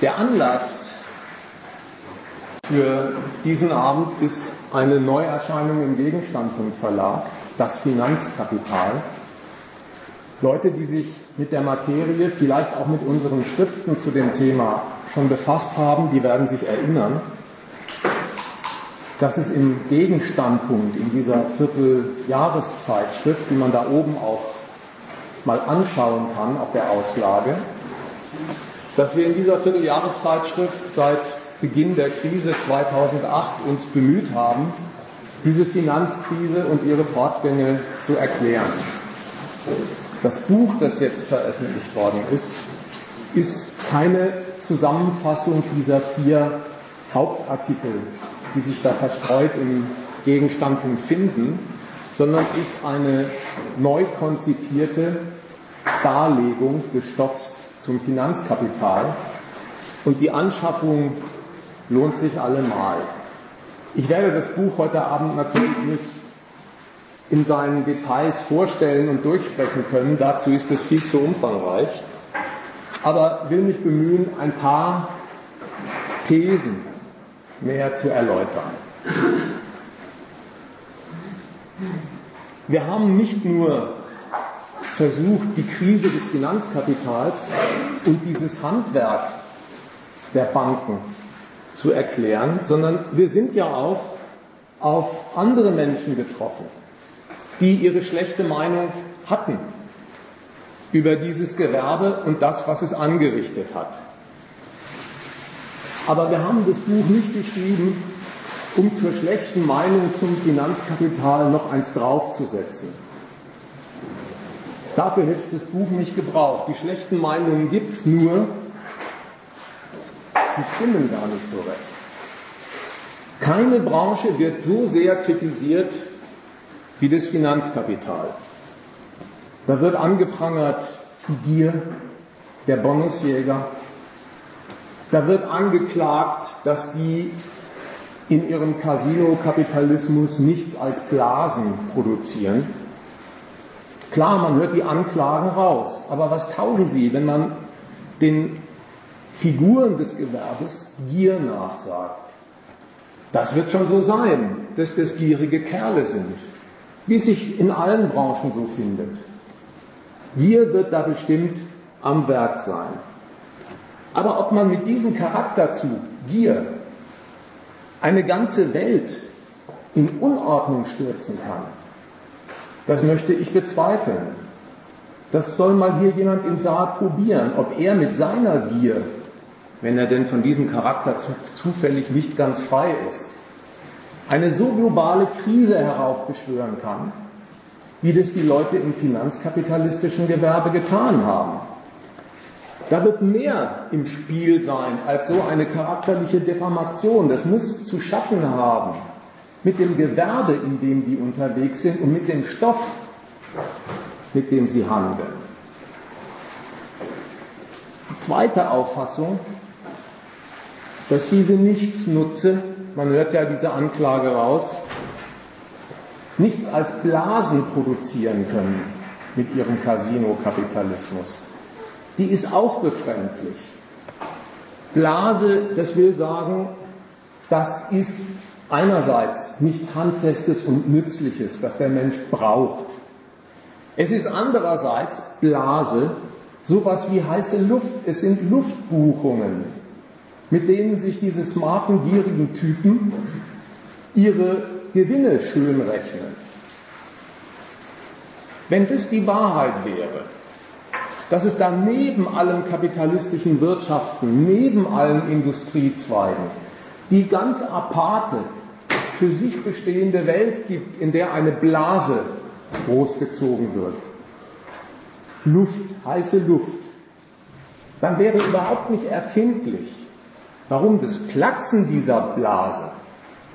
Der Anlass für diesen Abend ist eine Neuerscheinung im Gegenstandpunkt Verlag, das Finanzkapital. Leute, die sich mit der Materie, vielleicht auch mit unseren Schriften zu dem Thema schon befasst haben, die werden sich erinnern, dass es im Gegenstandpunkt in dieser Vierteljahreszeitschrift, die man da oben auch mal anschauen kann auf der Auslage, dass wir in dieser Vierteljahreszeitschrift seit Beginn der Krise 2008 uns bemüht haben, diese Finanzkrise und ihre Fortgänge zu erklären. Das Buch, das jetzt veröffentlicht worden ist, ist keine Zusammenfassung dieser vier Hauptartikel, die sich da verstreut im Gegenstandpunkt finden, sondern ist eine neu konzipierte Darlegung des Stoffs zum Finanzkapital. Und die Anschaffung lohnt sich allemal. Ich werde das Buch heute Abend natürlich nicht in seinen Details vorstellen und durchsprechen können. Dazu ist es viel zu umfangreich. Aber will mich bemühen, ein paar Thesen näher zu erläutern. Wir haben nicht nur versucht, die Krise des Finanzkapitals und dieses Handwerk der Banken zu erklären, sondern wir sind ja auch auf andere Menschen getroffen, die ihre schlechte Meinung hatten über dieses Gewerbe und das, was es angerichtet hat. Aber wir haben das Buch nicht geschrieben, um zur schlechten Meinung zum Finanzkapital noch eins draufzusetzen. Dafür hätte es das Buch nicht gebraucht. Die schlechten Meinungen gibt es nur, sie stimmen gar nicht so recht. Keine Branche wird so sehr kritisiert wie das Finanzkapital. Da wird angeprangert die Gier der Bonusjäger. Da wird angeklagt, dass die in ihrem Casino-Kapitalismus nichts als Blasen produzieren. Klar, man hört die Anklagen raus, aber was taugen sie, wenn man den Figuren des Gewerbes Gier nachsagt? Das wird schon so sein, dass das gierige Kerle sind, wie sich in allen Branchen so findet. Gier wird da bestimmt am Werk sein. Aber ob man mit diesem Charakterzug Gier eine ganze Welt in Unordnung stürzen kann, das möchte ich bezweifeln. Das soll mal hier jemand im Saal probieren, ob er mit seiner Gier, wenn er denn von diesem Charakter zufällig nicht ganz frei ist, eine so globale Krise heraufbeschwören kann, wie das die Leute im finanzkapitalistischen Gewerbe getan haben. Da wird mehr im Spiel sein als so eine charakterliche Defamation. Das muss zu schaffen haben mit dem Gewerbe, in dem die unterwegs sind und mit dem Stoff, mit dem sie handeln. Die zweite Auffassung, dass diese Nichtsnutze, man hört ja diese Anklage raus, nichts als Blasen produzieren können mit ihrem Casino-Kapitalismus. Die ist auch befremdlich. Blase, das will sagen, das ist einerseits nichts Handfestes und Nützliches, das der Mensch braucht. Es ist andererseits Blase, sowas wie heiße Luft. Es sind Luftbuchungen, mit denen sich diese smarten, gierigen Typen ihre Gewinne schön rechnen. Wenn das die Wahrheit wäre, dass es da neben allem kapitalistischen Wirtschaften, neben allen Industriezweigen, die ganz aparte, für sich bestehende Welt gibt, in der eine Blase großgezogen wird. Luft, heiße Luft. Dann wäre überhaupt nicht erfindlich, warum das Platzen dieser Blase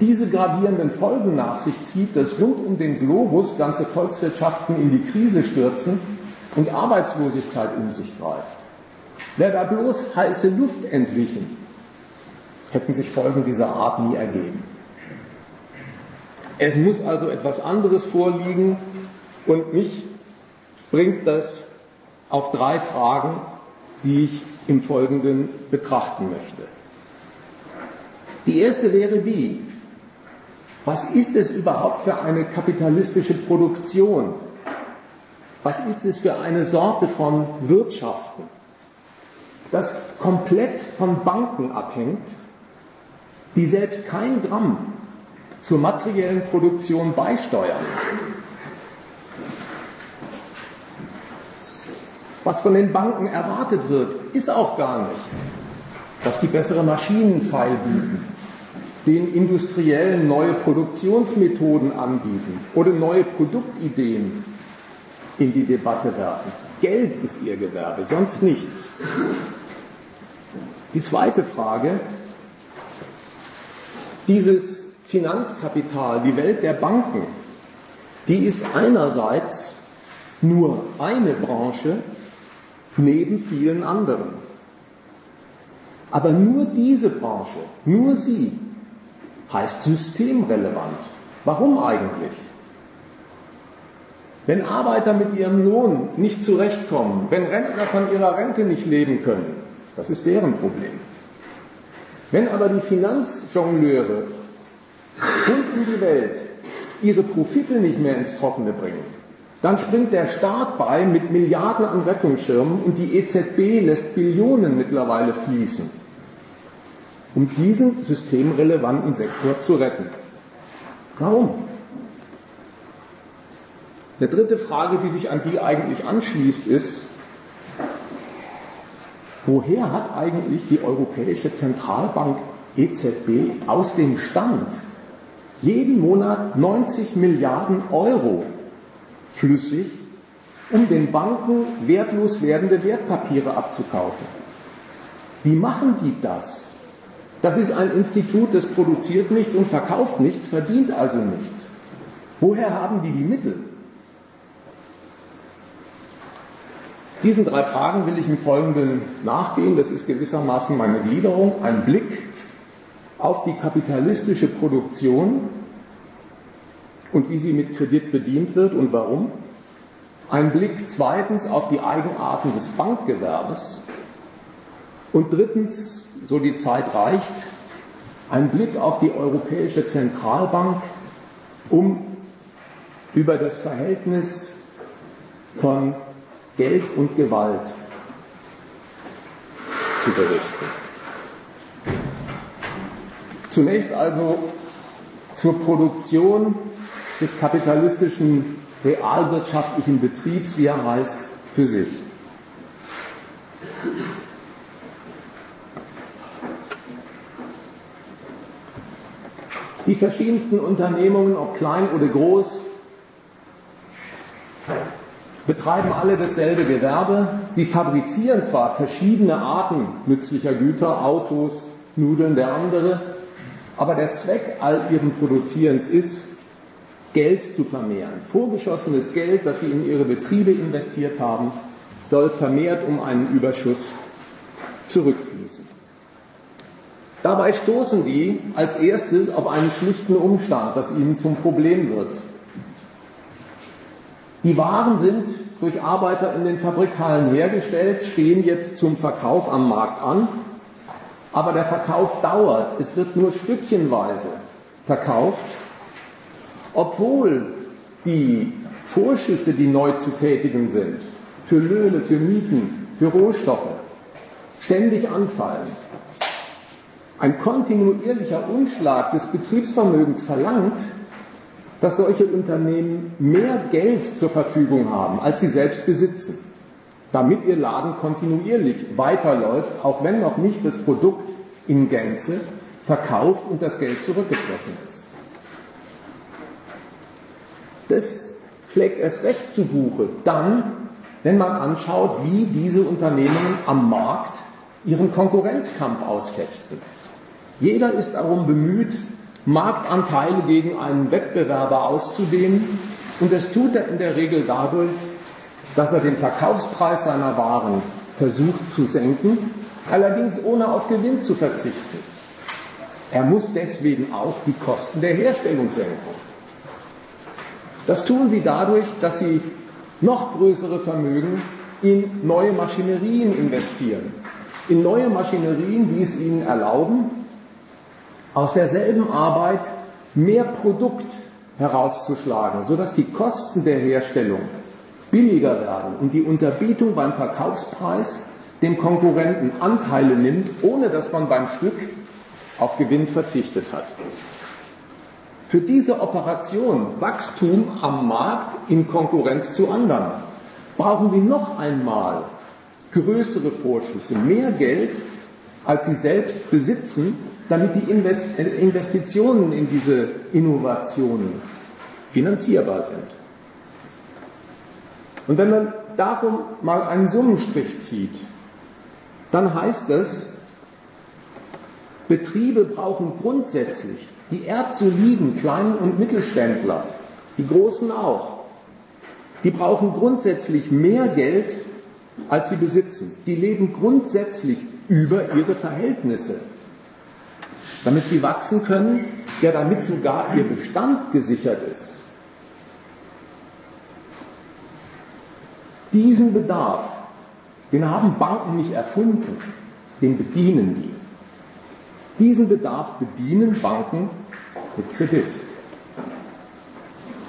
diese gravierenden Folgen nach sich zieht, dass rund um den Globus ganze Volkswirtschaften in die Krise stürzen und Arbeitslosigkeit um sich greift. Wäre da bloß heiße Luft entwichen, hätten sich Folgen dieser Art nie ergeben. Es muss also etwas anderes vorliegen und mich bringt das auf drei Fragen, die ich im Folgenden betrachten möchte. Die erste wäre die, was ist es überhaupt für eine kapitalistische Produktion? Was ist es für eine Sorte von Wirtschaften, das komplett von Banken abhängt, die selbst kein Gramm zur materiellen Produktion beisteuern? Was von den Banken erwartet wird, ist auch gar nicht, dass die bessere Maschinen feilbieten, den Industriellen neue Produktionsmethoden anbieten oder neue Produktideen in die Debatte werfen. Geld ist ihr Gewerbe, sonst nichts. Die zweite Frage, dieses Finanzkapital, die Welt der Banken, die ist einerseits nur eine Branche neben vielen anderen. Aber nur diese Branche, nur sie, heißt systemrelevant. Warum eigentlich? Wenn Arbeiter mit ihrem Lohn nicht zurechtkommen, wenn Rentner von ihrer Rente nicht leben können, das ist deren Problem. Wenn aber die Finanzjongleure rund um die Welt ihre Profite nicht mehr ins Trockene bringen, dann springt der Staat bei mit Milliarden an Rettungsschirmen und die EZB lässt Billionen mittlerweile fließen, um diesen systemrelevanten Sektor zu retten. Warum? Eine dritte Frage, die sich an die eigentlich anschließt, ist, woher hat eigentlich die Europäische Zentralbank EZB aus dem Stand jeden Monat 90 Milliarden Euro flüssig, um den Banken wertlos werdende Wertpapiere abzukaufen. Wie machen die das? Das ist ein Institut, das produziert nichts und verkauft nichts, verdient also nichts. Woher haben die die Mittel? Diesen drei Fragen will ich im Folgenden nachgehen. Das ist gewissermaßen meine Gliederung, ein Blick auf die kapitalistische Produktion und wie sie mit Kredit bedient wird und warum. Ein Blick zweitens auf die Eigenarten des Bankgewerbes. Und drittens, so die Zeit reicht, ein Blick auf die Europäische Zentralbank, um über das Verhältnis von Geld und Gewalt zu berichten. Zunächst also zur Produktion des kapitalistischen realwirtschaftlichen Betriebs, wie er heißt, für sich. Die verschiedensten Unternehmungen, ob klein oder groß, betreiben alle dasselbe Gewerbe. Sie fabrizieren zwar verschiedene Arten nützlicher Güter, Autos, Nudeln, der andere, aber der Zweck all ihren Produzierens ist, Geld zu vermehren. Vorgeschossenes Geld, das sie in ihre Betriebe investiert haben, soll vermehrt um einen Überschuss zurückfließen. Dabei stoßen die als erstes auf einen schlichten Umstand, das ihnen zum Problem wird. Die Waren sind durch Arbeiter in den Fabrikhallen hergestellt, stehen jetzt zum Verkauf am Markt an, aber der Verkauf dauert. Es wird nur stückchenweise verkauft obwohl die Vorschüsse, die neu zu tätigen sind, für Löhne, für Mieten, für Rohstoffe, ständig anfallen, ein kontinuierlicher Umschlag des Betriebsvermögens verlangt, dass solche Unternehmen mehr Geld zur Verfügung haben, als sie selbst besitzen, damit ihr Laden kontinuierlich weiterläuft, auch wenn noch nicht das Produkt in Gänze verkauft und das Geld zurückgeflossen ist. Das schlägt erst recht zu Buche. Dann, wenn man anschaut, wie diese Unternehmen am Markt ihren Konkurrenzkampf ausfechten. Jeder ist darum bemüht, Marktanteile gegen einen Wettbewerber auszudehnen und das tut er in der Regel dadurch, dass er den Verkaufspreis seiner Waren versucht zu senken, allerdings ohne auf Gewinn zu verzichten. Er muss deswegen auch die Kosten der Herstellung senken. Das tun sie dadurch, dass sie noch größere Vermögen in neue Maschinerien investieren. in neue Maschinerien, die es ihnen erlauben, aus derselben Arbeit mehr Produkt herauszuschlagen, sodass die Kosten der Herstellung billiger werden und die Unterbietung beim Verkaufspreis dem Konkurrenten Anteile nimmt, ohne dass man beim Stück auf Gewinn verzichtet hat. Für diese Operation Wachstum am Markt in Konkurrenz zu anderen brauchen Sie noch einmal größere Vorschüsse, mehr Geld, als Sie selbst besitzen, damit die Investitionen in diese Innovationen finanzierbar sind. Und wenn man darum mal einen Summenstrich zieht, dann heißt es, Betriebe brauchen grundsätzlich die erdsoliden kleinen und Mittelständler, die großen auch, die brauchen grundsätzlich mehr Geld, als sie besitzen. Die leben grundsätzlich über ihre Verhältnisse. Damit sie wachsen können, ja damit sogar ihr Bestand gesichert ist. Diesen Bedarf, den haben Banken nicht erfunden, den bedienen die. Diesen Bedarf bedienen Banken mit Kredit.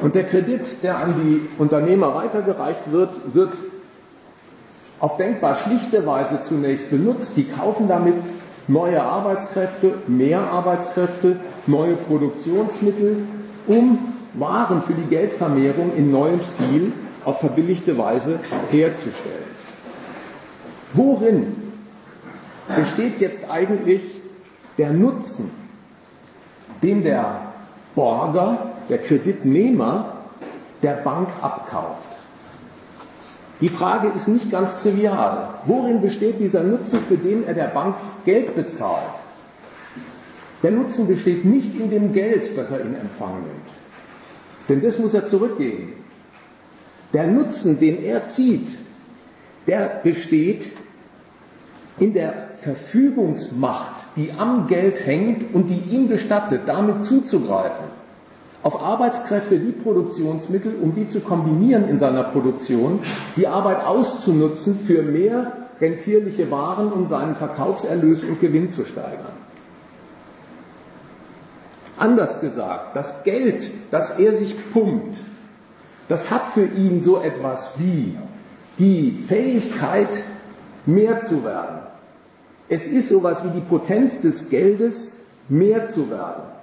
Und der Kredit, der an die Unternehmer weitergereicht wird, wird auf denkbar schlichte Weise zunächst benutzt. Die kaufen damit neue Arbeitskräfte, mehr Arbeitskräfte, neue Produktionsmittel, um Waren für die Geldvermehrung in neuem Stil auf verbilligte Weise herzustellen. Worin besteht jetzt eigentlich der Nutzen, den der Borger, der Kreditnehmer, der Bank abkauft? Die Frage ist nicht ganz trivial. Worin besteht dieser Nutzen, für den er der Bank Geld bezahlt? Der Nutzen besteht nicht in dem Geld, das er in Empfang nimmt. Denn das muss er zurückgeben. Der Nutzen, den er zieht, der besteht in der Verfügungsmacht, die am Geld hängt und die ihm gestattet, damit zuzugreifen auf Arbeitskräfte wie Produktionsmittel, um die zu kombinieren in seiner Produktion, die Arbeit auszunutzen für mehr rentierliche Waren, um seinen Verkaufserlös und Gewinn zu steigern. Anders gesagt, das Geld, das er sich pumpt, das hat für ihn so etwas wie die Fähigkeit, mehr zu werden. Es ist so etwas wie die Potenz des Geldes, mehr zu werden.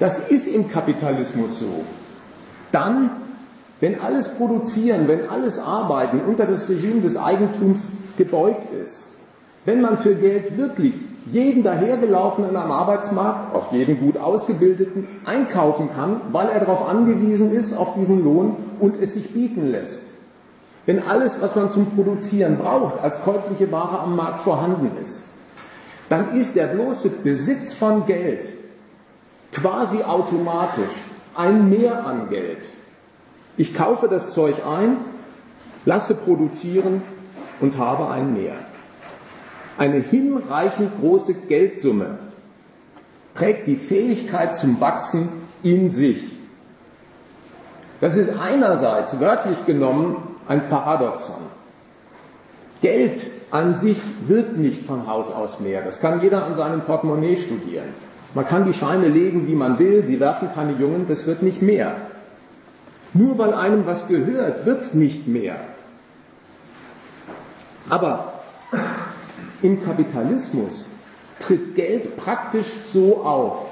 Das ist im Kapitalismus so. Dann, wenn alles Produzieren, wenn alles Arbeiten unter das Regime des Eigentums gebeugt ist, wenn man für Geld wirklich jeden dahergelaufenen am Arbeitsmarkt, auch jeden gut ausgebildeten, einkaufen kann, weil er darauf angewiesen ist, auf diesen Lohn und es sich bieten lässt. Wenn alles, was man zum Produzieren braucht, als käufliche Ware am Markt vorhanden ist, dann ist der bloße Besitz von Geld quasi automatisch ein Mehr an Geld. Ich kaufe das Zeug ein, lasse produzieren und habe ein Mehr. Eine hinreichend große Geldsumme trägt die Fähigkeit zum Wachsen in sich. Das ist einerseits wörtlich genommen ein Paradoxon. Geld an sich wird nicht von Haus aus mehr. Das kann jeder an seinem Portemonnaie studieren. Man kann die Scheine legen, wie man will, sie werfen keine Jungen, das wird nicht mehr. Nur weil einem was gehört, wird es nicht mehr. Aber im Kapitalismus tritt Geld praktisch so auf,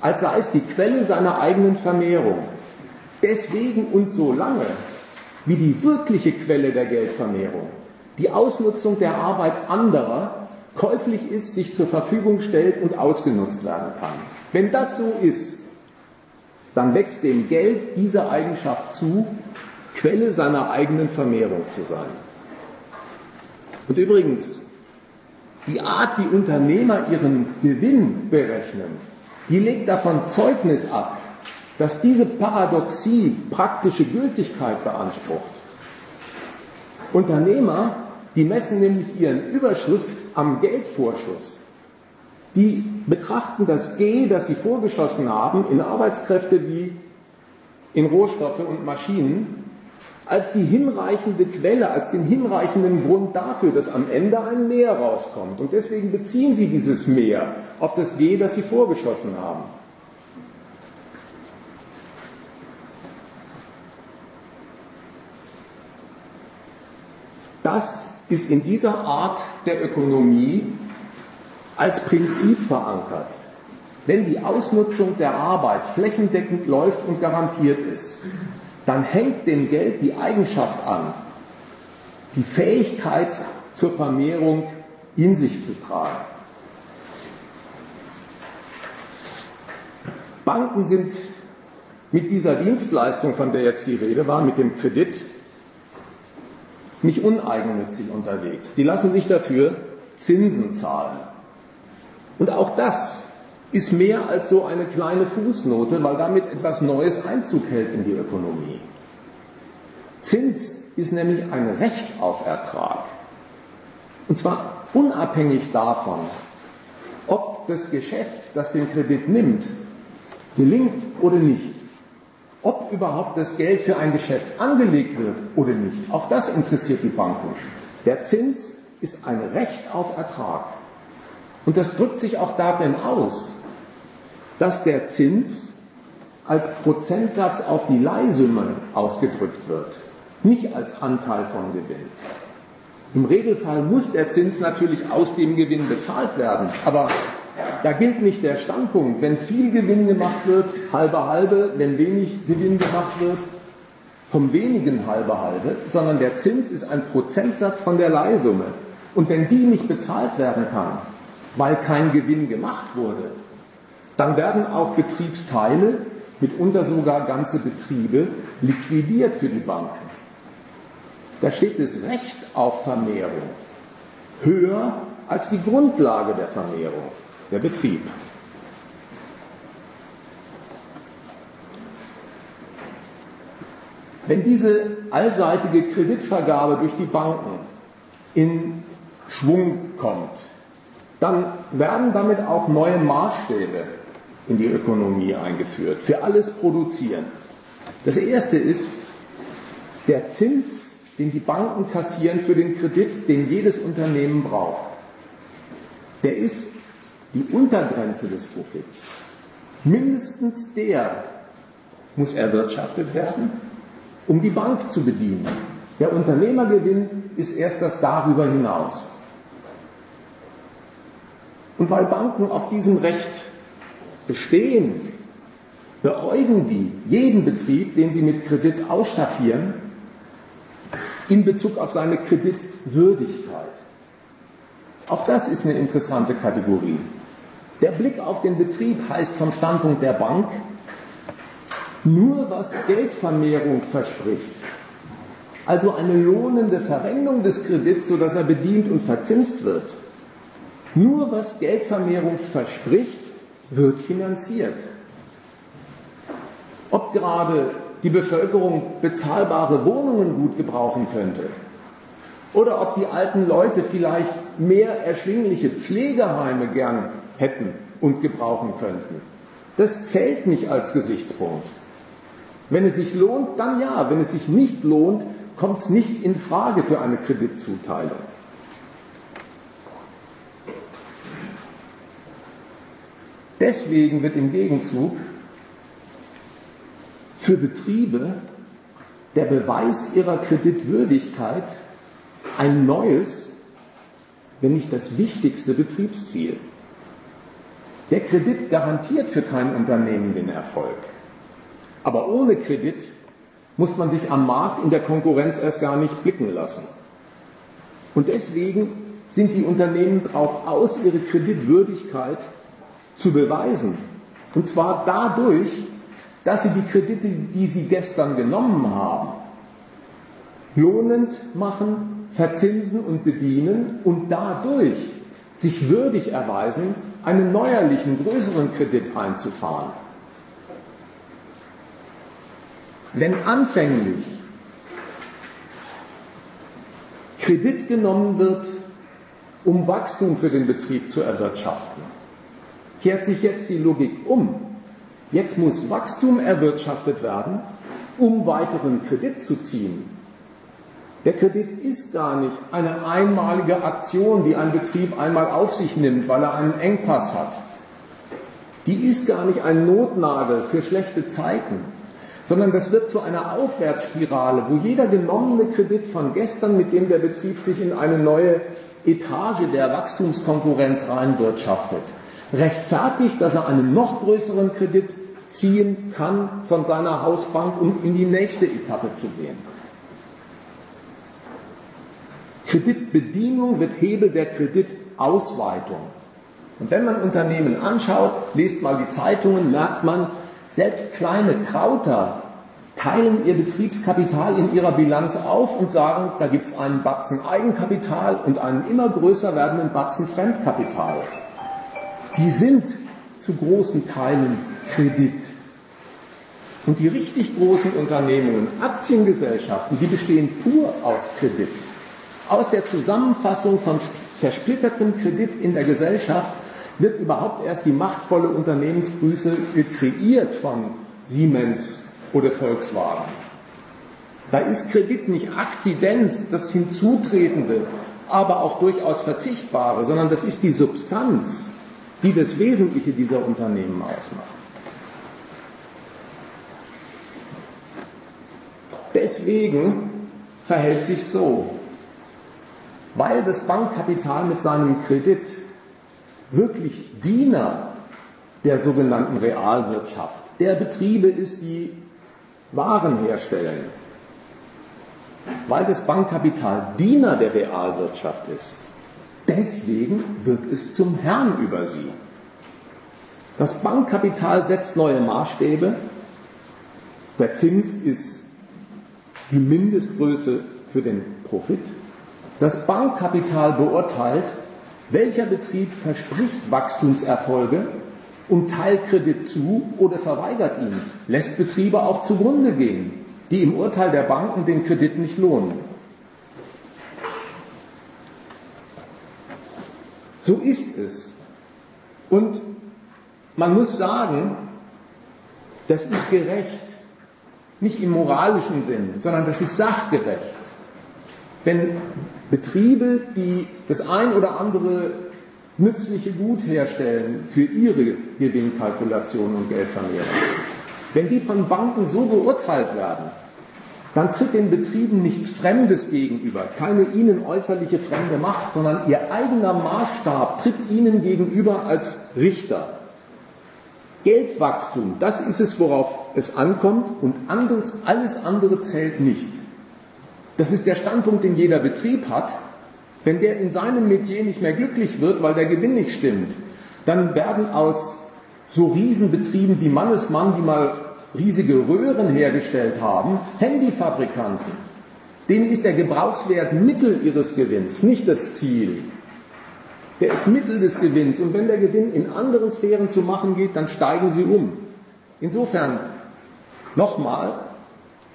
als sei es die Quelle seiner eigenen Vermehrung. Deswegen und so lange, wie die wirkliche Quelle der Geldvermehrung, die Ausnutzung der Arbeit anderer käuflich ist, sich zur Verfügung stellt und ausgenutzt werden kann. Wenn das so ist, dann wächst dem Geld diese Eigenschaft zu, Quelle seiner eigenen Vermehrung zu sein. Und übrigens, die Art, wie Unternehmer ihren Gewinn berechnen, die legt davon Zeugnis ab, dass diese Paradoxie praktische Gültigkeit beansprucht. Unternehmer die messen nämlich ihren Überschuss am Geldvorschuss. Die betrachten das G, das sie vorgeschossen haben, in Arbeitskräfte wie in Rohstoffe und Maschinen, als die hinreichende Quelle, als den hinreichenden Grund dafür, dass am Ende ein Meer rauskommt. Und deswegen beziehen sie dieses Meer auf das G, das sie vorgeschossen haben. Das ist in dieser Art der Ökonomie als Prinzip verankert. Wenn die Ausnutzung der Arbeit flächendeckend läuft und garantiert ist, dann hängt dem Geld die Eigenschaft an, die Fähigkeit zur Vermehrung in sich zu tragen. Banken sind mit dieser Dienstleistung, von der jetzt die Rede war, mit dem Kredit, nicht uneigennützig unterwegs. Die lassen sich dafür Zinsen zahlen. Und auch das ist mehr als so eine kleine Fußnote, weil damit etwas Neues Einzug hält in die Ökonomie. Zins ist nämlich ein Recht auf Ertrag. Und zwar unabhängig davon, ob das Geschäft, das den Kredit nimmt, gelingt oder nicht. Ob überhaupt das Geld für ein Geschäft angelegt wird oder nicht. Auch das interessiert die Banken. Der Zins ist ein Recht auf Ertrag. Und das drückt sich auch darin aus, dass der Zins als Prozentsatz auf die Leihsumme ausgedrückt wird, nicht als Anteil vom Gewinn. Im Regelfall muss der Zins natürlich aus dem Gewinn bezahlt werden, aber da gilt nicht der Standpunkt, wenn viel Gewinn gemacht wird, halbe halbe, wenn wenig Gewinn gemacht wird, vom wenigen halbe halbe, sondern der Zins ist ein Prozentsatz von der Leihsumme. Und wenn die nicht bezahlt werden kann, weil kein Gewinn gemacht wurde, dann werden auch Betriebsteile, mitunter sogar ganze Betriebe, liquidiert für die Banken. Da steht das Recht auf Vermehrung höher als die Grundlage der Vermehrung, der Betrieb. Wenn diese allseitige Kreditvergabe durch die Banken in Schwung kommt, dann werden damit auch neue Maßstäbe in die Ökonomie eingeführt, für alles Produzieren. Das erste ist der Zins, den die Banken kassieren für den Kredit, den jedes Unternehmen braucht. Der ist die Untergrenze des Profits. Mindestens der muss erwirtschaftet werden, um die Bank zu bedienen. Der Unternehmergewinn ist erst das darüber hinaus. Und weil Banken auf diesem Recht bestehen, beäugen die jeden Betrieb, den sie mit Kredit ausstaffieren, in Bezug auf seine Kreditwürdigkeit. Auch das ist eine interessante Kategorie. Der Blick auf den Betrieb heißt vom Standpunkt der Bank, nur was Geldvermehrung verspricht, also eine lohnende Verwendung des Kredits, sodass er bedient und verzinst wird, nur was Geldvermehrung verspricht, wird finanziert. Ob gerade die Bevölkerung bezahlbare Wohnungen gut gebrauchen könnte oder ob die alten Leute vielleicht mehr erschwingliche Pflegeheime gern hätten und gebrauchen könnten. Das zählt nicht als Gesichtspunkt. Wenn es sich lohnt, dann ja. Wenn es sich nicht lohnt, kommt es nicht in Frage für eine Kreditzuteilung. Deswegen wird im Gegenzug für Betriebe der Beweis ihrer Kreditwürdigkeit ein neues, wenn nicht das wichtigste Betriebsziel. Der Kredit garantiert für kein Unternehmen den Erfolg. Aber ohne Kredit muss man sich am Markt in der Konkurrenz erst gar nicht blicken lassen. Und deswegen sind die Unternehmen darauf aus, ihre Kreditwürdigkeit zu beweisen. Und zwar dadurch, dass sie die Kredite, die sie gestern genommen haben, lohnend machen, verzinsen und bedienen und dadurch sich würdig erweisen, einen neuerlichen, größeren Kredit einzufahren. Wenn anfänglich Kredit genommen wird, um Wachstum für den Betrieb zu erwirtschaften, kehrt sich jetzt die Logik um. Jetzt muss Wachstum erwirtschaftet werden, um weiteren Kredit zu ziehen. Der Kredit ist gar nicht eine einmalige Aktion, die ein Betrieb einmal auf sich nimmt, weil er einen Engpass hat. Die ist gar nicht ein Notnagel für schlechte Zeiten, sondern das wird zu einer Aufwärtsspirale, wo jeder genommene Kredit von gestern, mit dem der Betrieb sich in eine neue Etage der Wachstumskonkurrenz reinwirtschaftet, rechtfertigt, dass er einen noch größeren Kredit ziehen kann von seiner Hausbank, um in die nächste Etappe zu gehen. Kreditbedienung wird Hebel der Kreditausweitung. Und wenn man Unternehmen anschaut, liest mal die Zeitungen, merkt man, selbst kleine Krauter teilen ihr Betriebskapital in ihrer Bilanz auf und sagen, da gibt es einen Batzen Eigenkapital und einen immer größer werdenden Batzen Fremdkapital. Die sind zu großen Teilen Kredit. Und die richtig großen Unternehmungen, Aktiengesellschaften, die bestehen pur aus Kredit. Aus der Zusammenfassung von zersplittertem Kredit in der Gesellschaft wird überhaupt erst die machtvolle Unternehmensgröße kreiert von Siemens oder Volkswagen. Da ist Kredit nicht Akzidenz, das Hinzutretende, aber auch durchaus Verzichtbare, sondern das ist die Substanz, die das Wesentliche dieser Unternehmen ausmacht. Deswegen verhält sich so weil das Bankkapital mit seinem Kredit wirklich Diener der sogenannten Realwirtschaft, der Betriebe ist, die Waren herstellen, weil das Bankkapital Diener der Realwirtschaft ist. Deswegen wird es zum Herrn über sie. Das Bankkapital setzt neue Maßstäbe. Der Zins ist die Mindestgröße für den Profit. Das Bankkapital beurteilt, welcher Betrieb verspricht Wachstumserfolge und teilt Kredit zu oder verweigert ihn, lässt Betriebe auch zugrunde gehen, die im Urteil der Banken den Kredit nicht lohnen. So ist es. Und man muss sagen, das ist gerecht. Nicht im moralischen Sinn, sondern das ist sachgerecht. Wenn Betriebe, die das ein oder andere nützliche Gut herstellen für ihre Gewinnkalkulation und Geldvermehrung, wenn die von Banken so beurteilt werden, dann tritt den Betrieben nichts Fremdes gegenüber, keine ihnen äußerliche fremde Macht, sondern ihr eigener Maßstab tritt ihnen gegenüber als Richter. Geldwachstum, das ist es, worauf es ankommt und anderes, alles andere zählt nicht. Das ist der Standpunkt, den jeder Betrieb hat. Wenn der in seinem Metier nicht mehr glücklich wird, weil der Gewinn nicht stimmt, dann werden aus so Riesenbetrieben wie Mannesmann, die mal riesige Röhren hergestellt haben, Handyfabrikanten. Denen ist der Gebrauchswert Mittel ihres Gewinns, nicht das Ziel. Der ist Mittel des Gewinns. Und wenn der Gewinn in anderen Sphären zu machen geht, dann steigen sie um. Insofern, nochmal,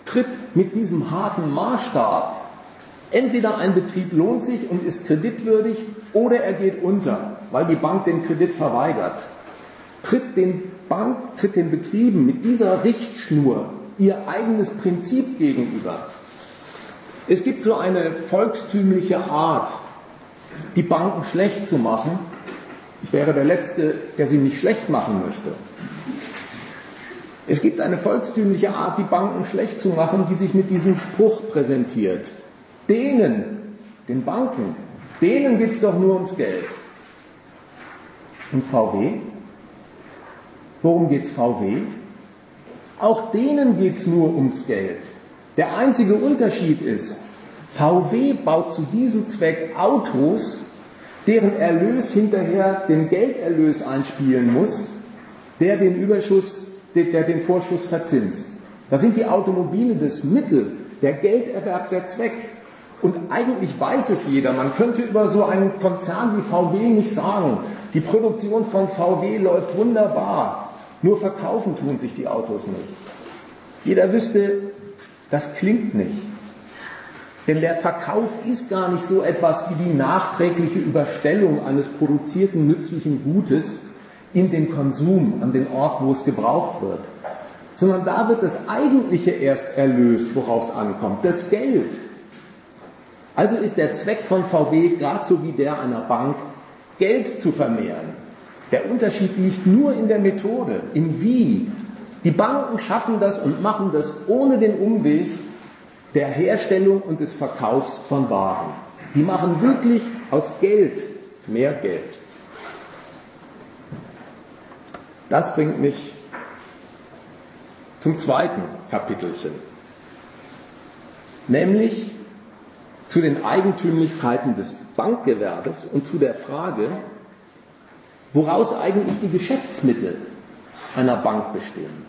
tritt mit diesem harten Maßstab. Entweder ein Betrieb lohnt sich und ist kreditwürdig oder er geht unter, weil die Bank den Kredit verweigert. Tritt den Bank, tritt den Betrieben mit dieser Richtschnur ihr eigenes Prinzip gegenüber. Es gibt so eine volkstümliche Art, die Banken schlecht zu machen. Ich wäre der Letzte, der sie nicht schlecht machen möchte. Es gibt eine volkstümliche Art, die Banken schlecht zu machen, die sich mit diesem Spruch präsentiert. Denen, den Banken, denen geht es doch nur ums Geld. Und VW? Worum geht es VW? Auch denen geht es nur ums Geld. Der einzige Unterschied ist, VW baut zu diesem Zweck Autos, deren Erlös hinterher den Gelderlös einspielen muss, der den Überschuss der den Vorschuss verzinst. Da sind die Automobile das Mittel, der Gelderwerb der Zweck. Und eigentlich weiß es jeder. Man könnte über so einen Konzern wie VW nicht sagen, die Produktion von VW läuft wunderbar, nur verkaufen tun sich die Autos nicht. Jeder wüsste, das klingt nicht. Denn der Verkauf ist gar nicht so etwas wie die nachträgliche Überstellung eines produzierten nützlichen Gutes, in den Konsum, an den Ort, wo es gebraucht wird, sondern da wird das Eigentliche erst erlöst, worauf es ankommt, das Geld. Also ist der Zweck von VW gerade so wie der einer Bank, Geld zu vermehren. Der Unterschied liegt nur in der Methode, in wie. Die Banken schaffen das und machen das ohne den Umweg der Herstellung und des Verkaufs von Waren. Die machen wirklich aus Geld mehr Geld. Das bringt mich zum zweiten Kapitelchen, nämlich zu den Eigentümlichkeiten des Bankgewerbes und zu der Frage, woraus eigentlich die Geschäftsmittel einer Bank bestehen.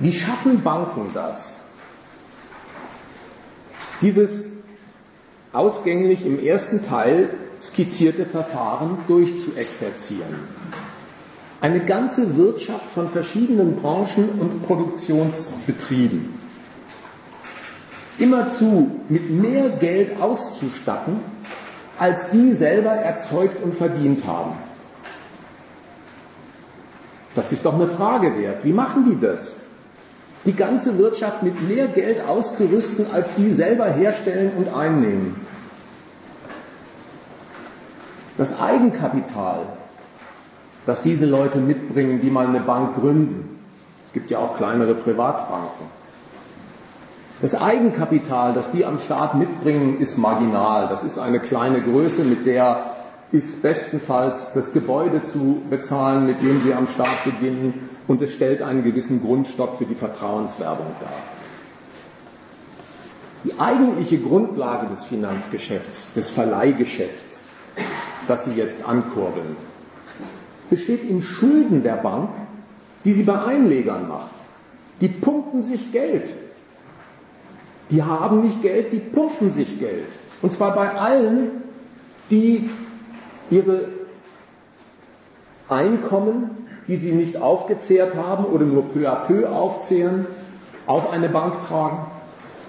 Wie schaffen Banken das? Dieses ausgänglich im ersten Teil skizzierte Verfahren durchzuexerzieren. Eine ganze Wirtschaft von verschiedenen Branchen und Produktionsbetrieben immerzu mit mehr Geld auszustatten, als die selber erzeugt und verdient haben. Das ist doch eine Frage wert. Wie machen die das? Die ganze Wirtschaft mit mehr Geld auszurüsten, als die selber herstellen und einnehmen. Das Eigenkapital, das diese Leute mitbringen, die mal eine Bank gründen, es gibt ja auch kleinere Privatbanken, das Eigenkapital, das die am Staat mitbringen, ist marginal. Das ist eine kleine Größe, mit der ist bestenfalls das Gebäude zu bezahlen, mit dem sie am Staat beginnen, und es stellt einen gewissen Grundstock für die Vertrauenswerbung dar. Die eigentliche Grundlage des Finanzgeschäfts, des Verleihgeschäfts, das Sie jetzt ankurbeln, besteht in Schulden der Bank, die sie bei Einlegern macht. Die pumpen sich Geld. Die haben nicht Geld, die pumpen sich Geld. Und zwar bei allen, die ihre Einkommen die sie nicht aufgezehrt haben oder nur peu à peu aufzehren, auf eine Bank tragen.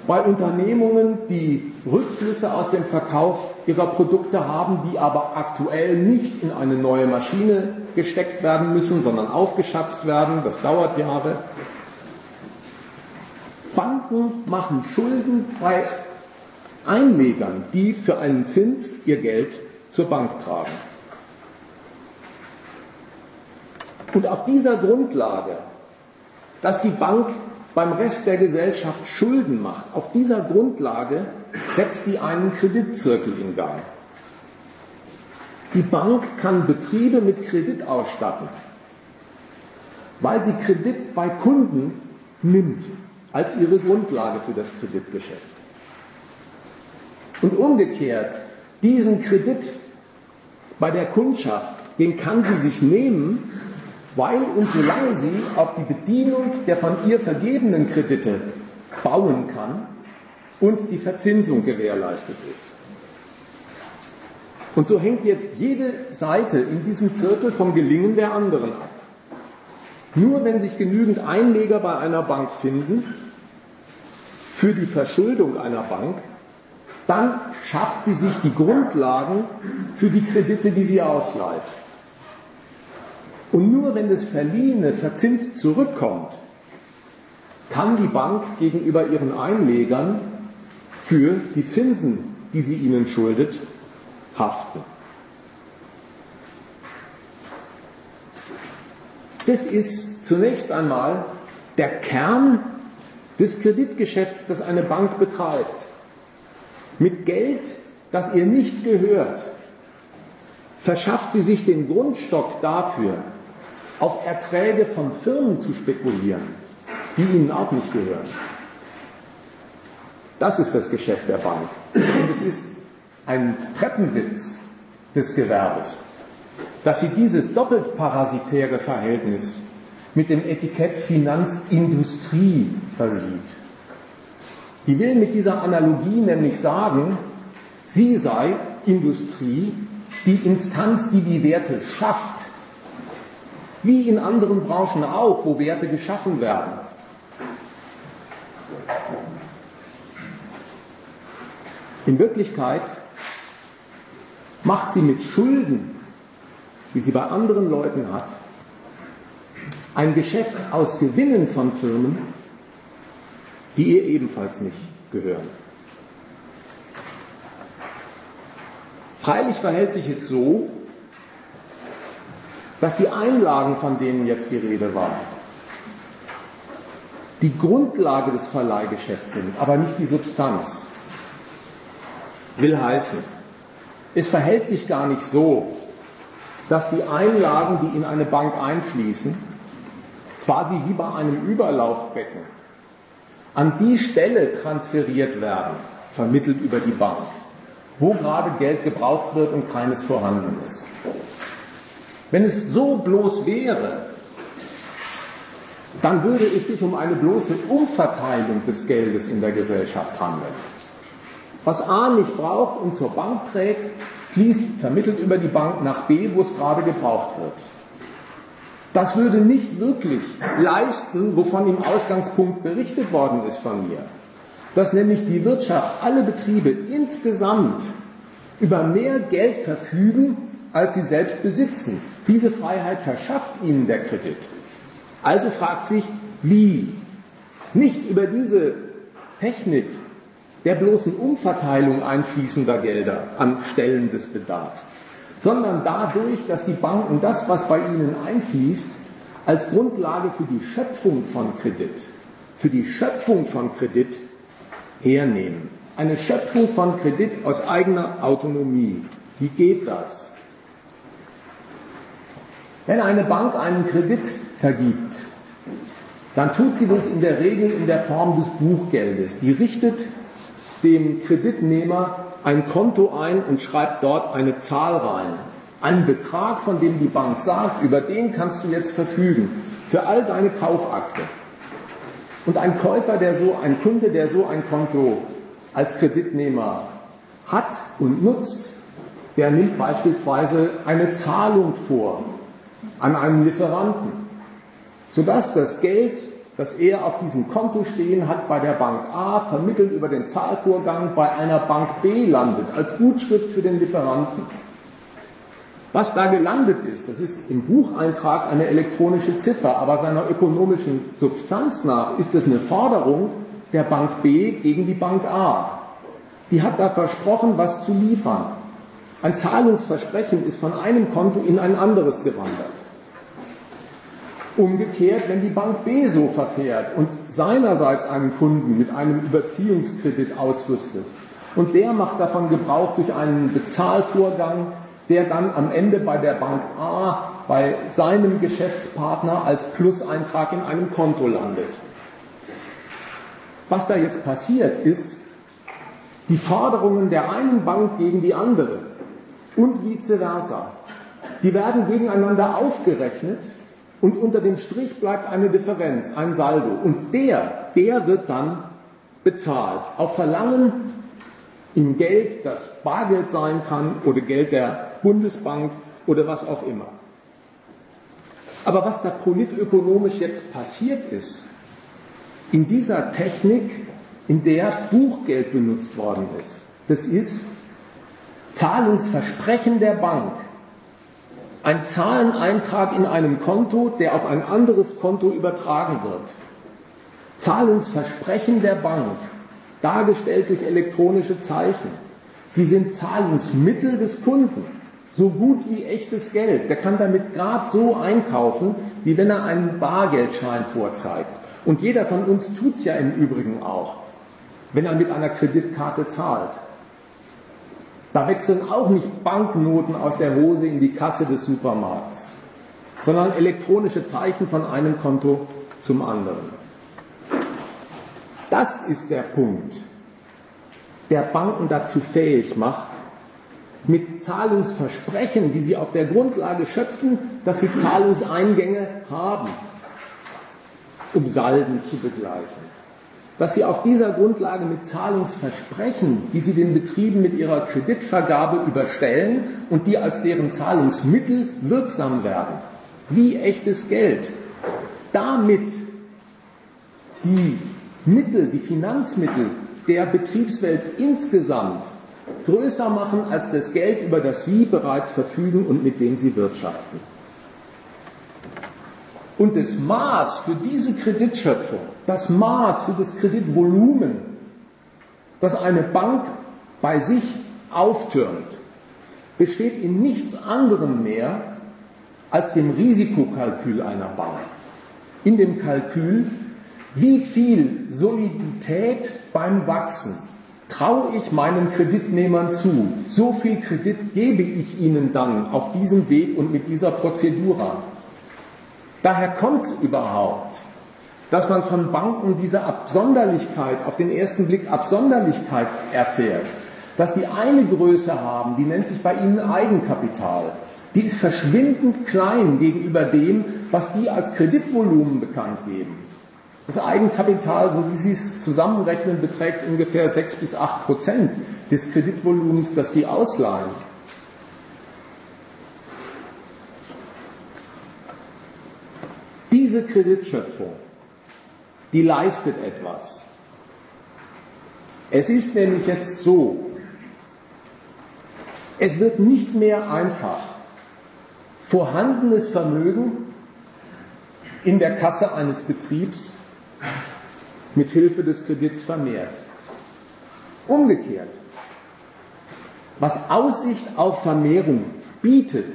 Bei Unternehmungen, die Rückflüsse aus dem Verkauf ihrer Produkte haben, die aber aktuell nicht in eine neue Maschine gesteckt werden müssen, sondern aufgeschatzt werden, das dauert Jahre. Banken machen Schulden bei Einlegern, die für einen Zins ihr Geld zur Bank tragen. Und auf dieser Grundlage, dass die Bank beim Rest der Gesellschaft Schulden macht, auf dieser Grundlage setzt die einen Kreditzirkel in Gang. Die Bank kann Betriebe mit Kredit ausstatten, weil sie Kredit bei Kunden nimmt als ihre Grundlage für das Kreditgeschäft. Und umgekehrt, diesen Kredit bei der Kundschaft, den kann sie sich nehmen, weil und solange sie auf die Bedienung der von ihr vergebenen Kredite bauen kann und die Verzinsung gewährleistet ist. Und so hängt jetzt jede Seite in diesem Zirkel vom Gelingen der anderen ab. Nur wenn sich genügend Einleger bei einer Bank finden für die Verschuldung einer Bank, dann schafft sie sich die Grundlagen für die Kredite, die sie ausleiht. Und nur wenn das Verliehene verzinst zurückkommt, kann die Bank gegenüber ihren Einlegern für die Zinsen, die sie ihnen schuldet, haften. Das ist zunächst einmal der Kern des Kreditgeschäfts, das eine Bank betreibt. Mit Geld, das ihr nicht gehört, verschafft sie sich den Grundstock dafür, auf Erträge von Firmen zu spekulieren, die ihnen auch nicht gehören. Das ist das Geschäft der Bank. Und es ist ein Treppenwitz des Gewerbes, dass sie dieses doppelt parasitäre Verhältnis mit dem Etikett Finanzindustrie versieht. Die will mit dieser Analogie nämlich sagen, sie sei Industrie, die Instanz, die die Werte schafft, wie in anderen Branchen auch, wo Werte geschaffen werden. In Wirklichkeit macht sie mit Schulden, die sie bei anderen Leuten hat, ein Geschäft aus Gewinnen von Firmen, die ihr ebenfalls nicht gehören. Freilich verhält sich es so, dass die Einlagen, von denen jetzt die Rede war, die Grundlage des Verleihgeschäfts sind, aber nicht die Substanz. Will heißen, es verhält sich gar nicht so, dass die Einlagen, die in eine Bank einfließen, quasi wie bei einem Überlaufbecken, an die Stelle transferiert werden, vermittelt über die Bank, wo gerade Geld gebraucht wird und keines vorhanden ist. Wenn es so bloß wäre, dann würde es sich um eine bloße Umverteilung des Geldes in der Gesellschaft handeln. Was A nicht braucht und zur Bank trägt, fließt vermittelt über die Bank nach B, wo es gerade gebraucht wird. Das würde nicht wirklich leisten, wovon im Ausgangspunkt berichtet worden ist von mir. Dass nämlich die Wirtschaft, alle Betriebe insgesamt über mehr Geld verfügen, als sie selbst besitzen. Diese Freiheit verschafft ihnen der Kredit. Also fragt sich, wie? Nicht über diese Technik der bloßen Umverteilung einfließender Gelder an Stellen des Bedarfs, sondern dadurch, dass die Banken das, was bei ihnen einfließt, als Grundlage für die Schöpfung von Kredit, für die Schöpfung von Kredit hernehmen. Eine Schöpfung von Kredit aus eigener Autonomie. Wie geht das? Wenn eine Bank einen Kredit vergibt, dann tut sie das in der Regel in der Form des Buchgeldes. Die richtet dem Kreditnehmer ein Konto ein und schreibt dort eine Zahl rein. Ein Betrag, von dem die Bank sagt, über den kannst du jetzt verfügen. Für all deine Kaufakte. Und ein Käufer, der so, ein Kunde, der so ein Konto als Kreditnehmer hat und nutzt, der nimmt beispielsweise eine Zahlung vor an einen Lieferanten, sodass das Geld, das er auf diesem Konto stehen hat, bei der Bank A vermittelt über den Zahlvorgang bei einer Bank B landet, als Gutschrift für den Lieferanten. Was da gelandet ist, das ist im Bucheintrag eine elektronische Ziffer, aber seiner ökonomischen Substanz nach ist es eine Forderung der Bank B gegen die Bank A. Die hat da versprochen, was zu liefern. Ein Zahlungsversprechen ist von einem Konto in ein anderes gewandert. Umgekehrt, wenn die Bank B so verfährt und seinerseits einen Kunden mit einem Überziehungskredit ausrüstet und der macht davon Gebrauch durch einen Bezahlvorgang, der dann am Ende bei der Bank A, bei seinem Geschäftspartner als Pluseintrag in einem Konto landet. Was da jetzt passiert ist, die Forderungen der einen Bank gegen die andere und vice versa, die werden gegeneinander aufgerechnet und unter dem Strich bleibt eine Differenz, ein Saldo. Und der, der wird dann bezahlt. Auf Verlangen in Geld, das Bargeld sein kann oder Geld der Bundesbank oder was auch immer. Aber was da politökonomisch jetzt passiert ist, in dieser Technik, in der Buchgeld benutzt worden ist, das ist Zahlungsversprechen der Bank ein Zahleneintrag in einem Konto, der auf ein anderes Konto übertragen wird. Zahlungsversprechen der Bank, dargestellt durch elektronische Zeichen. Die sind Zahlungsmittel des Kunden, so gut wie echtes Geld. Der kann damit gerade so einkaufen, wie wenn er einen Bargeldschein vorzeigt. Und jeder von uns tut's ja im Übrigen auch, wenn er mit einer Kreditkarte zahlt. Da wechseln auch nicht Banknoten aus der Hose in die Kasse des Supermarkts, sondern elektronische Zeichen von einem Konto zum anderen. Das ist der Punkt, der Banken dazu fähig macht, mit Zahlungsversprechen, die sie auf der Grundlage schöpfen, dass sie Zahlungseingänge haben, um Salden zu begleichen dass sie auf dieser Grundlage mit Zahlungsversprechen, die sie den Betrieben mit ihrer Kreditvergabe überstellen und die als deren Zahlungsmittel wirksam werden, wie echtes Geld, damit die Mittel, die Finanzmittel der Betriebswelt insgesamt größer machen als das Geld, über das sie bereits verfügen und mit dem sie wirtschaften. Und das Maß für diese Kreditschöpfung, das Maß für das Kreditvolumen, das eine Bank bei sich auftürmt, besteht in nichts anderem mehr als dem Risikokalkül einer Bank. In dem Kalkül, wie viel Solidität beim Wachsen traue ich meinen Kreditnehmern zu, so viel Kredit gebe ich ihnen dann auf diesem Weg und mit dieser Prozedur. Daher kommt es überhaupt, dass man von Banken diese Absonderlichkeit, auf den ersten Blick Absonderlichkeit erfährt, dass die eine Größe haben, die nennt sich bei ihnen Eigenkapital. Die ist verschwindend klein gegenüber dem, was die als Kreditvolumen bekannt geben. Das Eigenkapital, so wie Sie es zusammenrechnen, beträgt ungefähr 6 bis 8 Prozent des Kreditvolumens, das die ausleihen. Diese Kreditschöpfung, die leistet etwas. Es ist nämlich jetzt so, es wird nicht mehr einfach vorhandenes Vermögen in der Kasse eines Betriebs mit Hilfe des Kredits vermehrt. Umgekehrt, was Aussicht auf Vermehrung bietet,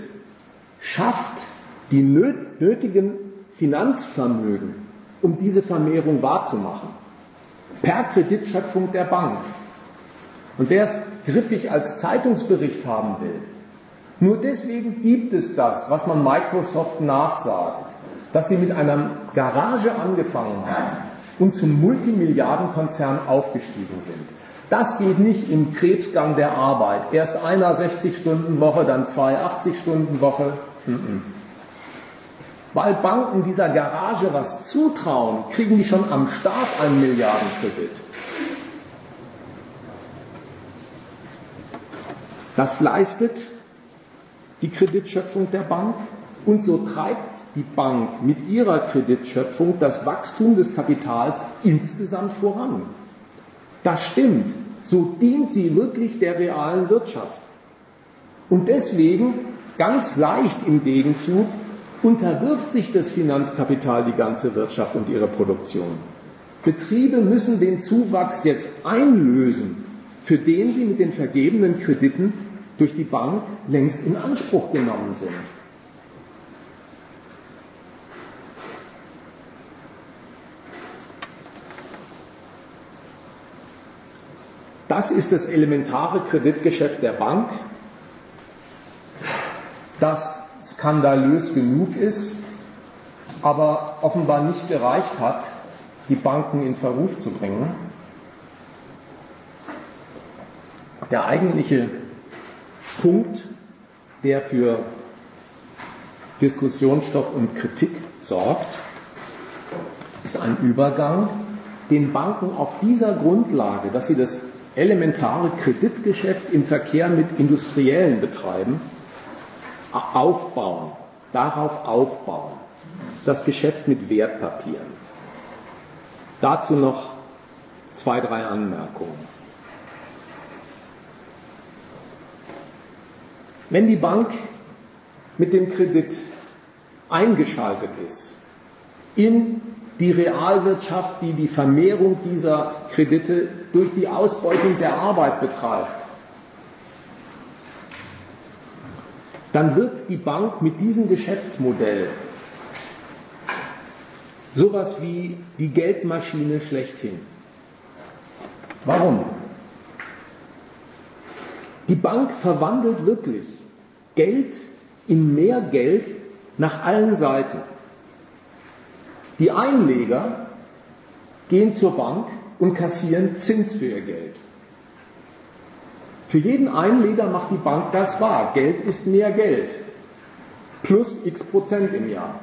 schafft die nötigen Finanzvermögen, um diese Vermehrung wahrzumachen. Per Kreditschöpfung der Bank. Und wer es griffig als Zeitungsbericht haben will, nur deswegen gibt es das, was man Microsoft nachsagt, dass sie mit einer Garage angefangen haben und zum Multimilliardenkonzern aufgestiegen sind. Das geht nicht im Krebsgang der Arbeit. Erst einer 60-Stunden-Woche, dann zwei 80-Stunden-Woche. Weil Banken dieser Garage was zutrauen, kriegen die schon am Start einen Milliardenkredit. Das leistet die Kreditschöpfung der Bank und so treibt die Bank mit ihrer Kreditschöpfung das Wachstum des Kapitals insgesamt voran. Das stimmt. So dient sie wirklich der realen Wirtschaft. Und deswegen, ganz leicht im Gegenzug, unterwirft sich das Finanzkapital die ganze Wirtschaft und ihre Produktion. Betriebe müssen den Zuwachs jetzt einlösen, für den sie mit den vergebenen Krediten durch die Bank längst in Anspruch genommen sind. Das ist das elementare Kreditgeschäft der Bank, das skandalös genug ist, aber offenbar nicht gereicht hat, die Banken in Verruf zu bringen. Der eigentliche Punkt, der für Diskussionsstoff und Kritik sorgt, ist ein Übergang, den Banken auf dieser Grundlage, dass sie das elementare Kreditgeschäft im Verkehr mit Industriellen betreiben, aufbauen, darauf aufbauen. Das Geschäft mit Wertpapieren. Dazu noch zwei, drei Anmerkungen. Wenn die Bank mit dem Kredit eingeschaltet ist in die Realwirtschaft, die die Vermehrung dieser Kredite durch die Ausbeutung der Arbeit betreibt, dann wird die Bank mit diesem Geschäftsmodell sowas wie die Geldmaschine schlechthin. Warum? Die Bank verwandelt wirklich Geld in mehr Geld nach allen Seiten. Die Einleger gehen zur Bank und kassieren Zins für ihr Geld. Für jeden Einleger macht die Bank das wahr. Geld ist mehr Geld. Plus x Prozent im Jahr.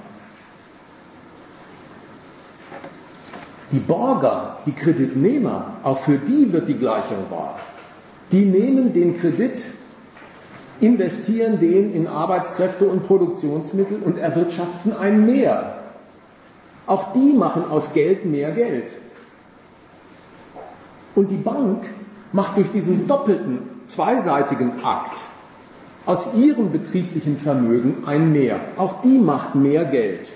Die Borger, die Kreditnehmer, auch für die wird die Gleichung wahr. Die nehmen den Kredit, investieren den in Arbeitskräfte und Produktionsmittel und erwirtschaften ein Mehr. Auch die machen aus Geld mehr Geld. Und die Bank macht durch diesen doppelten, zweiseitigen Akt aus ihrem betrieblichen Vermögen ein Mehr. Auch die macht mehr Geld.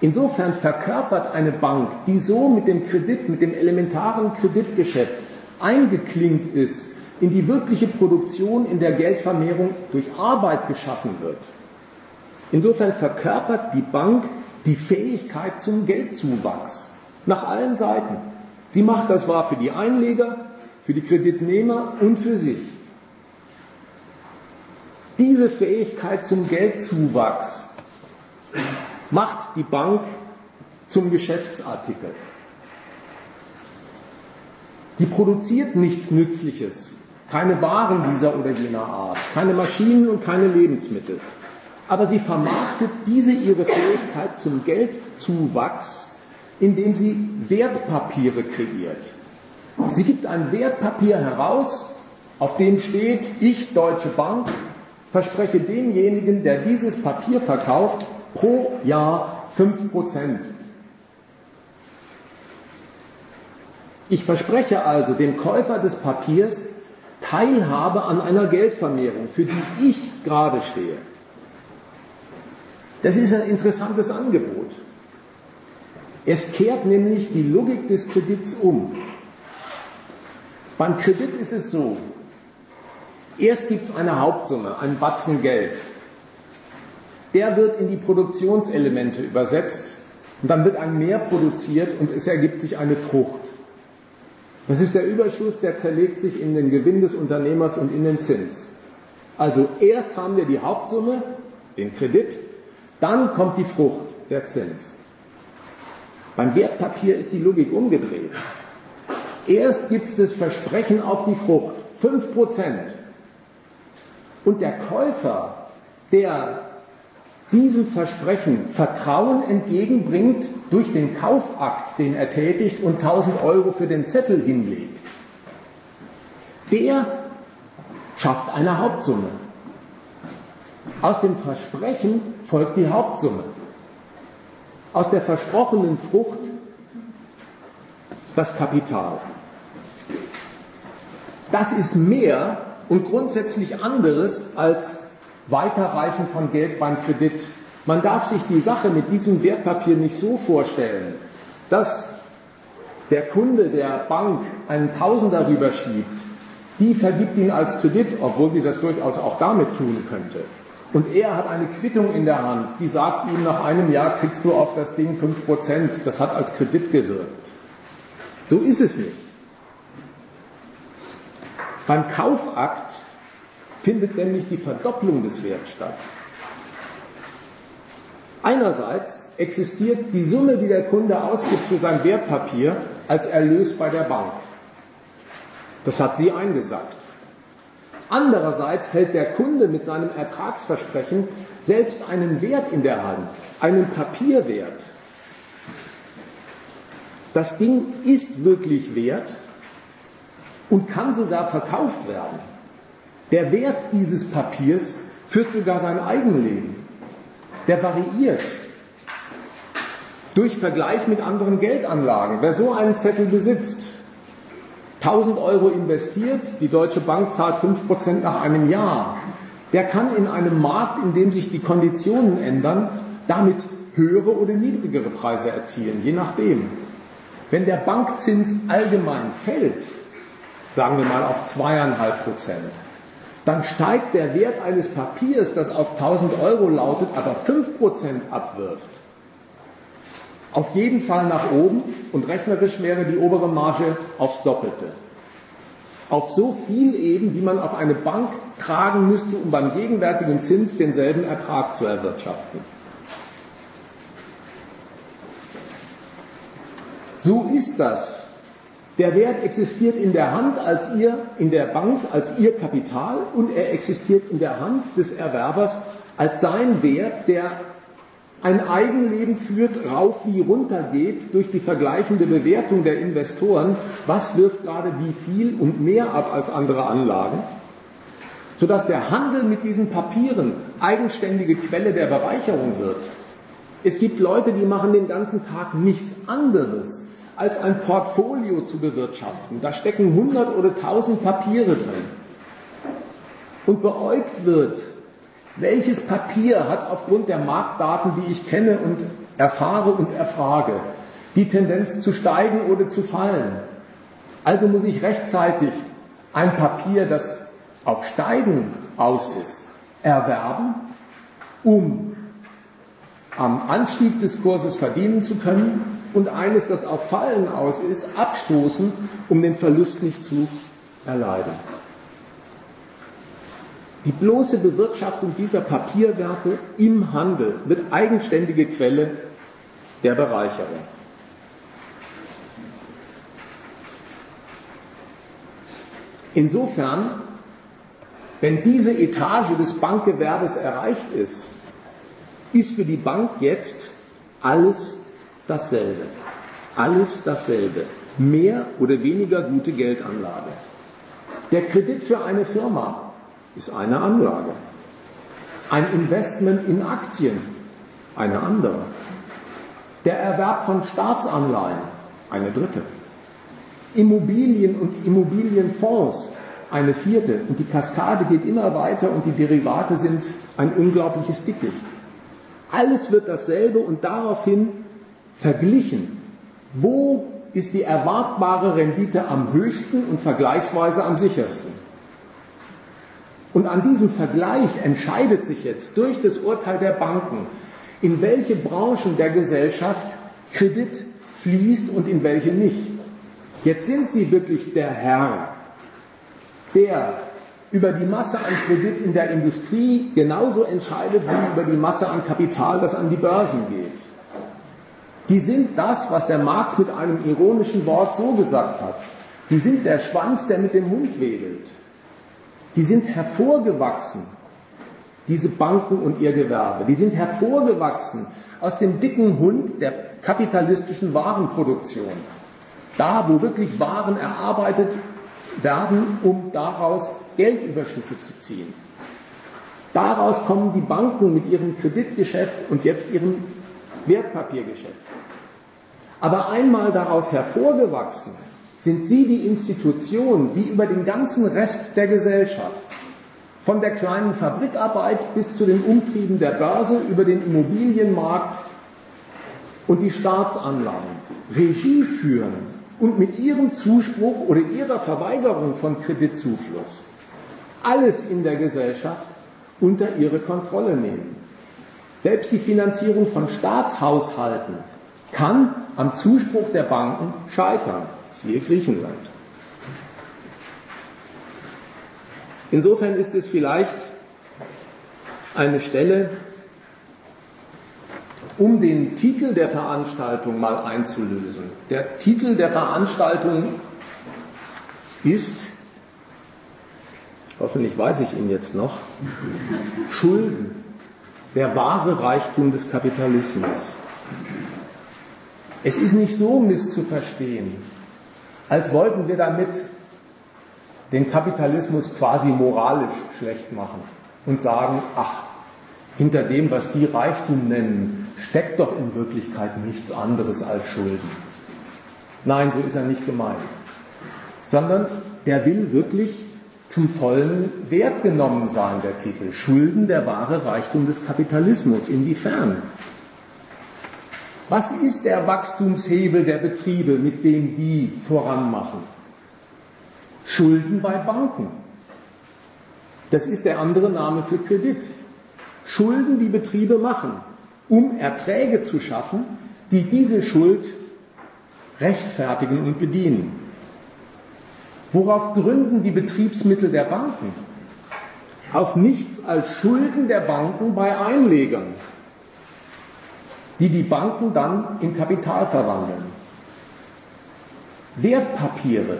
Insofern verkörpert eine Bank, die so mit dem Kredit, mit dem elementaren Kreditgeschäft eingeklinkt ist, in die wirkliche Produktion, in der Geldvermehrung durch Arbeit geschaffen wird. Insofern verkörpert die Bank die Fähigkeit zum Geldzuwachs nach allen Seiten. Sie macht das wahr für die Einleger, für die Kreditnehmer und für sich. Diese Fähigkeit zum Geldzuwachs macht die Bank zum Geschäftsartikel. Die produziert nichts Nützliches, keine Waren dieser oder jener Art, keine Maschinen und keine Lebensmittel. Aber sie vermarktet diese ihre Fähigkeit zum Geldzuwachs, indem sie Wertpapiere kreiert. Sie gibt ein Wertpapier heraus, auf dem steht, ich, Deutsche Bank, verspreche demjenigen, der dieses Papier verkauft, pro Jahr 5%. Ich verspreche also dem Käufer des Papiers Teilhabe an einer Geldvermehrung, für die ich gerade stehe. Das ist ein interessantes Angebot. Es kehrt nämlich die Logik des Kredits um. Beim Kredit ist es so, erst gibt es eine Hauptsumme, einen Batzen Geld. Der wird in die Produktionselemente übersetzt und dann wird ein Mehr produziert und es ergibt sich eine Frucht. Das ist der Überschuss, der zerlegt sich in den Gewinn des Unternehmers und in den Zins. Also erst haben wir die Hauptsumme, den Kredit, dann kommt die Frucht, der Zins. Beim Wertpapier ist die Logik umgedreht. Erst gibt es das Versprechen auf die Frucht, 5%. Und der Käufer, der diesem Versprechen Vertrauen entgegenbringt durch den Kaufakt, den er tätigt und 1000 Euro für den Zettel hinlegt, der schafft eine Hauptsumme. Aus dem Versprechen folgt die Hauptsumme. Aus der versprochenen Frucht das Kapital. Das ist mehr und grundsätzlich anderes als Weiterreichen von Geld beim Kredit. Man darf sich die Sache mit diesem Wertpapier nicht so vorstellen, dass der Kunde der Bank einen Tausender rüberschiebt, die vergibt ihn als Kredit, obwohl sie das durchaus auch damit tun könnte. Und er hat eine Quittung in der Hand, die sagt ihm, nach einem Jahr kriegst du auf das Ding 5%. Das hat als Kredit gewirkt. So ist es nicht. Beim Kaufakt findet nämlich die Verdopplung des Werts statt. Einerseits existiert die Summe, die der Kunde ausgibt für sein Wertpapier, als Erlös bei der Bank. Das hat sie eingesagt. Andererseits hält der Kunde mit seinem Ertragsversprechen selbst einen Wert in der Hand, einen Papierwert. Das Ding ist wirklich wert und kann sogar verkauft werden. Der Wert dieses Papiers führt sogar sein Eigenleben. Der variiert durch Vergleich mit anderen Geldanlagen. Wer so einen Zettel besitzt, 1000 Euro investiert, die Deutsche Bank zahlt 5% nach einem Jahr, der kann in einem Markt, in dem sich die Konditionen ändern, damit höhere oder niedrigere Preise erzielen, je nachdem. Wenn der Bankzins allgemein fällt, sagen wir mal auf zweieinhalb Prozent, dann steigt der Wert eines Papiers, das auf 1000 Euro lautet, aber 5% abwirft, auf jeden Fall nach oben und rechnerisch wäre die obere Marge aufs Doppelte. Auf so viel eben, wie man auf eine Bank tragen müsste, um beim gegenwärtigen Zins denselben Ertrag zu erwirtschaften. So ist das. Der Wert existiert in der Hand als ihr, in der Bank als ihr Kapital und er existiert in der Hand des Erwerbers als sein Wert, der ein Eigenleben führt, rauf wie runter geht durch die vergleichende Bewertung der Investoren, was wirft gerade wie viel und mehr ab als andere Anlagen, sodass der Handel mit diesen Papieren eigenständige Quelle der Bereicherung wird. Es gibt Leute, die machen den ganzen Tag nichts anderes, als ein Portfolio zu bewirtschaften. Da stecken 100 oder 1000 Papiere drin. Und beäugt wird, welches Papier hat aufgrund der Marktdaten, die ich kenne und erfahre und erfrage, die Tendenz zu steigen oder zu fallen. Also muss ich rechtzeitig ein Papier, das auf Steigen aus ist, erwerben, um am Anstieg des Kurses verdienen zu können und eines, das auf Fallen aus ist, abstoßen, um den Verlust nicht zu erleiden. Die bloße Bewirtschaftung dieser Papierwerte im Handel wird eigenständige Quelle der Bereicherung. Insofern, wenn diese Etage des Bankgewerbes erreicht ist, ist für die Bank jetzt alles dasselbe. Alles dasselbe. Mehr oder weniger gute Geldanlage. Der Kredit für eine Firma ist eine Anlage. Ein Investment in Aktien eine andere. Der Erwerb von Staatsanleihen eine dritte. Immobilien und Immobilienfonds eine vierte. Und die Kaskade geht immer weiter und die Derivate sind ein unglaubliches Dickicht. Alles wird dasselbe und daraufhin verglichen. Wo ist die erwartbare Rendite am höchsten und vergleichsweise am sichersten? Und an diesem Vergleich entscheidet sich jetzt durch das Urteil der Banken, in welche Branchen der Gesellschaft Kredit fließt und in welche nicht. Jetzt sind Sie wirklich der Herr, der über die Masse an Kredit in der Industrie genauso entscheidet wie über die Masse an Kapital, das an die Börsen geht. Die sind das, was der Marx mit einem ironischen Wort so gesagt hat. Die sind der Schwanz, der mit dem Hund wedelt. Die sind hervorgewachsen, diese Banken und ihr Gewerbe. Die sind hervorgewachsen aus dem dicken Hund der kapitalistischen Warenproduktion. Da, wo wirklich Waren erarbeitet werden, um daraus Geldüberschüsse zu ziehen. Daraus kommen die Banken mit ihrem Kreditgeschäft und jetzt ihrem Wertpapiergeschäft. Aber einmal daraus hervorgewachsen sind sie die Institution, die über den ganzen Rest der Gesellschaft, von der kleinen Fabrikarbeit bis zu den Umtrieben der Börse, über den Immobilienmarkt und die Staatsanleihen, Regie führen und mit ihrem Zuspruch oder ihrer Verweigerung von Kreditzufluss alles in der Gesellschaft unter ihre Kontrolle nehmen. Selbst die Finanzierung von Staatshaushalten kann am Zuspruch der Banken scheitern. Siehe Griechenland. Insofern ist es vielleicht eine Stelle, um den Titel der Veranstaltung mal einzulösen. Der Titel der Veranstaltung ist, hoffentlich weiß ich ihn jetzt noch, Schulden, der wahre Reichtum des Kapitalismus. Es ist nicht so misszuverstehen, als wollten wir damit den Kapitalismus quasi moralisch schlecht machen und sagen, ach, hinter dem, was die Reichtum nennen, steckt doch in Wirklichkeit nichts anderes als Schulden. Nein, so ist er nicht gemeint. Sondern der will wirklich zum vollen Wert genommen sein, der Titel. Schulden, der wahre Reichtum des Kapitalismus. Inwiefern? Was ist der Wachstumshebel der Betriebe, mit dem die voranmachen? Schulden bei Banken. Das ist der andere Name für Kredit. Schulden, die Betriebe machen, um Erträge zu schaffen, die diese Schuld rechtfertigen und bedienen. Worauf gründen die Betriebsmittel der Banken? Auf nichts als Schulden der Banken bei Einlegern die die Banken dann in Kapital verwandeln. Wertpapiere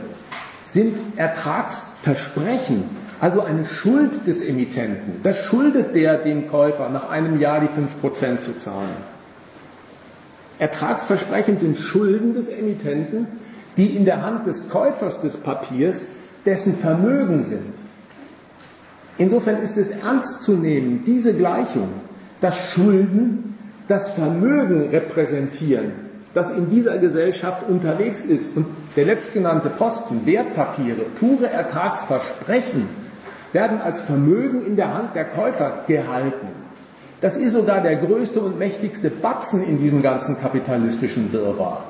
sind Ertragsversprechen, also eine Schuld des Emittenten. Das schuldet der dem Käufer nach einem Jahr die 5% zu zahlen. Ertragsversprechen sind Schulden des Emittenten, die in der Hand des Käufers des Papiers dessen Vermögen sind. Insofern ist es ernst zu nehmen, diese Gleichung, dass Schulden das Vermögen repräsentieren, das in dieser Gesellschaft unterwegs ist. Und der letztgenannte Posten, Wertpapiere, pure Ertragsversprechen, werden als Vermögen in der Hand der Käufer gehalten. Das ist sogar der größte und mächtigste Batzen in diesem ganzen kapitalistischen Wirrwarr.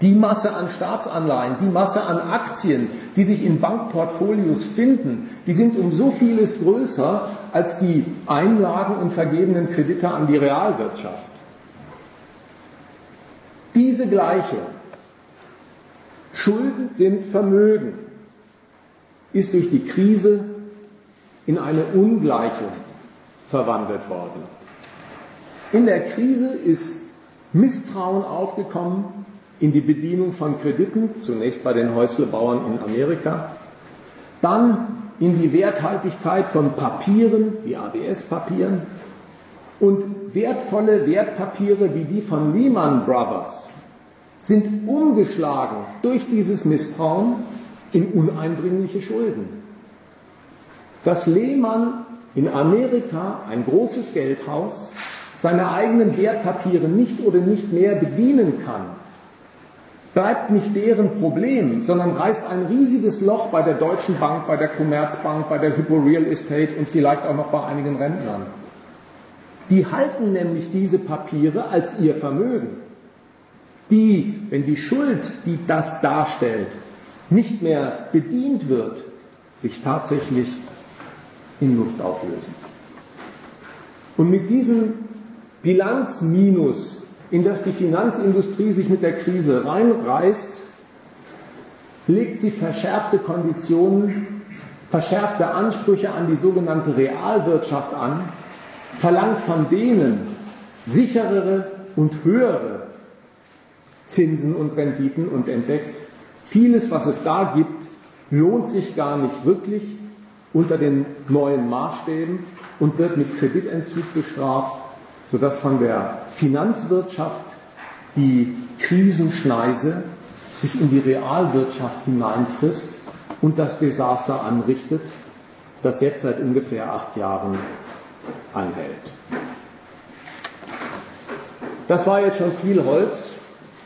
Die Masse an Staatsanleihen, die Masse an Aktien, die sich in Bankportfolios finden, die sind um so vieles größer als die Einlagen und vergebenen Kredite an die Realwirtschaft. Diese Gleichung, Schulden sind Vermögen, ist durch die Krise in eine Ungleichung verwandelt worden. In der Krise ist Misstrauen aufgekommen in die Bedienung von Krediten, zunächst bei den Häuslebauern in Amerika, dann in die Werthaltigkeit von Papieren, wie ABS-Papieren, und wertvolle Wertpapiere wie die von Lehman Brothers sind umgeschlagen durch dieses Misstrauen in uneinbringliche Schulden. Dass Lehman in Amerika, ein großes Geldhaus, seine eigenen Wertpapiere nicht oder nicht mehr bedienen kann, bleibt nicht deren Problem, sondern reißt ein riesiges Loch bei der Deutschen Bank, bei der Commerzbank, bei der Hypo Real Estate und vielleicht auch noch bei einigen Rentnern. Die halten nämlich diese Papiere als ihr Vermögen, die, wenn die Schuld, die das darstellt, nicht mehr bedient wird, sich tatsächlich in Luft auflösen. Und mit diesem Bilanzminus, in das die Finanzindustrie sich mit der Krise reinreißt, legt sie verschärfte Konditionen, verschärfte Ansprüche an die sogenannte Realwirtschaft an, verlangt von denen sicherere und höhere Zinsen und Renditen und entdeckt, vieles, was es da gibt, lohnt sich gar nicht wirklich unter den neuen Maßstäben und wird mit Kreditentzug bestraft sodass von der Finanzwirtschaft die Krisenschneise sich in die Realwirtschaft hineinfrisst und das Desaster anrichtet, das jetzt seit ungefähr acht Jahren anhält. Das war jetzt schon viel Holz.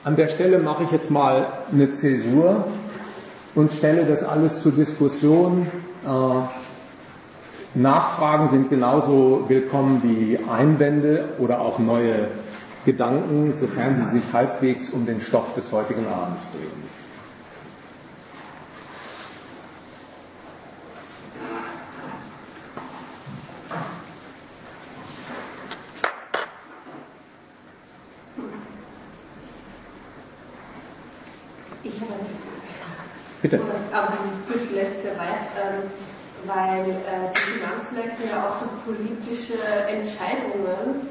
An der Stelle mache ich jetzt mal eine Zäsur und stelle das alles zur Diskussion. Äh, Nachfragen sind genauso willkommen wie Einwände oder auch neue Gedanken, sofern sie sich halbwegs um den Stoff des heutigen Abends drehen. Ich habe eine Frage. Bitte. Aber die führt vielleicht sehr weit. Ähm, weil äh, die Finanzmärkte ja auch durch politische Entscheidungen,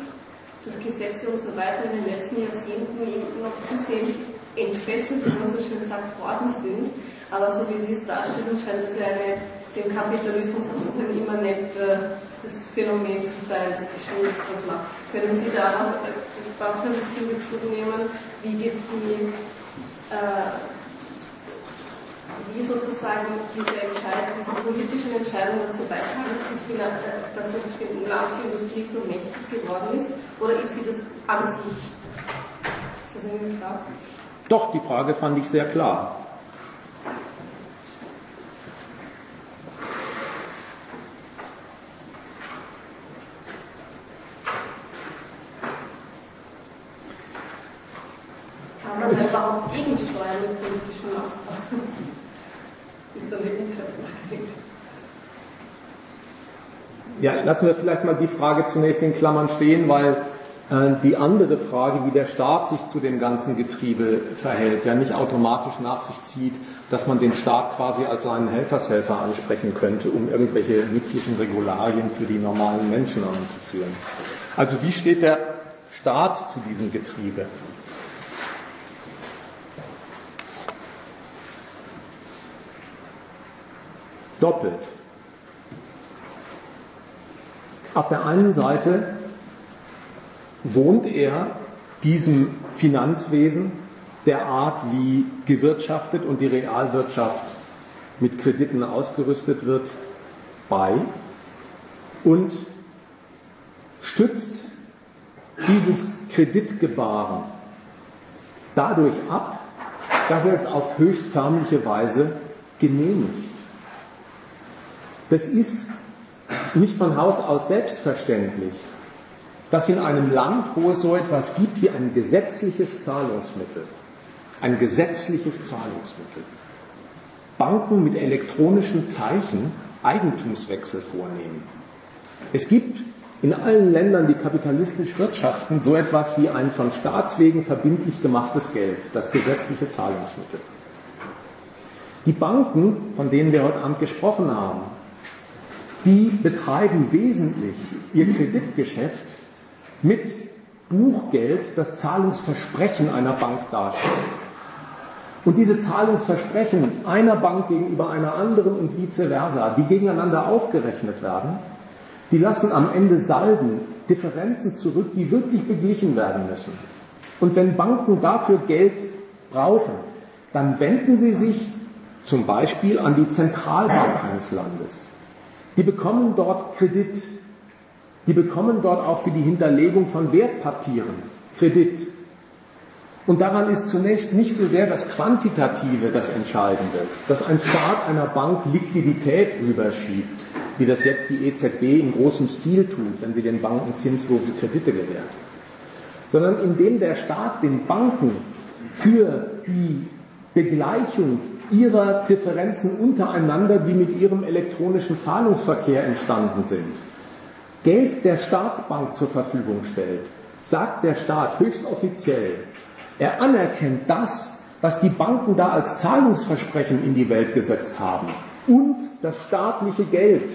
durch Gesetze und so weiter in den letzten Jahrzehnten noch zusehends entfesselt, wie man so schön sagt, worden sind. Aber so wie Sie es darstellen, scheint das ja eine, dem Kapitalismus sozusagen immer nicht äh, das Phänomen zu sein, das die Schuld was macht. Können Sie da noch äh, ganz ein bisschen Bezug nehmen, wie jetzt die äh, wie sozusagen diese Entscheidung, diese politischen Entscheidungen dazu beitragen, dass, das äh, dass die Finanzindustrie so mächtig geworden ist? Oder ist sie das an sich? Ist das Ihnen klar? Doch, die Frage fand ich sehr klar. Kann man überhaupt gegensteuern mit politischen Maßnahmen? Ja, lassen wir vielleicht mal die Frage zunächst in Klammern stehen, weil äh, die andere Frage, wie der Staat sich zu dem ganzen Getriebe verhält, ja nicht automatisch nach sich zieht, dass man den Staat quasi als seinen Helfershelfer ansprechen könnte, um irgendwelche nützlichen Regularien für die normalen Menschen anzuführen. Also wie steht der Staat zu diesem Getriebe? Doppelt. Auf der einen Seite wohnt er diesem Finanzwesen, der Art, wie gewirtschaftet und die Realwirtschaft mit Krediten ausgerüstet wird, bei und stützt dieses Kreditgebaren dadurch ab, dass er es auf höchst förmliche Weise genehmigt. Das ist nicht von Haus aus selbstverständlich. dass in einem Land, wo es so etwas gibt wie ein gesetzliches Zahlungsmittel, ein gesetzliches Zahlungsmittel, Banken mit elektronischen Zeichen Eigentumswechsel vornehmen. Es gibt in allen Ländern, die kapitalistisch wirtschaften, so etwas wie ein von Staatswegen verbindlich gemachtes Geld, das gesetzliche Zahlungsmittel. Die Banken, von denen wir heute Abend gesprochen haben, die betreiben wesentlich ihr Kreditgeschäft mit Buchgeld, das Zahlungsversprechen einer Bank darstellt. Und diese Zahlungsversprechen einer Bank gegenüber einer anderen und vice versa, die gegeneinander aufgerechnet werden, die lassen am Ende Salden, Differenzen zurück, die wirklich beglichen werden müssen. Und wenn Banken dafür Geld brauchen, dann wenden sie sich zum Beispiel an die Zentralbank eines Landes. Die bekommen dort Kredit. Die bekommen dort auch für die Hinterlegung von Wertpapieren Kredit. Und daran ist zunächst nicht so sehr das Quantitative das Entscheidende, dass ein Staat einer Bank Liquidität rüberschiebt, wie das jetzt die EZB in großem Stil tut, wenn sie den Banken zinslose Kredite gewährt, sondern indem der Staat den Banken für die Begleichung ihrer Differenzen untereinander, die mit ihrem elektronischen Zahlungsverkehr entstanden sind, Geld der Staatsbank zur Verfügung stellt, sagt der Staat höchst offiziell, er anerkennt das, was die Banken da als Zahlungsversprechen in die Welt gesetzt haben und das staatliche Geld.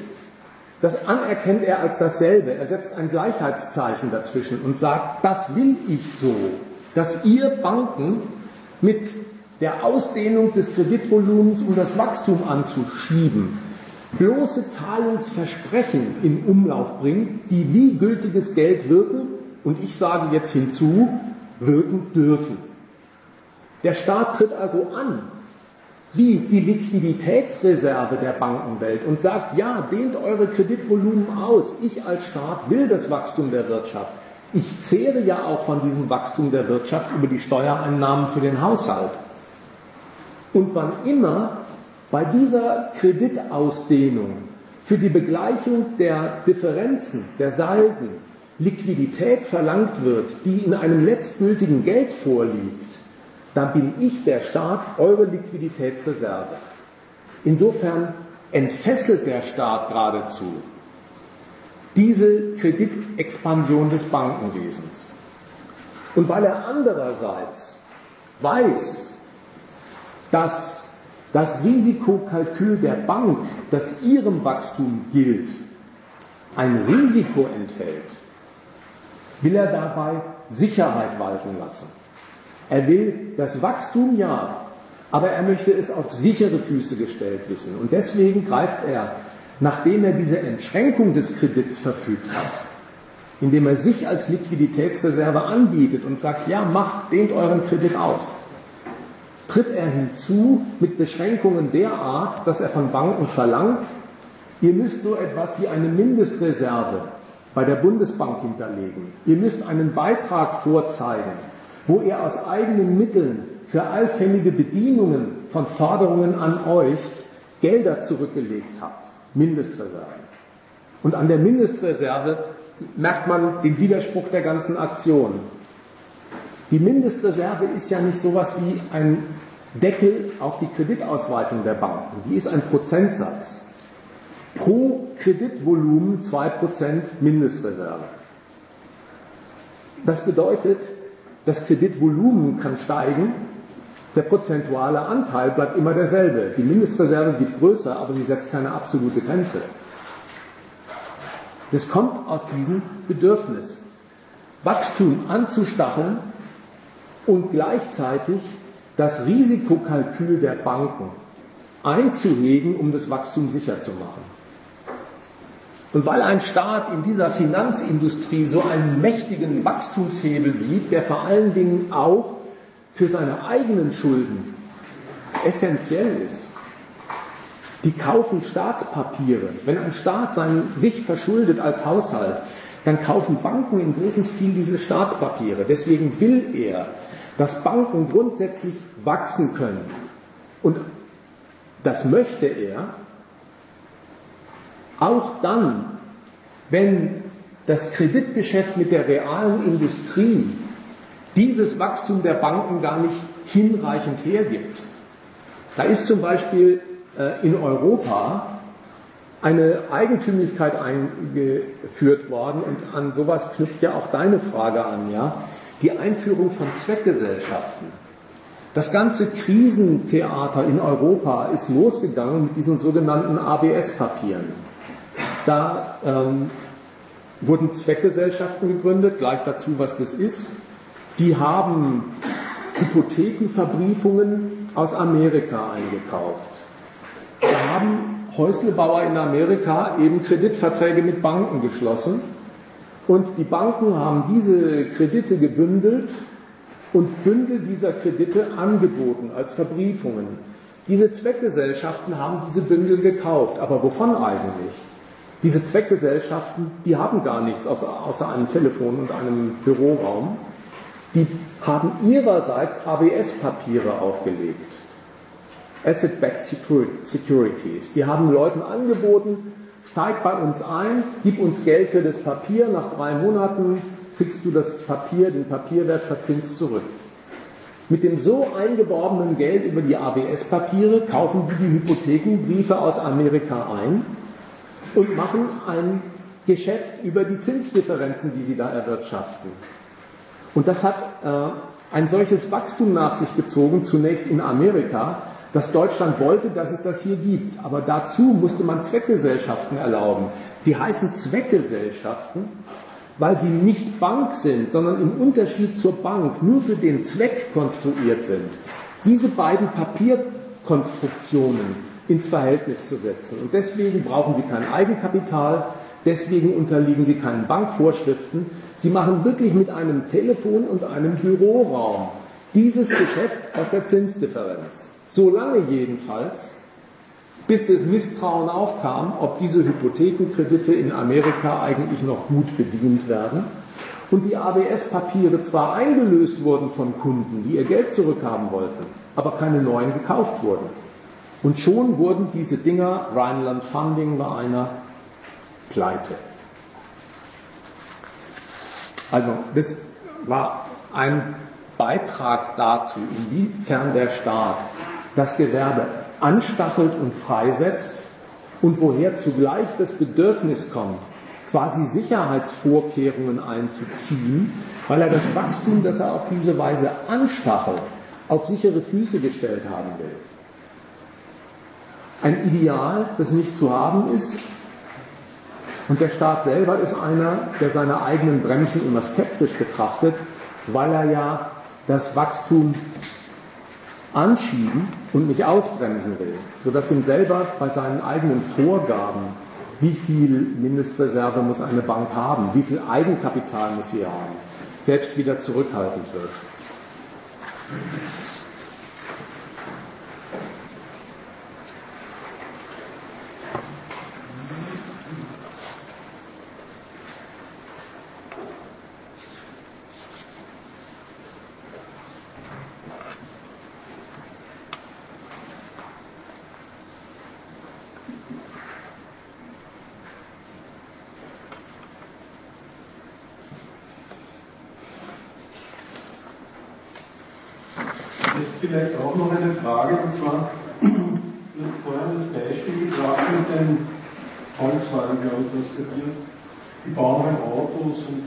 Das anerkennt er als dasselbe. Er setzt ein Gleichheitszeichen dazwischen und sagt, das will ich so, dass ihr Banken mit der Ausdehnung des Kreditvolumens, um das Wachstum anzuschieben, bloße Zahlungsversprechen in Umlauf bringt, die wie gültiges Geld wirken und ich sage jetzt hinzu, wirken dürfen. Der Staat tritt also an, wie die Liquiditätsreserve der Bankenwelt und sagt, ja, dehnt eure Kreditvolumen aus. Ich als Staat will das Wachstum der Wirtschaft. Ich zehre ja auch von diesem Wachstum der Wirtschaft über die Steuereinnahmen für den Haushalt. Und wann immer bei dieser Kreditausdehnung für die Begleichung der Differenzen, der Salden, Liquidität verlangt wird, die in einem letztgültigen Geld vorliegt, dann bin ich der Staat eure Liquiditätsreserve. Insofern entfesselt der Staat geradezu diese Kreditexpansion des Bankenwesens. Und weil er andererseits weiß, dass das Risikokalkül der Bank, das ihrem Wachstum gilt, ein Risiko enthält, will er dabei Sicherheit walten lassen. Er will das Wachstum ja, aber er möchte es auf sichere Füße gestellt wissen. Und deswegen greift er, nachdem er diese Entschränkung des Kredits verfügt hat, indem er sich als Liquiditätsreserve anbietet und sagt, ja, macht, dehnt euren Kredit aus, tritt er hinzu mit Beschränkungen der Art, dass er von Banken verlangt, ihr müsst so etwas wie eine Mindestreserve bei der Bundesbank hinterlegen. Ihr müsst einen Beitrag vorzeigen, wo ihr aus eigenen Mitteln für allfällige Bedienungen von Forderungen an euch Gelder zurückgelegt habt. Mindestreserve. Und an der Mindestreserve merkt man den Widerspruch der ganzen Aktion. Die Mindestreserve ist ja nicht sowas wie ein Deckel auf die Kreditausweitung der Banken. Die ist ein Prozentsatz pro Kreditvolumen 2% Mindestreserve. Das bedeutet, das Kreditvolumen kann steigen, der prozentuale Anteil bleibt immer derselbe. Die Mindestreserve wird größer, aber sie setzt keine absolute Grenze. Das kommt aus diesem Bedürfnis, Wachstum anzustacheln und gleichzeitig das Risikokalkül der Banken einzuhegen, um das Wachstum sicher zu machen. Und weil ein Staat in dieser Finanzindustrie so einen mächtigen Wachstumshebel sieht, der vor allen Dingen auch für seine eigenen Schulden essentiell ist, die kaufen Staatspapiere. Wenn ein Staat sein, sich verschuldet als Haushalt, dann kaufen Banken in großem Stil diese Staatspapiere. Deswegen will er, dass Banken grundsätzlich wachsen können. Und das möchte er, auch dann, wenn das Kreditgeschäft mit der realen Industrie dieses Wachstum der Banken gar nicht hinreichend hergibt. Da ist zum Beispiel äh, in Europa eine Eigentümlichkeit eingeführt worden und an sowas knüpft ja auch deine Frage an, ja? Die Einführung von Zweckgesellschaften. Das ganze Krisentheater in Europa ist losgegangen mit diesen sogenannten ABS-Papieren. Da ähm, wurden Zweckgesellschaften gegründet, gleich dazu, was das ist. Die haben Hypothekenverbriefungen aus Amerika eingekauft. Da haben Häuslebauer in Amerika eben Kreditverträge mit Banken geschlossen und die Banken haben diese Kredite gebündelt und Bündel dieser Kredite angeboten als Verbriefungen. Diese Zweckgesellschaften haben diese Bündel gekauft. Aber wovon eigentlich? Diese Zweckgesellschaften, die haben gar nichts außer, einem Telefon und einem Büroraum. Die haben ihrerseits ABS-Papiere aufgelegt. Asset-Backed Securities. Die haben Leuten angeboten, steig bei uns ein, gib uns Geld für das Papier, nach drei Monaten kriegst du das Papier, den Papierwert verzinst zurück. Mit dem so eingeworbenen Geld über die ABS-Papiere kaufen die die Hypothekenbriefe aus Amerika ein und machen ein Geschäft über die Zinsdifferenzen, die sie da erwirtschaften. Und das hat äh, ein solches Wachstum nach sich gezogen, zunächst in Amerika, dass Deutschland wollte, dass es das hier gibt. Aber dazu musste man Zweckgesellschaften erlauben. Die heißen Zweckgesellschaften, weil sie nicht Bank sind, sondern im Unterschied zur Bank nur für den Zweck konstruiert sind. Diese beiden Papierkonstruktionen ins Verhältnis zu setzen. Und deswegen brauchen sie kein Eigenkapital, deswegen unterliegen sie keinen Bankvorschriften. Sie machen wirklich mit einem Telefon und einem Büroraum dieses Geschäft aus der Zinsdifferenz. Solange jedenfalls, bis das Misstrauen aufkam, ob diese Hypothekenkredite in Amerika eigentlich noch gut bedient werden und die ABS-Papiere zwar eingelöst wurden von Kunden, die ihr Geld zurückhaben wollten, aber keine neuen gekauft wurden. Und schon wurden diese Dinger, Rheinland Funding war einer, pleite. Also das war ein Beitrag dazu, inwiefern der Staat das Gewerbe anstachelt und freisetzt und woher zugleich das Bedürfnis kommt, quasi Sicherheitsvorkehrungen einzuziehen, weil er das Wachstum, das er auf diese Weise anstachelt, auf sichere Füße gestellt haben will. Ein Ideal, das nicht zu haben ist. Und der Staat selber ist einer, der seine eigenen Bremsen immer skeptisch betrachtet, weil er ja das Wachstum anschieben und nicht ausbremsen will, sodass ihm selber bei seinen eigenen Vorgaben, wie viel Mindestreserve muss eine Bank haben, wie viel Eigenkapital muss sie haben, selbst wieder zurückhaltend wird. vielleicht auch noch eine Frage, und zwar, du hast vorhin das Beispiel gebracht mit den Volkswagen, glaube ich, transportiert. Die bauen halt Autos und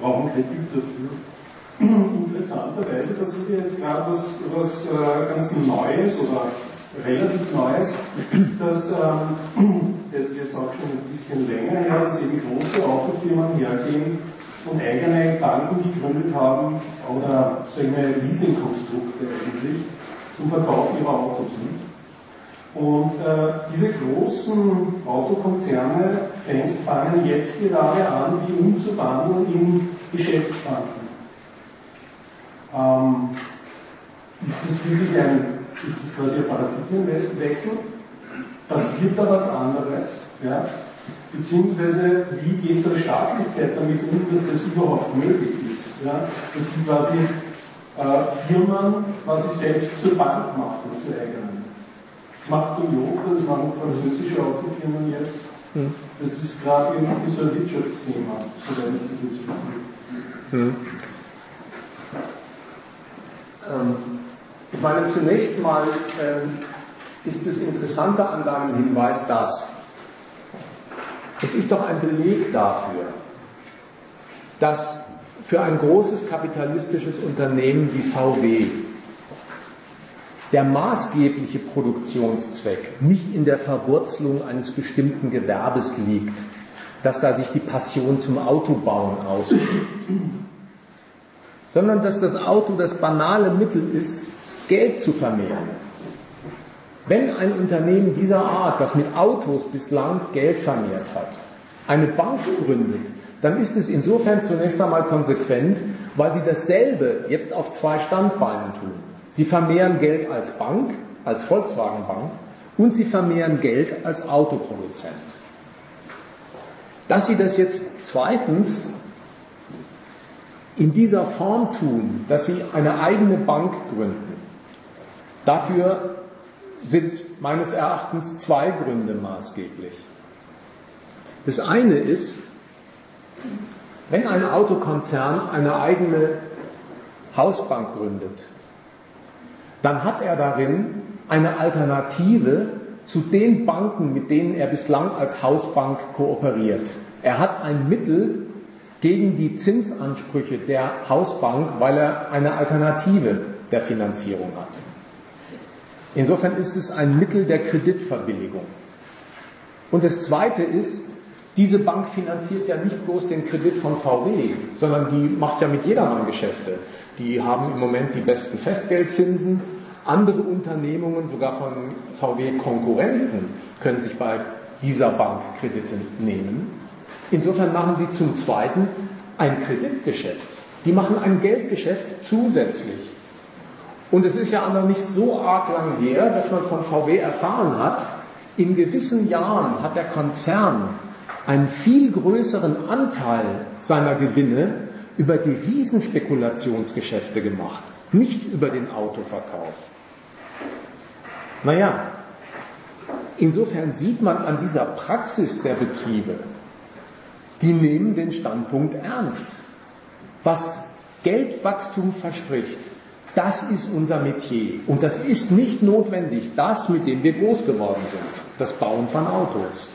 brauchen Kredit dafür. Interessanterweise, das ist jetzt gerade was, was äh, ganz Neues oder relativ Neues, dass ähm, das ist jetzt auch schon ein bisschen länger her, dass eben große Autofirmen hergehen und eigene Banken gegründet haben oder sagen wir Leasingkonstrukte eigentlich zum Verkauf ihrer Autos. Und äh, diese großen Autokonzerne fangen jetzt gerade an, die umzuwandeln in Geschäftsbanken. Ähm, ist das wirklich ein, ist das quasi ein Paradigmenwechsel? Passiert da was anderes? Ja? beziehungsweise wie geht unsere Staatlichkeit damit um, dass das überhaupt möglich ist. Ja? Dass die quasi äh, Firmen quasi selbst zur Bank machen, zur eigenen. Das macht Toyota, das machen französische Autofirmen jetzt, Hm. Das ist gerade irgendwie so ein Wirtschaftsthema, soweit ich das jetzt hm. ähm, Ich meine, zunächst mal ähm, ist das Interessante an deinem Hinweis das. Es ist doch ein Beleg dafür, dass für ein großes kapitalistisches Unternehmen wie VW der maßgebliche Produktionszweck nicht in der Verwurzelung eines bestimmten Gewerbes liegt, dass da sich die Passion zum Autobauen ausübt, sondern dass das Auto das banale Mittel ist, Geld zu vermehren. Wenn ein Unternehmen dieser Art, das mit Autos bislang Geld vermehrt hat, eine Bank gründet, dann ist es insofern zunächst einmal konsequent, weil sie dasselbe jetzt auf zwei Standbeinen tun. Sie vermehren Geld als Bank, als Volkswagen Bank und sie vermehren Geld als Autoproduzent. Dass sie das jetzt zweitens in dieser Form tun, dass sie eine eigene Bank gründen, dafür sind meines Erachtens zwei Gründe maßgeblich. Das eine ist, wenn ein Autokonzern eine eigene Hausbank gründet, dann hat er darin eine Alternative zu den Banken, mit denen er bislang als Hausbank kooperiert. Er hat ein Mittel gegen die Zinsansprüche der Hausbank, weil er eine Alternative der Finanzierung hat. Insofern ist es ein Mittel der Kreditverbilligung. Und das Zweite ist, diese Bank finanziert ja nicht bloß den Kredit von VW, sondern die macht ja mit jedermann Geschäfte. Die haben im Moment die besten Festgeldzinsen. Andere Unternehmungen, sogar von VW-Konkurrenten, können sich bei dieser Bank Kredite nehmen. Insofern machen sie zum Zweiten ein Kreditgeschäft. Die machen ein Geldgeschäft zusätzlich. Und es ist ja auch noch nicht so arg lang her, dass man von VW erfahren hat, in gewissen Jahren hat der Konzern einen viel größeren Anteil seiner Gewinne über die Riesenspekulationsgeschäfte gemacht, nicht über den Autoverkauf. Naja, insofern sieht man an dieser Praxis der Betriebe, die nehmen den Standpunkt ernst. Was Geldwachstum verspricht, das ist unser Metier. Und das ist nicht notwendig das, mit dem wir groß geworden sind, das Bauen von Autos.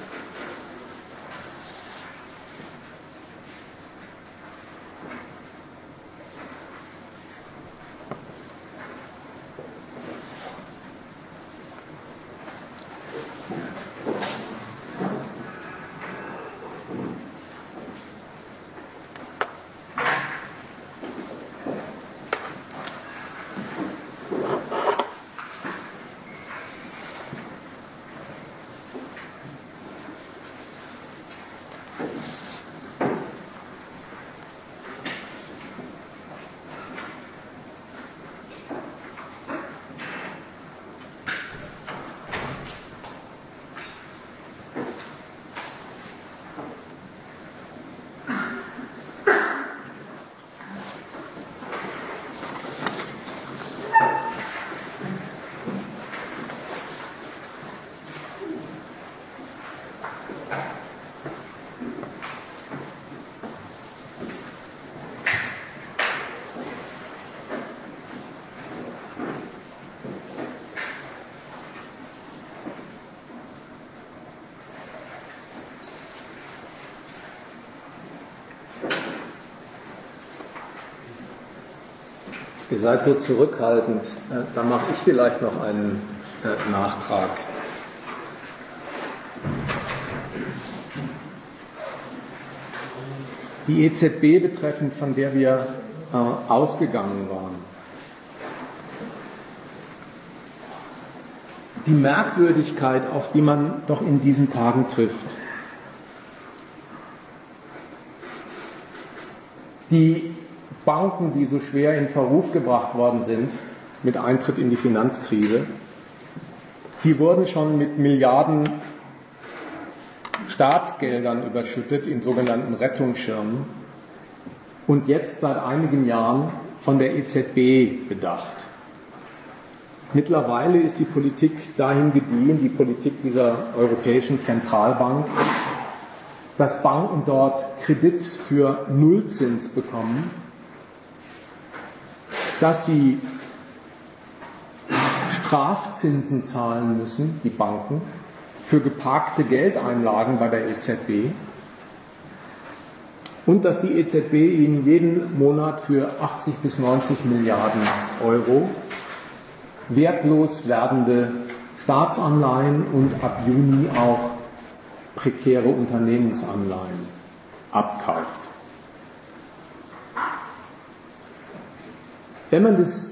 Seid so zurückhaltend, äh, da mache ich vielleicht noch einen äh, Nachtrag. Die EZB betreffend, von der wir äh, ausgegangen waren. Die Merkwürdigkeit, auf die man doch in diesen Tagen trifft. Die Banken, die so schwer in Verruf gebracht worden sind mit Eintritt in die Finanzkrise, die wurden schon mit Milliarden Staatsgeldern überschüttet in sogenannten Rettungsschirmen und jetzt seit einigen Jahren von der EZB bedacht. Mittlerweile ist die Politik dahin gediehen, die Politik dieser Europäischen Zentralbank, dass Banken dort Kredit für Nullzins bekommen, dass sie Strafzinsen zahlen müssen, die Banken, für geparkte Geldeinlagen bei der EZB und dass die EZB ihnen jeden Monat für 80 bis 90 Milliarden Euro wertlos werdende Staatsanleihen und ab Juni auch prekäre Unternehmensanleihen abkauft. Wenn man das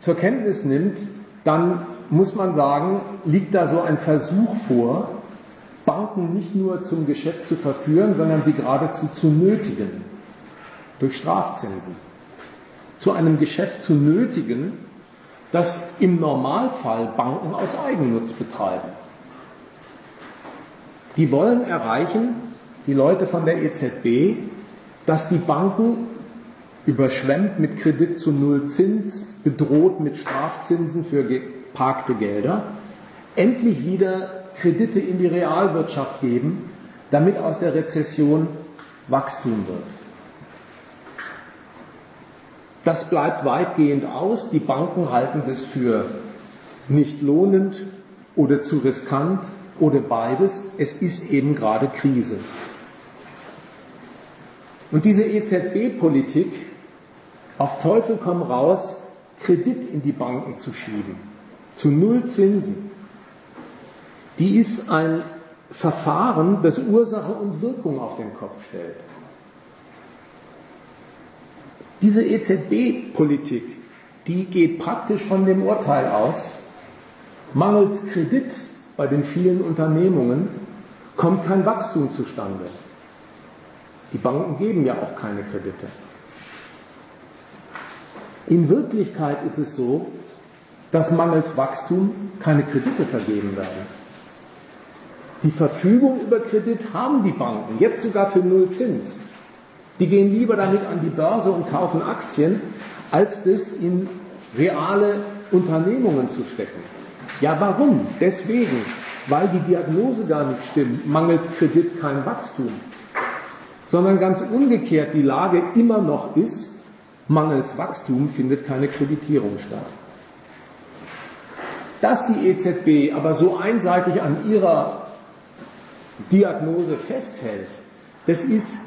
zur Kenntnis nimmt, dann muss man sagen, liegt da so ein Versuch vor, Banken nicht nur zum Geschäft zu verführen, sondern sie geradezu zu nötigen durch Strafzinsen. Zu einem Geschäft zu nötigen, das im Normalfall Banken aus Eigennutz betreiben. Die wollen erreichen, die Leute von der EZB, dass die Banken überschwemmt mit Kredit zu Null Zins, bedroht mit Strafzinsen für geparkte Gelder, endlich wieder Kredite in die Realwirtschaft geben, damit aus der Rezession Wachstum wird. Das bleibt weitgehend aus. Die Banken halten das für nicht lohnend oder zu riskant oder beides. Es ist eben gerade Krise. Und diese EZB-Politik, auf Teufel komm raus, Kredit in die Banken zu schieben, zu Null Zinsen, die ist ein Verfahren, das Ursache und Wirkung auf den Kopf stellt. Diese EZB-Politik, die geht praktisch von dem Urteil aus, mangels Kredit bei den vielen Unternehmungen kommt kein Wachstum zustande. Die Banken geben ja auch keine Kredite. In Wirklichkeit ist es so, dass mangels Wachstum keine Kredite vergeben werden. Die Verfügung über Kredit haben die Banken, jetzt sogar für Null Zins. Die gehen lieber damit an die Börse und kaufen Aktien, als das in reale Unternehmungen zu stecken. Ja, warum? Deswegen, weil die Diagnose gar nicht stimmt, mangels Kredit kein Wachstum, sondern ganz umgekehrt die Lage immer noch ist, mangels Wachstum findet keine Kreditierung statt. Dass die EZB aber so einseitig an ihrer Diagnose festhält, das ist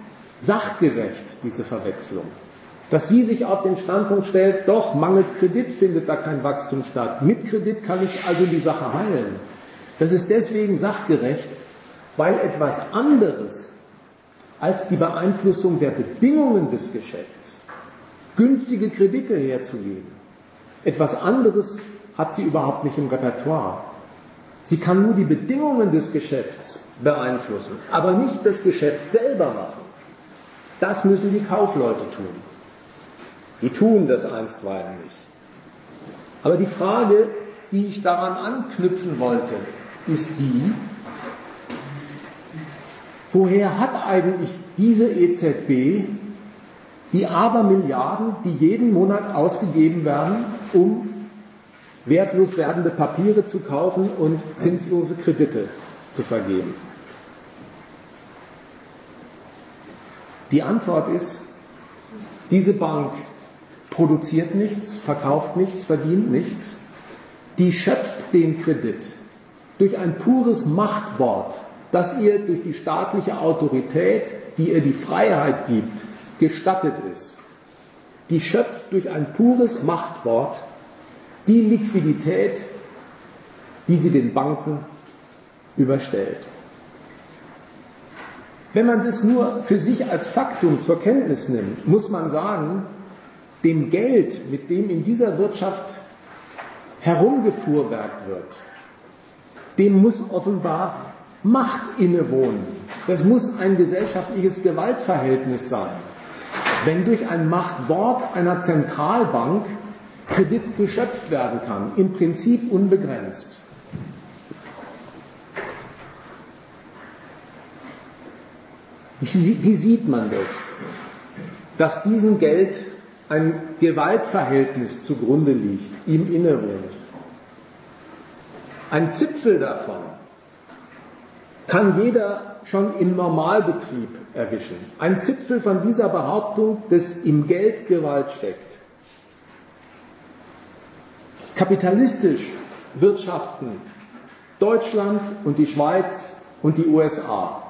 sachgerecht, diese Verwechslung. Dass sie sich auf den Standpunkt stellt, doch, mangels Kredit findet da kein Wachstum statt. Mit Kredit kann ich also die Sache heilen. Das ist deswegen sachgerecht, weil etwas anderes als die Beeinflussung der Bedingungen des Geschäfts, günstige Kredite herzugeben, etwas anderes hat sie überhaupt nicht im Repertoire. Sie kann nur die Bedingungen des Geschäfts beeinflussen, aber nicht das Geschäft selber machen. Das müssen die Kaufleute tun. Die tun das einstweilen nicht. Aber die Frage, die ich daran anknüpfen wollte, ist die, woher hat eigentlich diese EZB die Abermilliarden, die jeden Monat ausgegeben werden, um wertlos werdende Papiere zu kaufen und zinslose Kredite zu vergeben? Die Antwort ist, diese Bank produziert nichts, verkauft nichts, verdient nichts. Die schöpft den Kredit durch ein pures Machtwort, das ihr durch die staatliche Autorität, die ihr die Freiheit gibt, gestattet ist. Die schöpft durch ein pures Machtwort die Liquidität, die sie den Banken überstellt. Wenn man das nur für sich als Faktum zur Kenntnis nimmt, muss man sagen, dem Geld, mit dem in dieser Wirtschaft herumgefuhrwerkt wird, dem muss offenbar Macht innewohnen. Das muss ein gesellschaftliches Gewaltverhältnis sein. Wenn durch ein Machtwort einer Zentralbank Kredit geschöpft werden kann, im Prinzip unbegrenzt, Wie, sieht man das? Dass diesem Geld ein Gewaltverhältnis zugrunde liegt, ihm innewohnt. Ein Zipfel davon kann jeder schon im Normalbetrieb erwischen. Ein Zipfel von dieser Behauptung, dass im Geld Gewalt steckt. Kapitalistisch wirtschaften Deutschland und die Schweiz und die USA.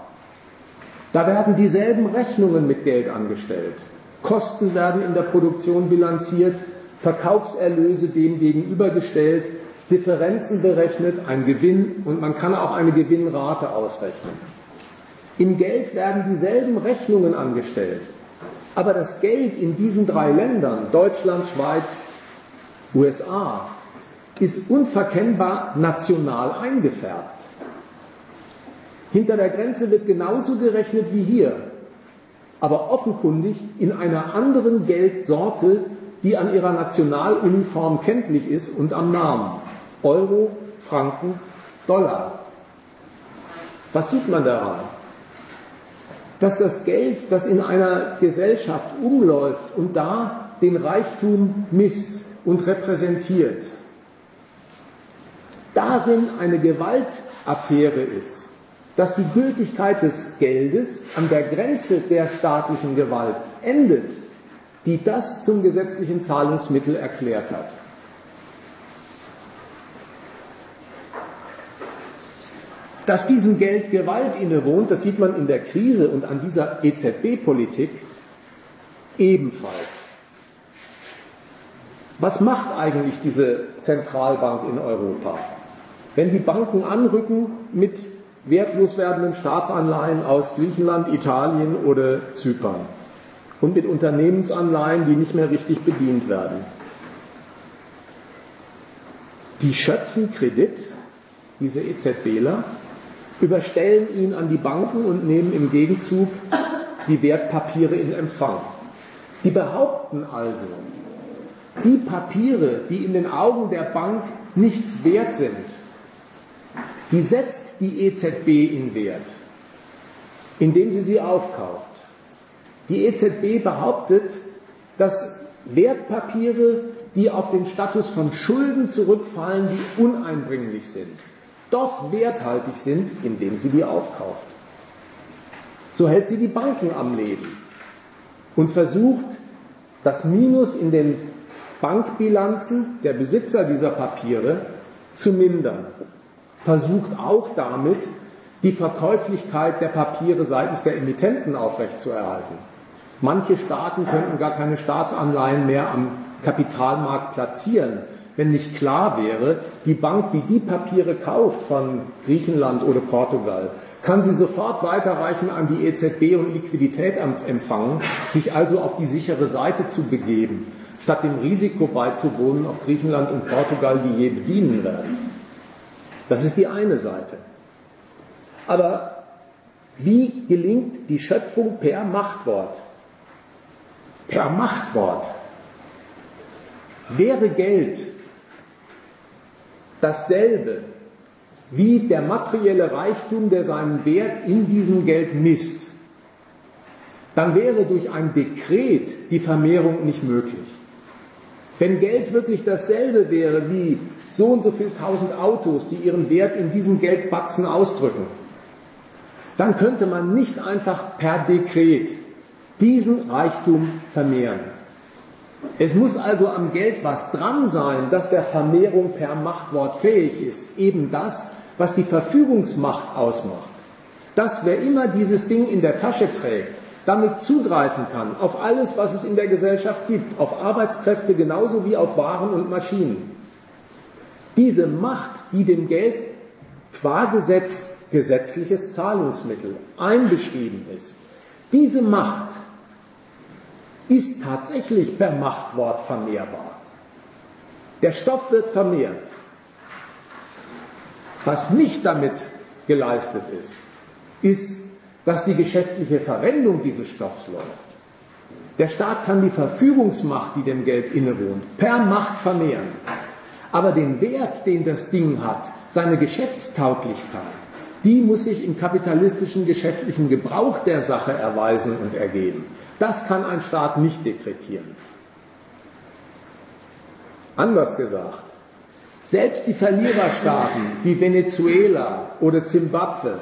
Da werden dieselben Rechnungen mit Geld angestellt. Kosten werden in der Produktion bilanziert, Verkaufserlöse dem gegenübergestellt, Differenzen berechnet, ein Gewinn und man kann auch eine Gewinnrate ausrechnen. Im Geld werden dieselben Rechnungen angestellt, aber das Geld in diesen drei Ländern, Deutschland, Schweiz, USA, ist unverkennbar national eingefärbt. Hinter der Grenze wird genauso gerechnet wie hier, aber offenkundig in einer anderen Geldsorte, die an ihrer Nationaluniform kenntlich ist und am Namen. Euro, Franken, Dollar. Was sieht man daran? Dass das Geld, das in einer Gesellschaft umläuft und da den Reichtum misst und repräsentiert, darin eine Gewaltaffäre ist, dass die Gültigkeit des Geldes an der Grenze der staatlichen Gewalt endet, die das zum gesetzlichen Zahlungsmittel erklärt hat. Dass diesem Geld Gewalt innewohnt, das sieht man in der Krise und an dieser EZB-Politik ebenfalls. Was macht eigentlich diese Zentralbank in Europa? Wenn die Banken anrücken mit wertlos werdenden Staatsanleihen aus Griechenland, Italien oder Zypern und mit Unternehmensanleihen, die nicht mehr richtig bedient werden. Die schöpfen Kredit, diese EZBler, überstellen ihn an die Banken und nehmen im Gegenzug die Wertpapiere in Empfang. Die behaupten also, die Papiere, die in den Augen der Bank nichts wert sind, die setzt die EZB in Wert, indem sie sie aufkauft. Die EZB behauptet, dass Wertpapiere, die auf den Status von Schulden zurückfallen, die uneinbringlich sind, doch werthaltig sind, indem sie die aufkauft. So hält sie die Banken am Leben und versucht, das Minus in den Bankbilanzen der Besitzer dieser Papiere zu mindern versucht auch damit, die Verkäuflichkeit der Papiere seitens der Emittenten aufrechtzuerhalten. Manche Staaten könnten gar keine Staatsanleihen mehr am Kapitalmarkt platzieren, wenn nicht klar wäre, die Bank, die die Papiere kauft von Griechenland oder Portugal, kann sie sofort weiterreichen an die EZB und Liquidität empfangen, sich also auf die sichere Seite zu begeben, statt dem Risiko beizuwohnen, ob Griechenland und Portugal die je bedienen werden. Das ist die eine Seite. Aber wie gelingt die Schöpfung per Machtwort? Per Machtwort. Wäre Geld dasselbe wie der materielle Reichtum, der seinen Wert in diesem Geld misst, dann wäre durch ein Dekret die Vermehrung nicht möglich. Wenn Geld wirklich dasselbe wäre wie so und so viel tausend Autos, die ihren Wert in diesem Geldbatzen ausdrücken, dann könnte man nicht einfach per Dekret diesen Reichtum vermehren. Es muss also am Geld was dran sein, dass der Vermehrung per Machtwort fähig ist. Eben das, was die Verfügungsmacht ausmacht. Dass wer immer dieses Ding in der Tasche trägt, damit zugreifen kann auf alles, was es in der Gesellschaft gibt, auf Arbeitskräfte genauso wie auf Waren und Maschinen. Diese Macht, die dem Geld qua Gesetz gesetzliches Zahlungsmittel einbeschrieben ist, diese Macht ist tatsächlich per Machtwort vermehrbar. Der Stoff wird vermehrt. Was nicht damit geleistet ist, ist, dass die geschäftliche Verwendung dieses Stoffs läuft. Der Staat kann die Verfügungsmacht, die dem Geld innewohnt, per Macht vermehren. Aber den Wert, den das Ding hat, seine Geschäftstauglichkeit, die muss sich im kapitalistischen geschäftlichen Gebrauch der Sache erweisen und ergeben. Das kann ein Staat nicht dekretieren. Anders gesagt, Selbst die Verliererstaaten wie Venezuela oder Zimbabwe,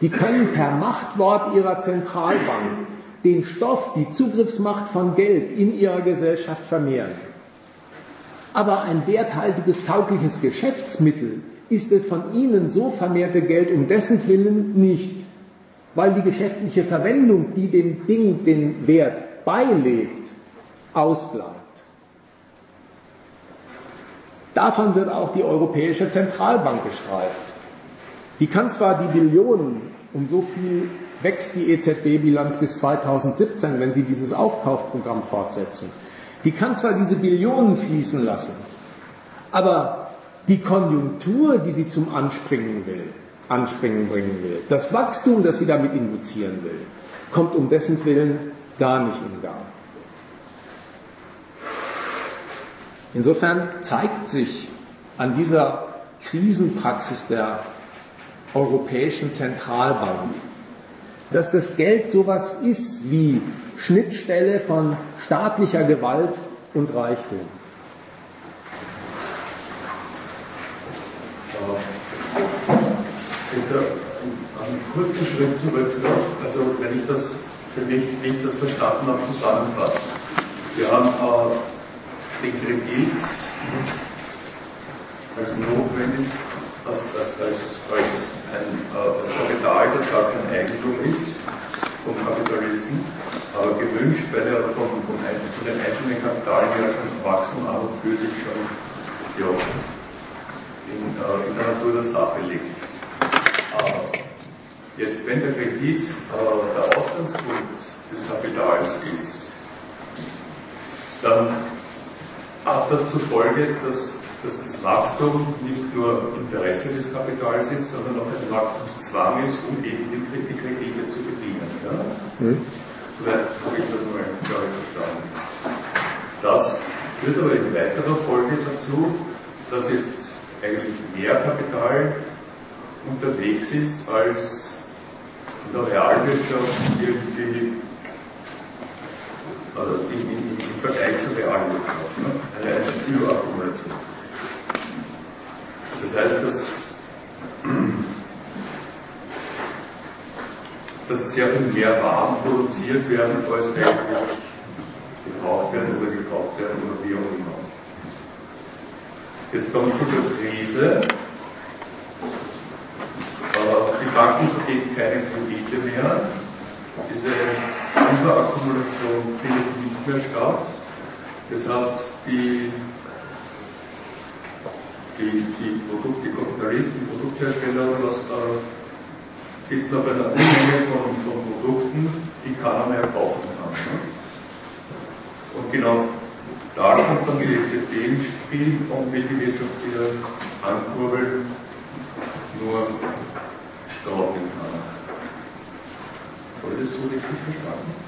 die können per Machtwort ihrer Zentralbank den Stoff, die Zugriffsmacht von Geld in ihrer Gesellschaft vermehren. Aber ein werthaltiges, taugliches Geschäftsmittel ist es von ihnen so vermehrte Geld um dessen Willen nicht, weil die geschäftliche Verwendung, die dem Ding den Wert beilegt, ausbleibt. Davon wird auch die Europäische Zentralbank gestreift. Die kann zwar die Billionen, um so viel wächst die EZB-Bilanz bis 2017, wenn sie dieses Aufkaufprogramm fortsetzen. Die kann zwar diese Billionen fließen lassen, aber die Konjunktur, die sie zum Anspringen will, Anspringen bringen will, das Wachstum, das sie damit induzieren will, kommt um dessen Willen gar nicht in Gang. Insofern zeigt sich an dieser Krisenpraxis der Europäischen Zentralbank, dass das Geld sowas ist wie Schnittstelle von staatlicher Gewalt und Reichtum. Bitte einen kurzen Schritt zurück noch. Also wenn ich das für mich, wie ich das verstanden habe, zusammenfasse. Wir haben äh, den Kredit als notwendig, als, als, als, als, ein, äh, als Kapital, das gar kein Eigentum ist vom Kapitalisten, aber gewünscht, weil er von, von, von den einzelnen Kapitalen ja schon an und für sich schon ja, in, äh, in der Natur der Sache liegt. Aber jetzt, wenn der Kredit äh, der Ausgangspunkt des Kapitals ist, dann hat das zur Folge, dass, dass das Wachstum nicht nur Interesse des Kapitals ist, sondern auch ein Wachstumszwang ist, um eben die, die Kredite zu bedienen. Ja? Mhm. Soweit habe ich das mal, glaube ich, verstanden. Das führt aber in weiterer Folge dazu, dass jetzt eigentlich mehr Kapital unterwegs ist, als in der Realwirtschaft irgendwie also im, Vergleich zur Realwirtschaft, ne? eine, eine Überakkumulation. Das heißt, dass, dass sehr viel mehr Waren produziert werden, als eigentlich gebraucht werden oder gekauft werden oder wie auch immer. Jetzt kommt zu der Krise. Die Banken vergeben keine Kredite mehr. Diese Überakkumulation findet nicht mehr statt. Das heißt, die, die, die, Produkt, die Kapitalisten, die Produkthersteller oder was, äh, sitzen auf einer Unmenge von, von Produkten, die keiner mehr kaufen kann. Ne? Und genau da kommt dann die EZB ins Spiel und will die Wirtschaft wieder ankurbeln, nur dauert nicht kann. Habe ich das so richtig verstanden?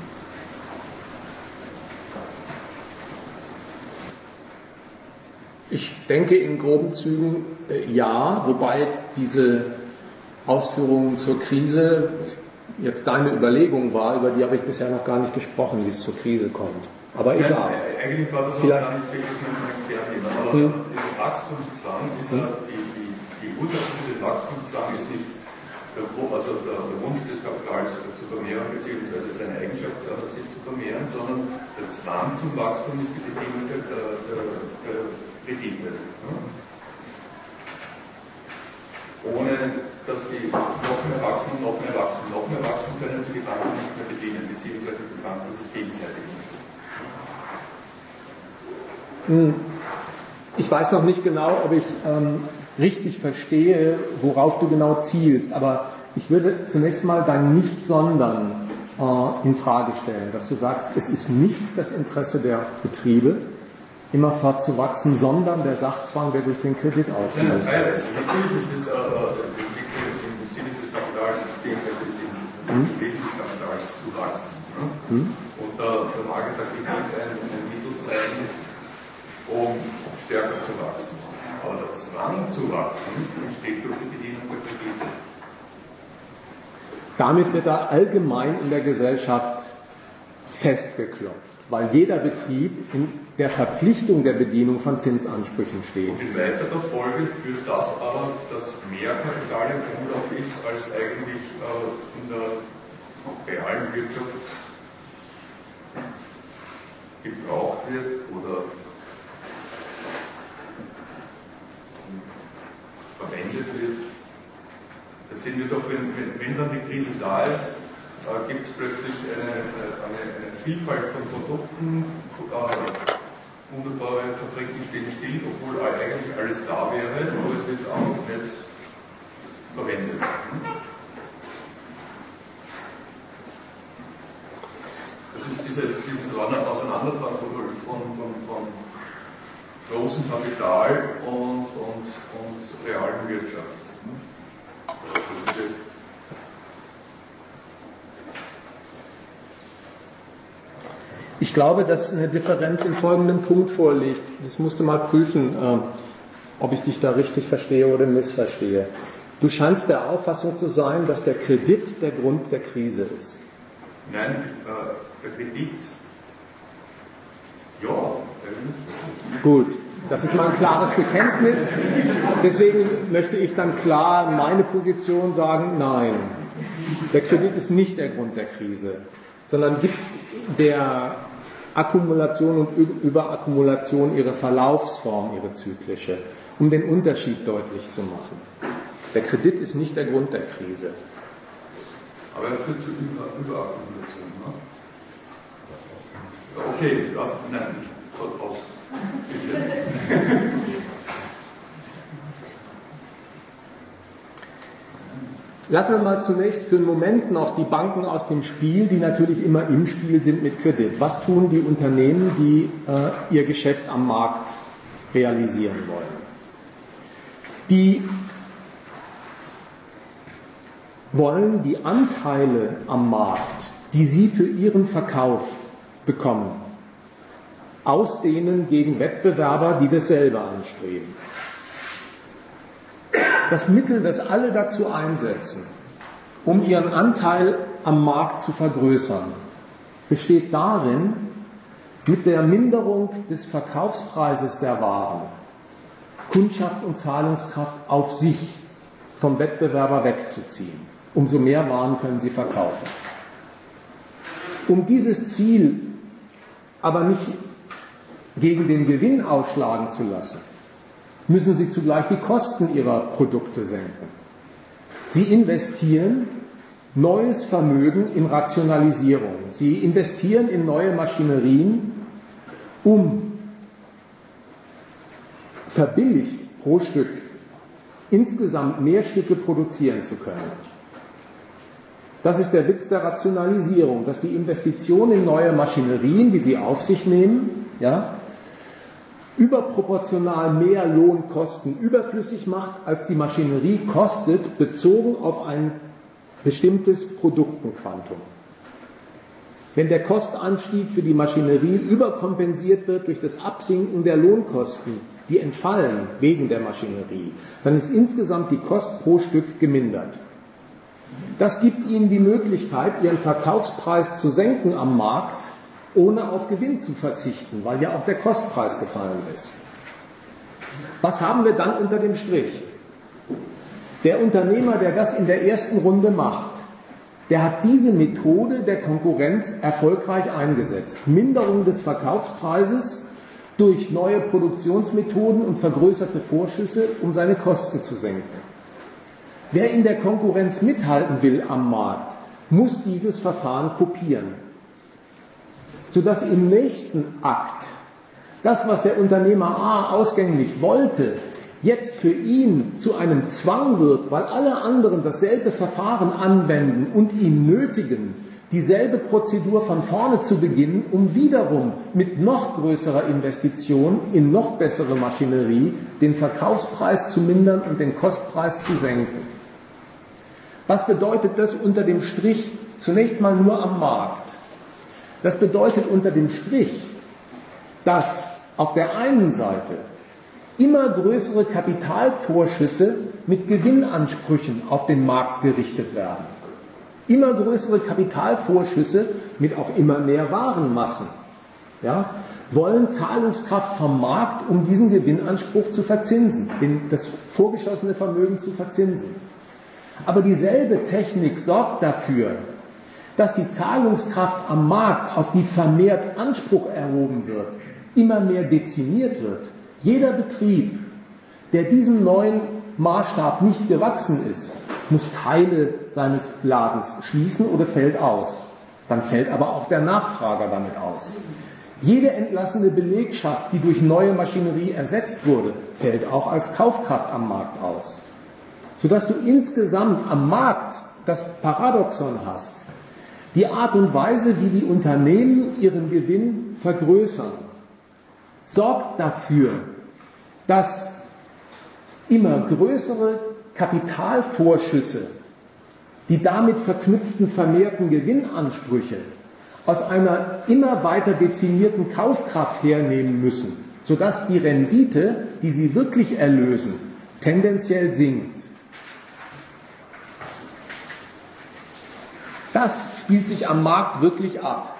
Ich denke in groben Zügen äh, ja, wobei diese Ausführungen zur Krise jetzt deine Überlegung war, über die habe ich bisher noch gar nicht gesprochen, wie es zur Krise kommt. Aber Nein, egal. Eigentlich war das auch gar nicht wirklich ein. Aber hm. dieser Wachstumszwang, dieser, die, die, die Ursache für den Wachstumszwang ist nicht der, also der, der, Wunsch des Kapitals zu vermehren, beziehungsweise seine Eigenschaft sich zu vermehren, sondern der Zwang zum Wachstum ist die Bedingung der, der, der Kredite. Ne? Ohne dass die noch mehr wachsen, noch mehr wachsen, noch mehr wachsen, können sie die Banken nicht mehr bedienen, beziehungsweise die Banken sich gegenseitig. Ich weiß noch nicht genau, ob ich ähm, richtig verstehe, worauf du genau zielst. Aber ich würde zunächst mal dein Nicht-Sondern äh, in Frage stellen, dass du sagst, es ist nicht das Interesse der Betriebe, immer fortzuwachsen, sondern der Sachzwang, der durch den Kredit ausgelöst wird. Ja, natürlich ist es äh, im Sinne des Kapitals, beziehungsweise im Wesen des Kapitals zu wachsen. Ne? Hm? Und äh, da mag der Kredit ein, ein Mittel sein, um stärker zu wachsen. Aber der Zwang zu wachsen entsteht durch die Bedienung der Kredite. Damit wird er allgemein in der Gesellschaft festgeklopft. weil jeder Betrieb in der Verpflichtung der Bedienung von Zinsansprüchen steht. Und in weiterer Folge führt das aber, dass mehr Kapital im Umlauf ist, als eigentlich äh, in der realen Wirtschaft gebraucht wird oder verwendet wird. Das sehen wir doch, wenn, wenn, dann die Krise da ist, äh, gibt es plötzlich eine, eine, eine, Vielfalt von Produkten, äh, wunderbare Fabriken stehen still, obwohl eigentlich alles da wäre, aber es wird auch nicht verwendet. Das ist diese, dieses Auseinanderfahren von, von, von, von großem Kapital und, und, und realen Wirtschaft. Das ist jetzt Ich glaube, dass eine Differenz in folgendem Punkt vorliegt. Das musst du mal prüfen, äh, ob ich dich da richtig verstehe oder missverstehe. Du scheinst der Auffassung zu sein, dass der Kredit der Grund der Krise ist. Nein, äh, der Kredit, ja. Gut, das ist mal ein klares Bekenntnis. Deswegen möchte ich dann klar meine Position sagen, nein, der Kredit ist nicht der Grund der Krise, sondern gibt der Akkumulation und Überakkumulation ihre Verlaufsform, ihre zyklische, um den Unterschied deutlich zu machen. Der Kredit ist nicht der Grund der Krise. Aber er führt zu Über Überakkumulation. Ne? Okay, lass, nein, nicht aus. Lassen wir mal zunächst für einen Moment noch die Banken aus dem Spiel, die natürlich immer im Spiel sind mit Kredit. Was tun die Unternehmen, die äh, ihr Geschäft am Markt realisieren wollen? Die wollen die Anteile am Markt, die sie für ihren Verkauf bekommen, ausdehnen gegen Wettbewerber, die dasselbe anstreben. Das Mittel, das alle dazu einsetzen, um ihren Anteil am Markt zu vergrößern, besteht darin, mit der Minderung des Verkaufspreises der Waren Kundschaft und Zahlungskraft auf sich vom Wettbewerber wegzuziehen. Umso mehr Waren können sie verkaufen. Um dieses Ziel aber nicht gegen den Gewinn ausschlagen zu lassen, müssen sie zugleich die Kosten ihrer Produkte senken. Sie investieren neues Vermögen in Rationalisierung. Sie investieren in neue Maschinerien, um verbilligt pro Stück insgesamt mehr Stücke produzieren zu können. Das ist der Witz der Rationalisierung, dass die Investition in neue Maschinerien, die sie auf sich nehmen, ja, überproportional mehr Lohnkosten überflüssig macht, als die Maschinerie kostet, bezogen auf ein bestimmtes Produktenquantum. Wenn der Kostanstieg für die Maschinerie überkompensiert wird durch das Absinken der Lohnkosten, die entfallen wegen der Maschinerie, dann ist insgesamt die Kost pro Stück gemindert. Das gibt Ihnen die Möglichkeit, Ihren Verkaufspreis zu senken am Markt, ohne auf Gewinn zu verzichten, weil ja auch der Kostpreis gefallen ist. Was haben wir dann unter dem Strich? Der Unternehmer, der das in der ersten Runde macht, der hat diese Methode der Konkurrenz erfolgreich eingesetzt. Minderung des Verkaufspreises durch neue Produktionsmethoden und vergrößerte Vorschüsse, um seine Kosten zu senken. Wer in der Konkurrenz mithalten will am Markt, muss dieses Verfahren kopieren sodass im nächsten Akt das, was der Unternehmer A ausgänglich wollte, jetzt für ihn zu einem Zwang wird, weil alle anderen dasselbe Verfahren anwenden und ihn nötigen, dieselbe Prozedur von vorne zu beginnen, um wiederum mit noch größerer Investition in noch bessere Maschinerie den Verkaufspreis zu mindern und den Kostpreis zu senken. Was bedeutet das unter dem Strich zunächst mal nur am Markt? Das bedeutet unter dem Strich, dass auf der einen Seite immer größere Kapitalvorschüsse mit Gewinnansprüchen auf den Markt gerichtet werden. Immer größere Kapitalvorschüsse mit auch immer mehr Warenmassen. ja, wollen Zahlungskraft vom Markt, um diesen Gewinnanspruch zu verzinsen, das vorgeschossene Vermögen zu verzinsen. Aber dieselbe Technik sorgt dafür, dass die Zahlungskraft am Markt, auf die vermehrt Anspruch erhoben wird, immer mehr dezimiert wird. Jeder Betrieb, der diesem neuen Maßstab nicht gewachsen ist, muss Teile seines Ladens schließen oder fällt aus. Dann fällt aber auch der Nachfrager damit aus. Jede entlassene Belegschaft, die durch neue Maschinerie ersetzt wurde, fällt auch als Kaufkraft am Markt aus. Sodass du insgesamt am Markt das Paradoxon hast. Die Art und Weise, wie die Unternehmen ihren Gewinn vergrößern, sorgt dafür, dass immer größere Kapitalvorschüsse, die damit verknüpften vermehrten Gewinnansprüche aus einer immer weiter dezimierten Kaufkraft hernehmen müssen, sodass die Rendite, die sie wirklich erlösen, tendenziell sinkt. Das spielt sich am Markt wirklich ab.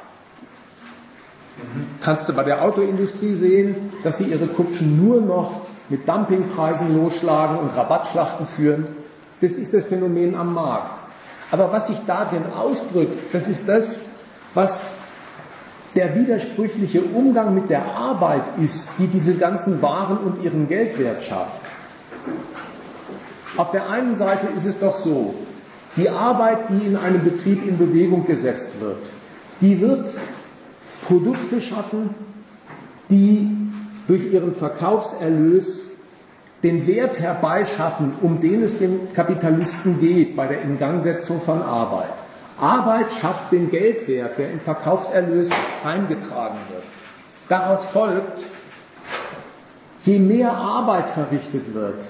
Kannst du bei der Autoindustrie sehen, dass sie ihre Kutschen nur noch mit Dumpingpreisen losschlagen und Rabattschlachten führen. Das ist das Phänomen am Markt. Aber was sich darin ausdrückt, das ist das, was der widersprüchliche Umgang mit der Arbeit ist, die diese ganzen Waren und ihren Geldwert schafft. Auf der einen Seite ist es doch so, die Arbeit, die in einem Betrieb in Bewegung gesetzt wird, die wird Produkte schaffen, die durch ihren Verkaufserlös den Wert herbeischaffen, um den es dem Kapitalisten geht bei der Ingangsetzung von Arbeit. Arbeit schafft den Geldwert, der im Verkaufserlös eingetragen wird. Daraus folgt, je mehr Arbeit verrichtet wird,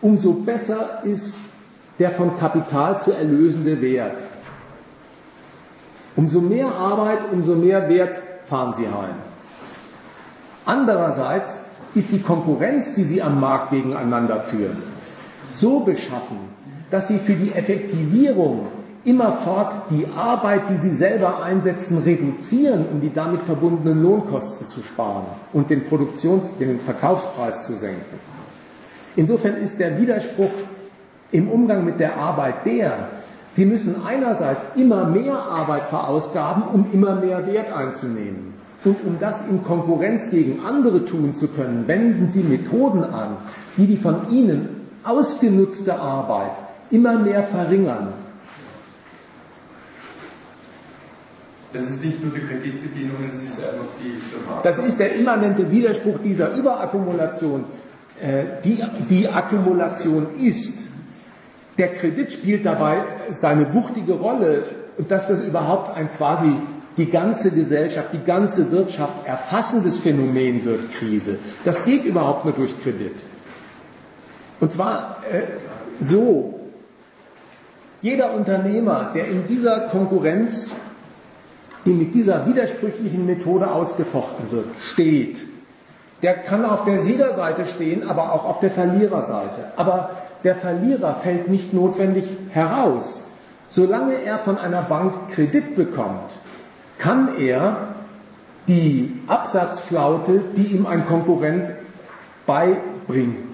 umso besser ist der von Kapital zu erlösende Wert. Umso mehr Arbeit, umso mehr Wert fahren sie heim. Andererseits ist die Konkurrenz, die sie am Markt gegeneinander führen, so beschaffen, dass sie für die Effektivierung immerfort die Arbeit, die sie selber einsetzen, reduzieren, um die damit verbundenen Lohnkosten zu sparen und den Produktions-, den Verkaufspreis zu senken. Insofern ist der Widerspruch im Umgang mit der Arbeit der, sie müssen einerseits immer mehr Arbeit verausgaben, um immer mehr Wert einzunehmen. Und um das in Konkurrenz gegen andere tun zu können, wenden sie Methoden an, die die von ihnen ausgenutzte Arbeit immer mehr verringern. Das ist nicht nur die Kreditbedienung, es ist einfach die Markt. Das ist der immanente Widerspruch dieser Überakkumulation. Äh, die, die Akkumulation ist. Der Kredit spielt dabei seine wuchtige Rolle, dass das überhaupt ein quasi die ganze Gesellschaft, die ganze Wirtschaft erfassendes Phänomen wird Krise. Das geht überhaupt nur durch Kredit. Und zwar äh, so, jeder Unternehmer, der in dieser Konkurrenz, die mit dieser widersprüchlichen Methode ausgefochten wird, steht, der kann auf der Siegerseite stehen, aber auch auf der Verliererseite. Aber der Verlierer fällt nicht notwendig heraus. Solange er von einer Bank Kredit bekommt, kann er die Absatzflaute, die ihm ein Konkurrent beibringt,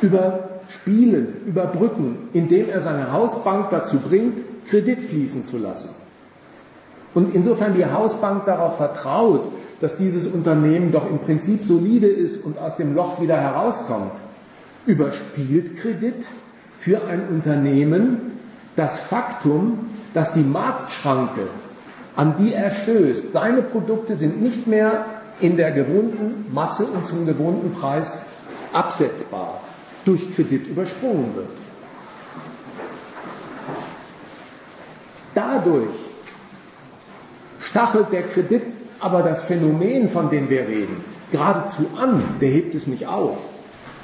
überspielen, überbrücken, indem er seine Hausbank dazu bringt, Kredit fließen zu lassen. Und insofern die Hausbank darauf vertraut, dass dieses Unternehmen doch im Prinzip solide ist und aus dem Loch wieder herauskommt, überspielt Kredit für ein Unternehmen das Faktum, dass die Marktschranke an die er stößt. Seine Produkte sind nicht mehr in der gewohnten Masse und zum gewohnten Preis absetzbar, durch Kredit übersprungen wird. Dadurch stachelt der Kredit aber das Phänomen, von dem wir reden, geradezu an, der hebt es nicht auf.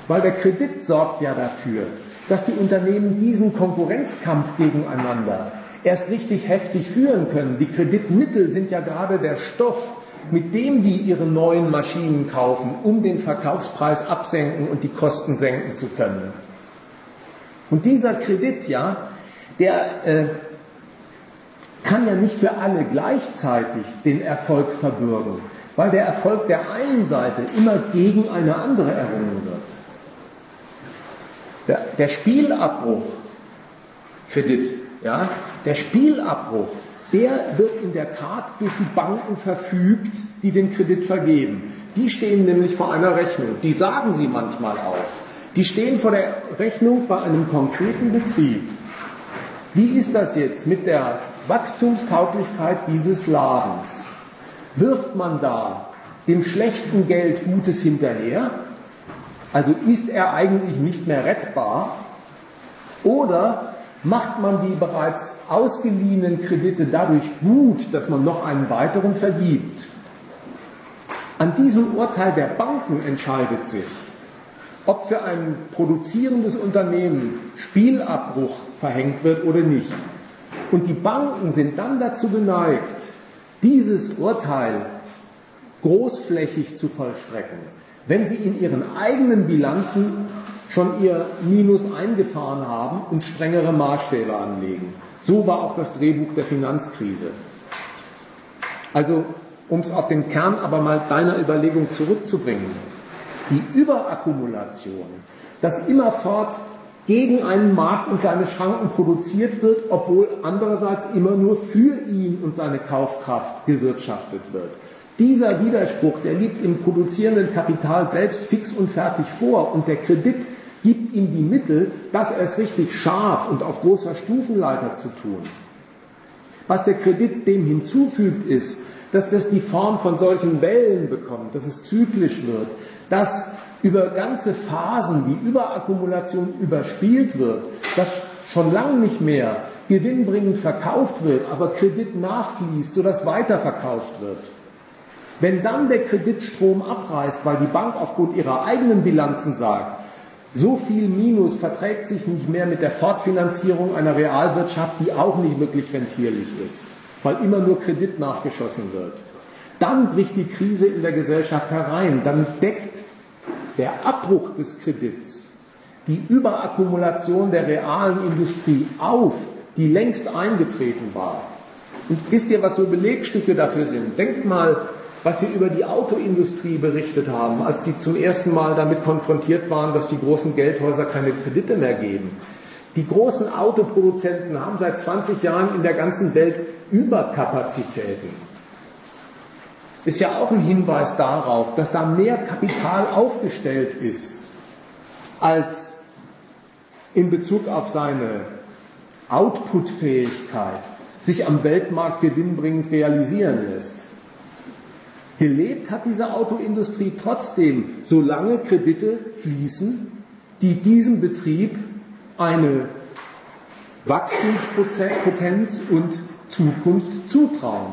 Weil der Kredit sorgt ja dafür, dass die Unternehmen diesen Konkurrenzkampf gegeneinander erst richtig heftig führen können. Die Kreditmittel sind ja gerade der Stoff, mit dem die ihre neuen Maschinen kaufen, um den Verkaufspreis absenken und die Kosten senken zu können. Und dieser Kredit, ja, der äh, kann ja nicht für alle gleichzeitig den Erfolg verbürgen. weil der Erfolg der einen Seite immer gegen eine andere errungen wird. Der, der Spielabbruch, Kredit, ja, der Spielabbruch, der wird in der Tat durch die Banken verfügt, die den Kredit vergeben. Die stehen nämlich vor einer Rechnung. Die sagen sie manchmal auch. Die stehen vor der Rechnung bei einem konkreten Betrieb. Wie ist das jetzt mit der Wachstumstauglichkeit dieses Ladens? Wirft man da dem schlechten Geld Gutes hinterher? Also ist er eigentlich nicht mehr rettbar? Oder macht man die bereits ausgeliehenen Kredite dadurch gut, dass man noch einen weiteren vergibt? An diesem Urteil der Banken entscheidet sich, ob für ein produzierendes Unternehmen Spielabbruch verhängt wird oder nicht. Und die Banken sind dann dazu geneigt, dieses Urteil großflächig zu vollstrecken, wenn sie in ihren eigenen Bilanzen schon ihr Minus eingefahren haben und strengere Maßstäbe anlegen. So war auch das Drehbuch der Finanzkrise. Also, um es auf den Kern aber mal deiner Überlegung zurückzubringen, die Überakkumulation, dass immerfort gegen einen Markt und seine Schranken produziert wird, obwohl andererseits immer nur für ihn und seine Kaufkraft gewirtschaftet wird. Dieser Widerspruch, der liegt im produzierenden Kapital selbst fix und fertig vor und der Kredit gibt ihm die Mittel, das erst richtig scharf und auf großer Stufenleiter zu tun. Was der Kredit dem hinzufügt, ist, dass das die Form von solchen Wellen bekommt, dass es zyklisch wird, dass über ganze Phasen die Überakkumulation überspielt wird, dass schon lange nicht mehr gewinnbringend verkauft wird, aber Kredit nachfließt, sodass weiterverkauft wird. Wenn dann der Kreditstrom abreißt, weil die Bank aufgrund ihrer eigenen Bilanzen sagt, so viel Minus verträgt sich nicht mehr mit der Fortfinanzierung einer Realwirtschaft, die auch nicht wirklich rentierlich ist, weil immer nur Kredit nachgeschossen wird. Dann bricht die Krise in der Gesellschaft herein. Dann deckt der Abbruch des Kredits die Überakkumulation der realen Industrie auf, die längst eingetreten war. Und wisst ihr, was so Belegstücke dafür sind? Denkt mal was Sie über die Autoindustrie berichtet haben, als Sie zum ersten Mal damit konfrontiert waren, dass die großen Geldhäuser keine Kredite mehr geben. Die großen Autoproduzenten haben seit 20 Jahren in der ganzen Welt Überkapazitäten. Ist ja auch ein Hinweis darauf, dass da mehr Kapital aufgestellt ist, als in Bezug auf seine Outputfähigkeit sich am Weltmarkt gewinnbringend realisieren lässt. Gelebt hat diese Autoindustrie trotzdem, solange Kredite fließen, die diesem Betrieb eine Wachstumspotenz und Zukunft zutrauen.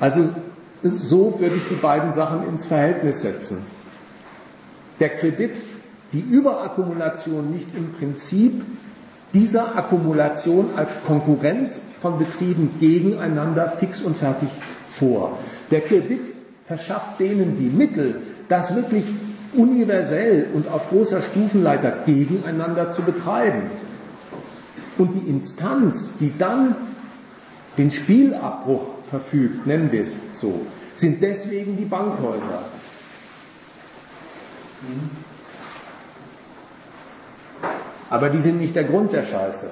Also so würde ich die beiden Sachen ins Verhältnis setzen. Der Kredit, die Überakkumulation nicht im Prinzip dieser Akkumulation als Konkurrenz von Betrieben gegeneinander fix und fertig vor. Der Kredit verschafft denen die Mittel, das wirklich universell und auf großer Stufenleiter gegeneinander zu betreiben. Und die Instanz, die dann den Spielabbruch verfügt, nennen wir es so, sind deswegen die Bankhäuser. Aber die sind nicht der Grund der Scheiße.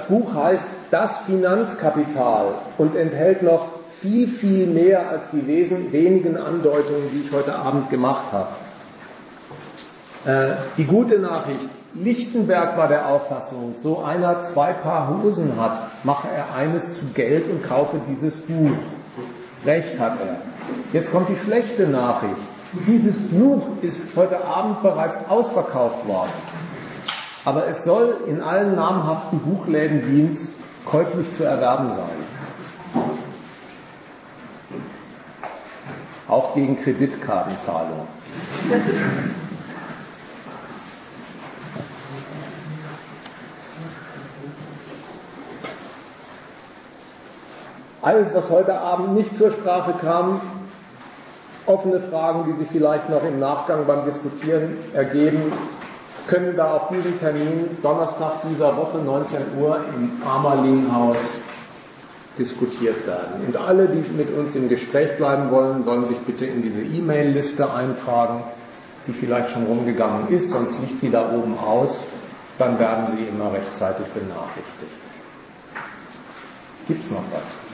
Das Buch heißt Das Finanzkapital und enthält noch viel, viel mehr als die wenigen Andeutungen, die ich heute Abend gemacht habe. Äh, die gute Nachricht, Lichtenberg war der Auffassung, so einer zwei Paar Hosen hat, mache er eines zu Geld und kaufe dieses Buch. Recht hat er. Jetzt kommt die schlechte Nachricht. Dieses Buch ist heute Abend bereits ausverkauft worden. Aber es soll in allen namhaften Buchläden Wiens käuflich zu erwerben sein. auch gegen Kreditkartenzahlung. Alles, was heute Abend nicht zur Sprache kam, offene Fragen, die sich vielleicht noch im Nachgang beim Diskutieren ergeben, können da auf diesem Termin Donnerstag dieser Woche 19 Uhr im Amerlinghaus diskutiert werden. Und alle, die mit uns im Gespräch bleiben wollen, sollen sich bitte in diese E-Mail-Liste eintragen, die vielleicht schon rumgegangen ist, sonst liegt sie da oben aus. Dann werden Sie immer rechtzeitig benachrichtigt. Gibt es noch was?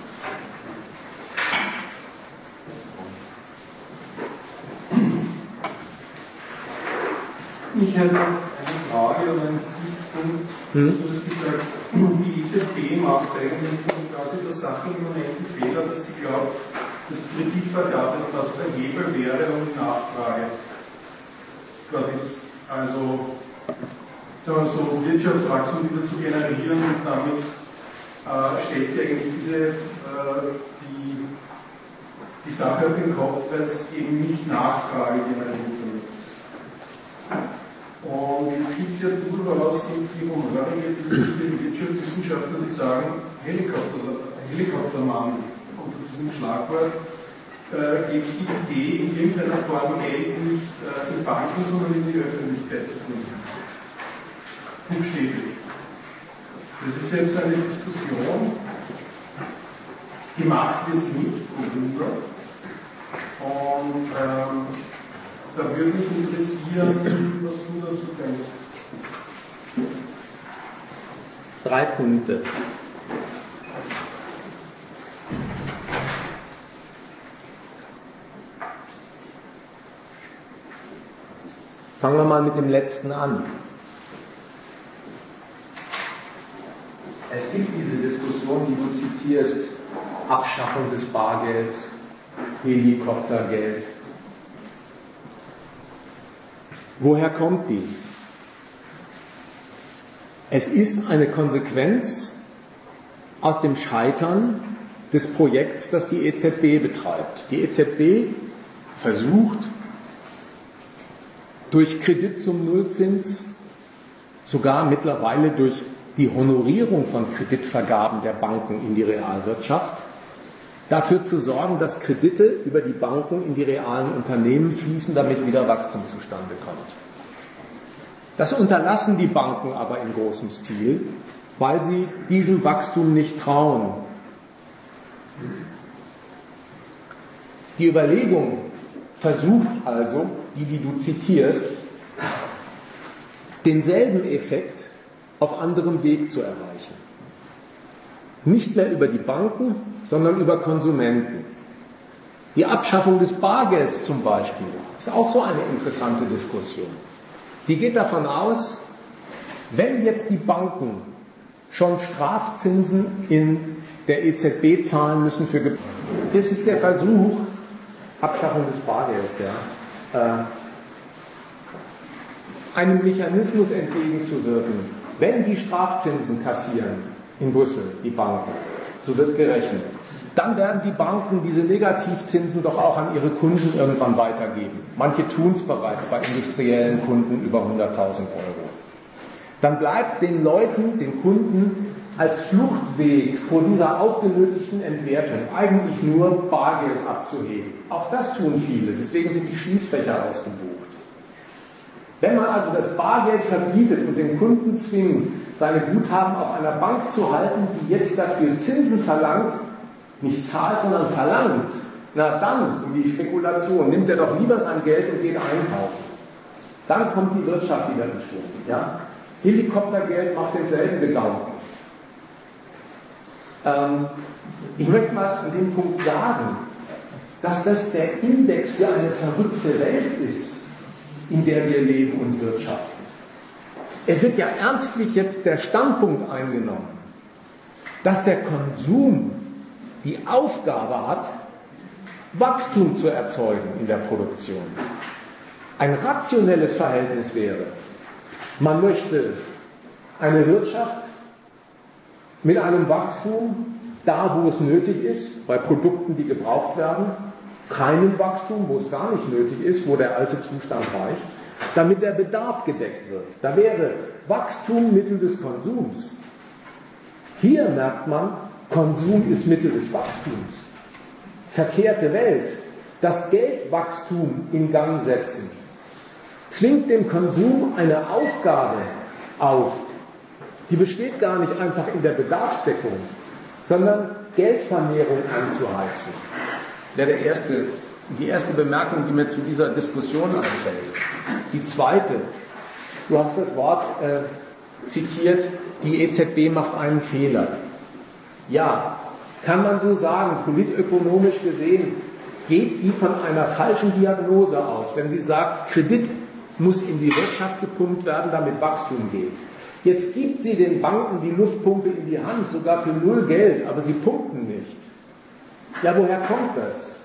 Ich hätte eine Frage oder einen Sichtpunkt. Hm? Du hast gesagt, die EZB macht eigentlich quasi Moment einen Fehler, dass sie glaubt, dass Kreditvergabe das der Hebel wäre und die Nachfrage. Quasi das, also so Wirtschaftswachstum wieder zu generieren und damit äh, stellt sie eigentlich diese, äh, die, die Sache auf den Kopf, weil es eben nicht Nachfrage generiert. Und jetzt gibt es ja durchaus irgendwie Umhörige, die Wirtschaftswissenschaftler, die sagen, Helikopter, Helikoptermann unter diesem Schlagwort, äh, gibt es die Idee, in irgendeiner Form Geld nicht äh, in Banken, sondern in die Öffentlichkeit zu bringen. Buchstäblich. Das ist jetzt eine Diskussion. Gemacht wird es nicht, worüber. Und ähm, da würde mich interessieren, was du dazu denkst. Drei Punkte. Fangen wir mal mit dem letzten an. Es gibt diese Diskussion, die du zitierst, Abschaffung des Bargelds, Helikoptergeld, Woher kommt die? Es ist eine Konsequenz aus dem Scheitern des Projekts, das die EZB betreibt. Die EZB versucht durch Kredit zum Nullzins, sogar mittlerweile durch die Honorierung von Kreditvergaben der Banken in die Realwirtschaft, dafür zu sorgen, dass Kredite über die Banken in die realen Unternehmen fließen, damit wieder Wachstum zustande kommt. Das unterlassen die Banken aber in großem Stil, weil sie diesem Wachstum nicht trauen. Die Überlegung versucht also, die, die du zitierst, denselben Effekt auf anderem Weg zu erreichen. Nicht mehr über die Banken, sondern über Konsumenten. Die Abschaffung des Bargelds zum Beispiel ist auch so eine interessante Diskussion. Die geht davon aus, wenn jetzt die Banken schon Strafzinsen in der EZB zahlen müssen für Ge Das ist der Versuch, Abschaffung des Bargelds, ja, äh, einem Mechanismus entgegenzuwirken. Wenn die Strafzinsen kassieren, in Brüssel, die Banken. So wird gerechnet. Dann werden die Banken diese Negativzinsen doch auch an ihre Kunden irgendwann weitergeben. Manche tun es bereits bei industriellen Kunden über 100.000 Euro. Dann bleibt den Leuten, den Kunden, als Fluchtweg vor dieser aufgenötigten Entwertung eigentlich nur Bargeld abzuheben. Auch das tun viele, deswegen sind die Schließfächer ausgebucht. Wenn man also das Bargeld verbietet und den Kunden zwingt, seine Guthaben auf einer Bank zu halten, die jetzt dafür Zinsen verlangt, nicht zahlt, sondern verlangt, na dann, so die Spekulation, nimmt er doch lieber sein Geld und geht einkaufen. Dann kommt die Wirtschaft wieder ins Schwung. Ja? Helikoptergeld macht denselben Gedanken. Ähm, ich möchte mal an dem Punkt sagen, dass das der Index für eine verrückte Welt ist, in der wir leben und wirtschaften. Es wird ja ernstlich jetzt der Standpunkt eingenommen, dass der Konsum die Aufgabe hat, Wachstum zu erzeugen in der Produktion. Ein rationelles Verhältnis wäre, man möchte eine Wirtschaft mit einem Wachstum da, wo es nötig ist, bei Produkten, die gebraucht werden, keinem Wachstum, wo es gar nicht nötig ist, wo der alte Zustand reicht, damit der Bedarf gedeckt wird. Da wäre Wachstum Mittel des Konsums. Hier merkt man, Konsum ist Mittel des Wachstums. Verkehrte Welt. Das Geldwachstum in Gang setzen zwingt dem Konsum eine Aufgabe auf. Die besteht gar nicht einfach in der Bedarfsdeckung, sondern Geldvermehrung anzuheizen. Wäre der erste, die erste Bemerkung, die mir zu dieser Diskussion einfällt. Die zweite, du hast das Wort äh, zitiert, die EZB macht einen Fehler. Ja, kann man so sagen, politökonomisch gesehen geht die von einer falschen Diagnose aus, wenn sie sagt, Kredit muss in die Wirtschaft gepumpt werden, damit Wachstum geht. Jetzt gibt sie den Banken die Luftpumpe in die Hand, sogar für null Geld, aber sie pumpen nicht. Ja, woher kommt das?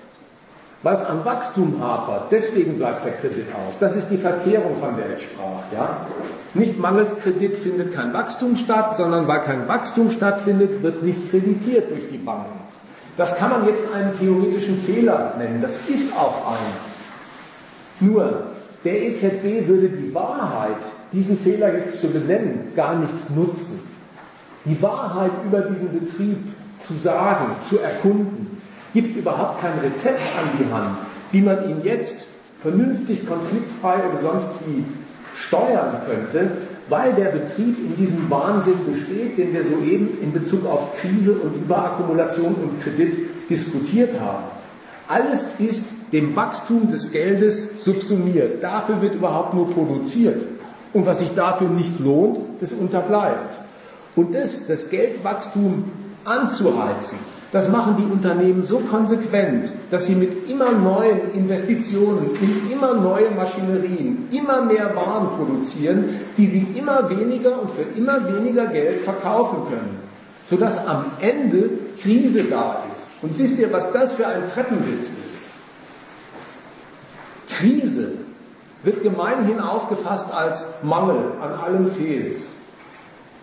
Weil es am Wachstum hapert. Deswegen bleibt der Kredit aus. Das ist die Verkehrung, von der ich sprach. Ja? Nicht mangels Kredit findet kein Wachstum statt, sondern weil kein Wachstum stattfindet, wird nicht kreditiert durch die Banken. Das kann man jetzt einen theoretischen Fehler nennen. Das ist auch ein. Nur, der EZB würde die Wahrheit, diesen Fehler jetzt zu benennen, gar nichts nutzen. Die Wahrheit über diesen Betrieb zu sagen, zu erkunden, gibt überhaupt kein Rezept an die Hand, wie man ihn jetzt vernünftig, konfliktfrei oder sonst wie steuern könnte, weil der Betrieb in diesem Wahnsinn besteht, den wir soeben in Bezug auf Krise und Überakkumulation und Kredit diskutiert haben. Alles ist dem Wachstum des Geldes subsumiert. Dafür wird überhaupt nur produziert. Und was sich dafür nicht lohnt, das unterbleibt. Und das, das Geldwachstum anzuheizen, das machen die Unternehmen so konsequent, dass sie mit immer neuen Investitionen in immer neue Maschinerien immer mehr Waren produzieren, die sie immer weniger und für immer weniger Geld verkaufen können, sodass am Ende Krise da ist. Und wisst ihr, was das für ein Treppenwitz ist? Krise wird gemeinhin aufgefasst als Mangel an allem Fehls.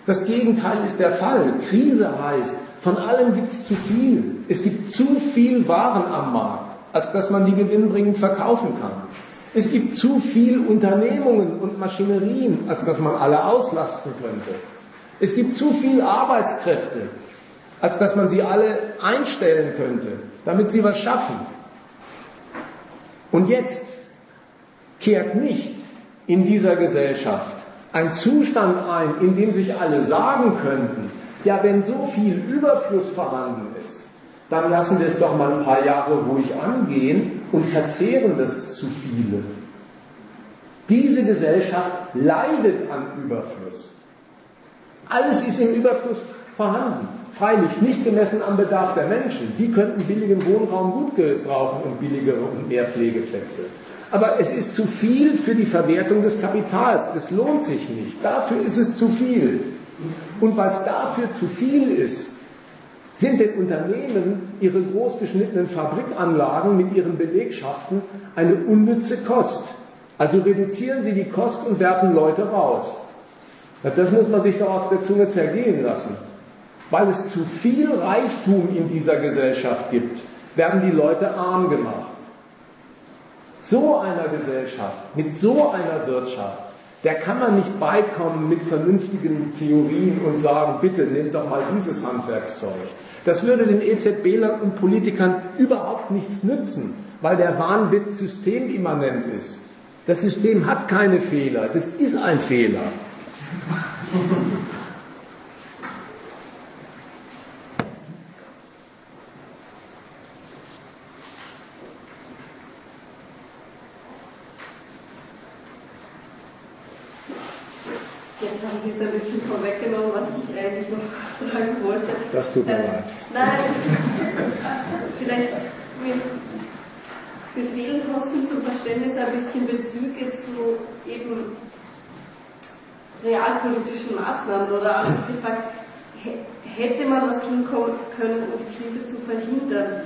Das Gegenteil ist der Fall. Krise heißt, von allem gibt es zu viel. Es gibt zu viel Waren am Markt, als dass man die gewinnbringend verkaufen kann. Es gibt zu viel Unternehmungen und Maschinerien, als dass man alle auslasten könnte. Es gibt zu viel Arbeitskräfte, als dass man sie alle einstellen könnte, damit sie was schaffen. Und jetzt kehrt nicht in dieser Gesellschaft ein Zustand ein, in dem sich alle sagen könnten, ja, wenn so viel Überfluss vorhanden ist, dann lassen wir es doch mal ein paar Jahre ruhig angehen und verzehren das zu viele. Diese Gesellschaft leidet an Überfluss. Alles ist im Überfluss vorhanden. Freilich nicht gemessen am Bedarf der Menschen. Die könnten billigen Wohnraum gut gebrauchen und billigere und mehr Pflegeplätze. Aber es ist zu viel für die Verwertung des Kapitals. Es lohnt sich nicht. Dafür ist es zu viel. Und weil es dafür zu viel ist, sind den Unternehmen ihre großgeschnittenen Fabrikanlagen mit ihren Belegschaften eine unnütze Kost. Also reduzieren sie die Kost und werfen Leute raus. Das muss man sich doch auf der Zunge zergehen lassen. Weil es zu viel Reichtum in dieser Gesellschaft gibt, werden die Leute arm gemacht so einer Gesellschaft, mit so einer Wirtschaft, der kann man nicht beikommen mit vernünftigen Theorien und sagen, bitte nehmt doch mal dieses Handwerkszeug. Das würde den EZB-Lern und Politikern überhaupt nichts nützen, weil der Wahnwitz systemimmanent ist. Das System hat keine Fehler, das ist ein Fehler. Sie es ein bisschen vorweggenommen, was ich eigentlich noch fragen wollte. Das tut mir äh, leid. Nein, vielleicht mir, mir fehlen trotzdem zum Verständnis ein bisschen Bezüge zu eben realpolitischen Maßnahmen oder alles gefragt, hätte man was tun können, um die Krise zu verhindern?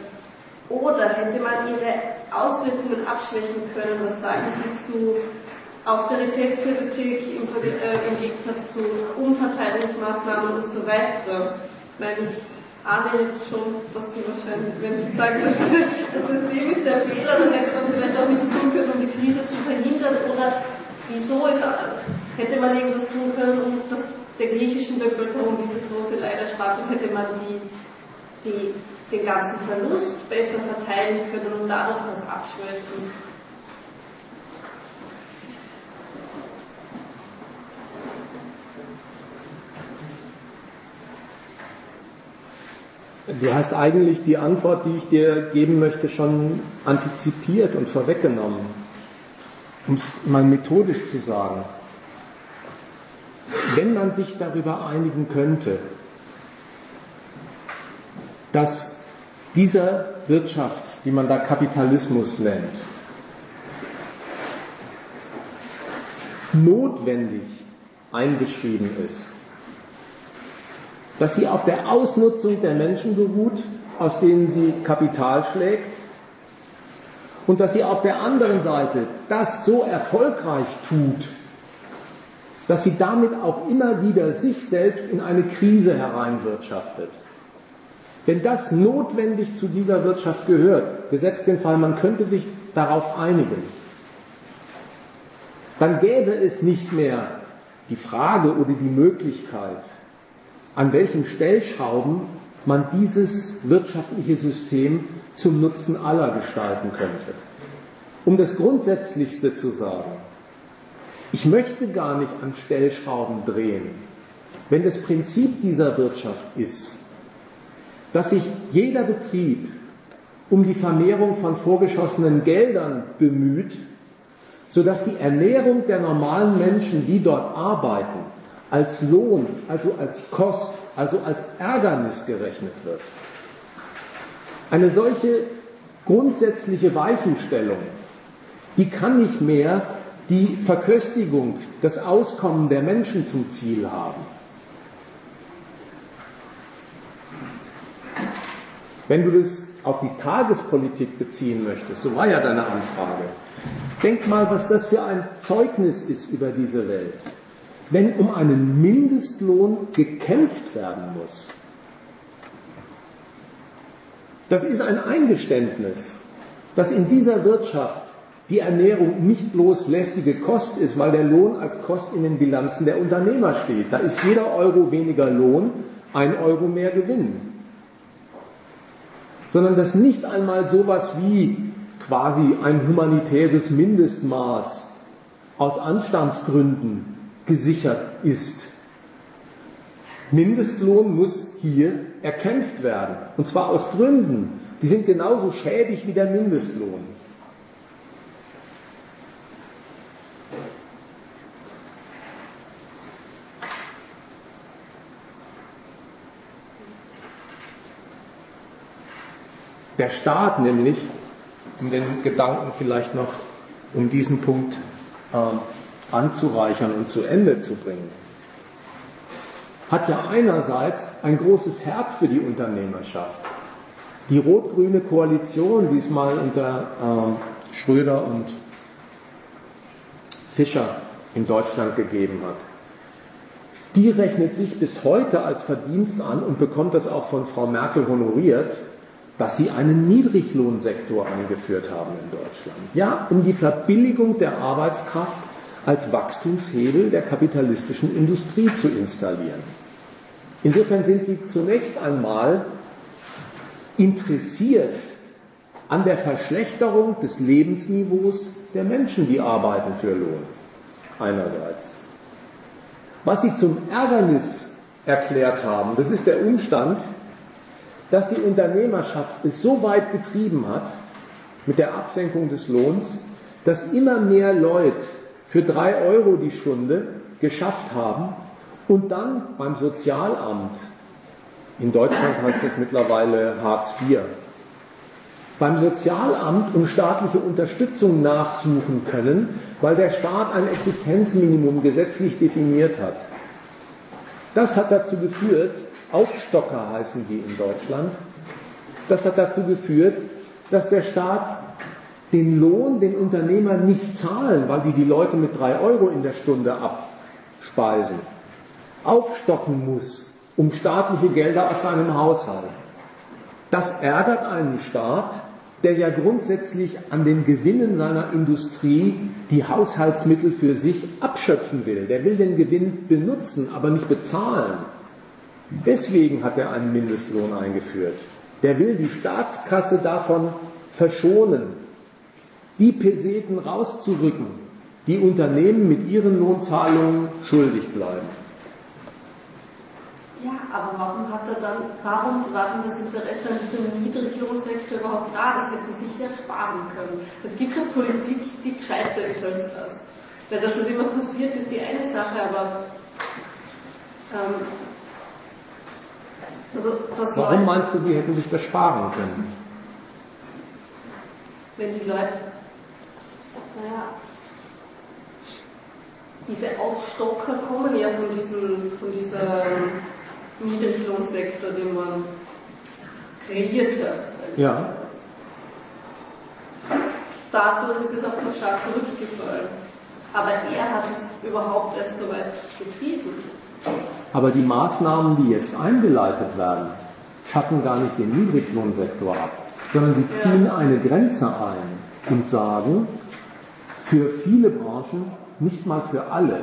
Oder hätte man ihre Auswirkungen abschwächen können? Was sagen Sie zu Austeritätspolitik im, äh, im Gegensatz zu Umverteilungsmaßnahmen und so weiter. Meine, ich ahne jetzt schon, dass Sie wahrscheinlich, wenn Sie sagen, dass das System ist der Fehler, dann hätte man vielleicht auch nichts tun können, um die Krise zu verhindern. Oder wieso ist, hätte man irgendwas tun können, um das, der griechischen Bevölkerung dieses große Leid erspart und hätte man die, die, den ganzen Verlust besser verteilen können und dadurch was abschwächen. Du hast eigentlich die Antwort, die ich dir geben möchte, schon antizipiert und vorweggenommen. Um es mal methodisch zu sagen. Wenn man sich darüber einigen könnte, dass dieser Wirtschaft, die man da Kapitalismus nennt, notwendig eingeschrieben ist, dass sie auf der Ausnutzung der Menschen beruht, aus denen sie Kapital schlägt, und dass sie auf der anderen Seite das so erfolgreich tut, dass sie damit auch immer wieder sich selbst in eine Krise hereinwirtschaftet. Wenn das notwendig zu dieser Wirtschaft gehört, gesetzt den Fall, man könnte sich darauf einigen, dann gäbe es nicht mehr die Frage oder die Möglichkeit, an welchen Stellschrauben man dieses wirtschaftliche System zum Nutzen aller gestalten könnte. Um das Grundsätzlichste zu sagen, ich möchte gar nicht an Stellschrauben drehen, wenn das Prinzip dieser Wirtschaft ist, dass sich jeder Betrieb um die Vermehrung von vorgeschossenen Geldern bemüht, sodass die Ernährung der normalen Menschen, die dort arbeiten, als Lohn, also als Kost, also als Ärgernis gerechnet wird. Eine solche grundsätzliche Weichenstellung, die kann nicht mehr die Verköstigung, das Auskommen der Menschen zum Ziel haben. Wenn du das auf die Tagespolitik beziehen möchtest, so war ja deine Anfrage, denk mal, was das für ein Zeugnis ist über diese Welt wenn um einen Mindestlohn gekämpft werden muss. Das ist ein Eingeständnis, dass in dieser Wirtschaft die Ernährung nicht bloß lästige Kost ist, weil der Lohn als Kost in den Bilanzen der Unternehmer steht. Da ist jeder Euro weniger Lohn ein Euro mehr Gewinn. Sondern dass nicht einmal sowas wie quasi ein humanitäres Mindestmaß aus Anstandsgründen gesichert ist. Mindestlohn muss hier erkämpft werden. Und zwar aus Gründen, die sind genauso schäbig wie der Mindestlohn. Der Staat nämlich, um den Gedanken vielleicht noch um diesen Punkt äh, anzureichern und zu Ende zu bringen, hat ja einerseits ein großes Herz für die Unternehmerschaft. Die rot-grüne Koalition, die es mal unter äh, Schröder und Fischer in Deutschland gegeben hat, die rechnet sich bis heute als Verdienst an und bekommt das auch von Frau Merkel honoriert, dass sie einen Niedriglohnsektor eingeführt haben in Deutschland. Ja, um die Verbilligung der Arbeitskraft als Wachstumshebel der kapitalistischen Industrie zu installieren. Insofern sind sie zunächst einmal interessiert an der Verschlechterung des Lebensniveaus der Menschen, die arbeiten für Lohn. Einerseits. Was sie zum Ärgernis erklärt haben, das ist der Umstand, dass die Unternehmerschaft es so weit getrieben hat mit der Absenkung des Lohns, dass immer mehr Leute für drei Euro die Stunde geschafft haben und dann beim Sozialamt, in Deutschland heißt das mittlerweile Hartz IV, beim Sozialamt um staatliche Unterstützung nachsuchen können, weil der Staat ein Existenzminimum gesetzlich definiert hat. Das hat dazu geführt, Aufstocker heißen die in Deutschland, das hat dazu geführt, dass der Staat den Lohn den Unternehmern nicht zahlen, weil sie die Leute mit drei Euro in der Stunde abspeisen, aufstocken muss, um staatliche Gelder aus seinem Haushalt. Das ärgert einen Staat, der ja grundsätzlich an den Gewinnen seiner Industrie die Haushaltsmittel für sich abschöpfen will. Der will den Gewinn benutzen, aber nicht bezahlen. Deswegen hat er einen Mindestlohn eingeführt. Der will die Staatskasse davon verschonen, die Peseten rauszurücken, die Unternehmen mit ihren Lohnzahlungen schuldig bleiben. Ja, aber warum hat er dann, warum war denn das Interesse an diesem Niedriglohnsektor überhaupt da? Das hätte sich ja sparen können. Es gibt ja Politik, die gescheiter ist als das. Weil dass das immer passiert, ist die eine Sache, aber ähm, also, warum Leute, meinst du, sie hätten sich das sparen können? Wenn die Leute, naja, diese Aufstocker kommen ja von diesem, von dieser Niedriglohnsektor, den man kreiert hat. Ja. Dadurch ist es auf den Staat zurückgefallen. Aber er hat es überhaupt erst so weit getrieben. Aber die Maßnahmen, die jetzt eingeleitet werden, schaffen gar nicht den Niedriglohnsektor ab, sondern die ziehen eine Grenze ein und sagen, für viele Branchen, nicht mal für alle,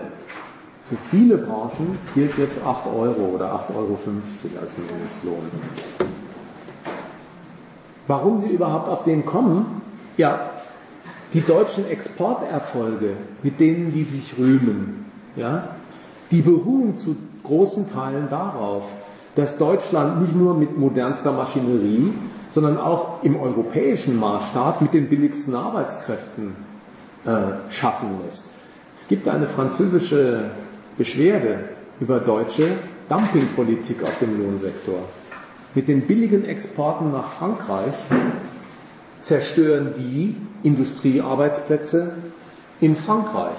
für viele Branchen gilt jetzt 8 Euro oder 8,50 Euro als Mindestlohn. Warum sie überhaupt auf den kommen? Ja, die deutschen Exporterfolge, mit denen die sich rühmen, ja, die beruhen zu großen Teilen darauf, dass Deutschland nicht nur mit modernster Maschinerie, sondern auch im europäischen Maßstab mit den billigsten Arbeitskräften äh, schaffen lässt. Es gibt eine französische Beschwerde über deutsche Dumpingpolitik auf dem Lohnsektor. Mit den billigen Exporten nach Frankreich zerstören die Industriearbeitsplätze in Frankreich.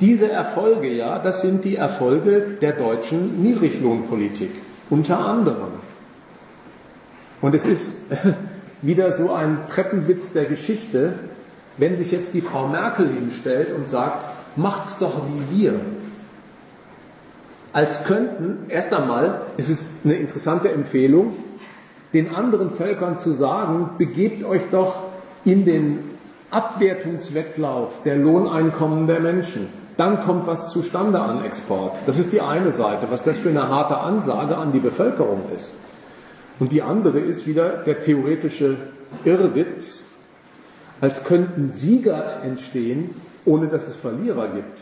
Diese Erfolge, ja, das sind die Erfolge der deutschen Niedriglohnpolitik, unter anderem. Und es ist wieder so ein Treppenwitz der Geschichte, wenn sich jetzt die Frau Merkel hinstellt und sagt, macht's doch wie wir. Als könnten, erst einmal, es ist eine interessante Empfehlung, den anderen Völkern zu sagen, begebt euch doch in den Abwertungswettlauf der Lohneinkommen der Menschen. Dann kommt was zustande an Export. Das ist die eine Seite, was das für eine harte Ansage an die Bevölkerung ist. Und die andere ist wieder der theoretische Irrwitz, als könnten Sieger entstehen, ohne dass es Verlierer gibt.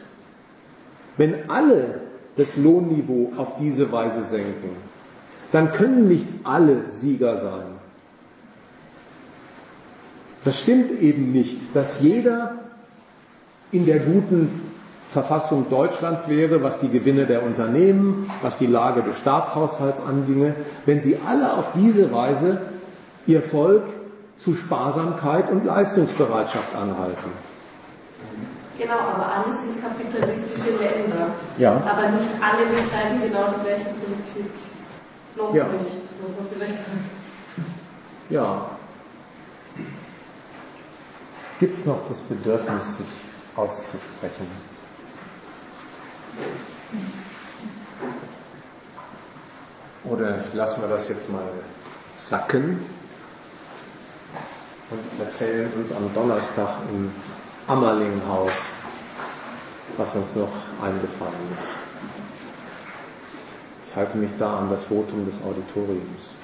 Wenn alle das Lohnniveau auf diese Weise senken, dann können nicht alle Sieger sein. Das stimmt eben nicht, dass jeder in der guten Verfassung Deutschlands wäre, was die Gewinne der Unternehmen, was die Lage des Staatshaushalts anginge, wenn sie alle auf diese Weise ihr Volk zu Sparsamkeit und Leistungsbereitschaft anhalten. Genau, aber alle sind kapitalistische Länder. Ja. Aber nicht alle betreiben genau die gleiche Politik. Noch ja. nicht, muss man vielleicht sagen. Ja. Gibt es noch das Bedürfnis, sich auszusprechen? Oder lassen wir das jetzt mal sacken und erzählen uns am Donnerstag im Ammerlinghaus, was uns noch eingefallen ist. Ich halte mich da an das Votum des Auditoriums.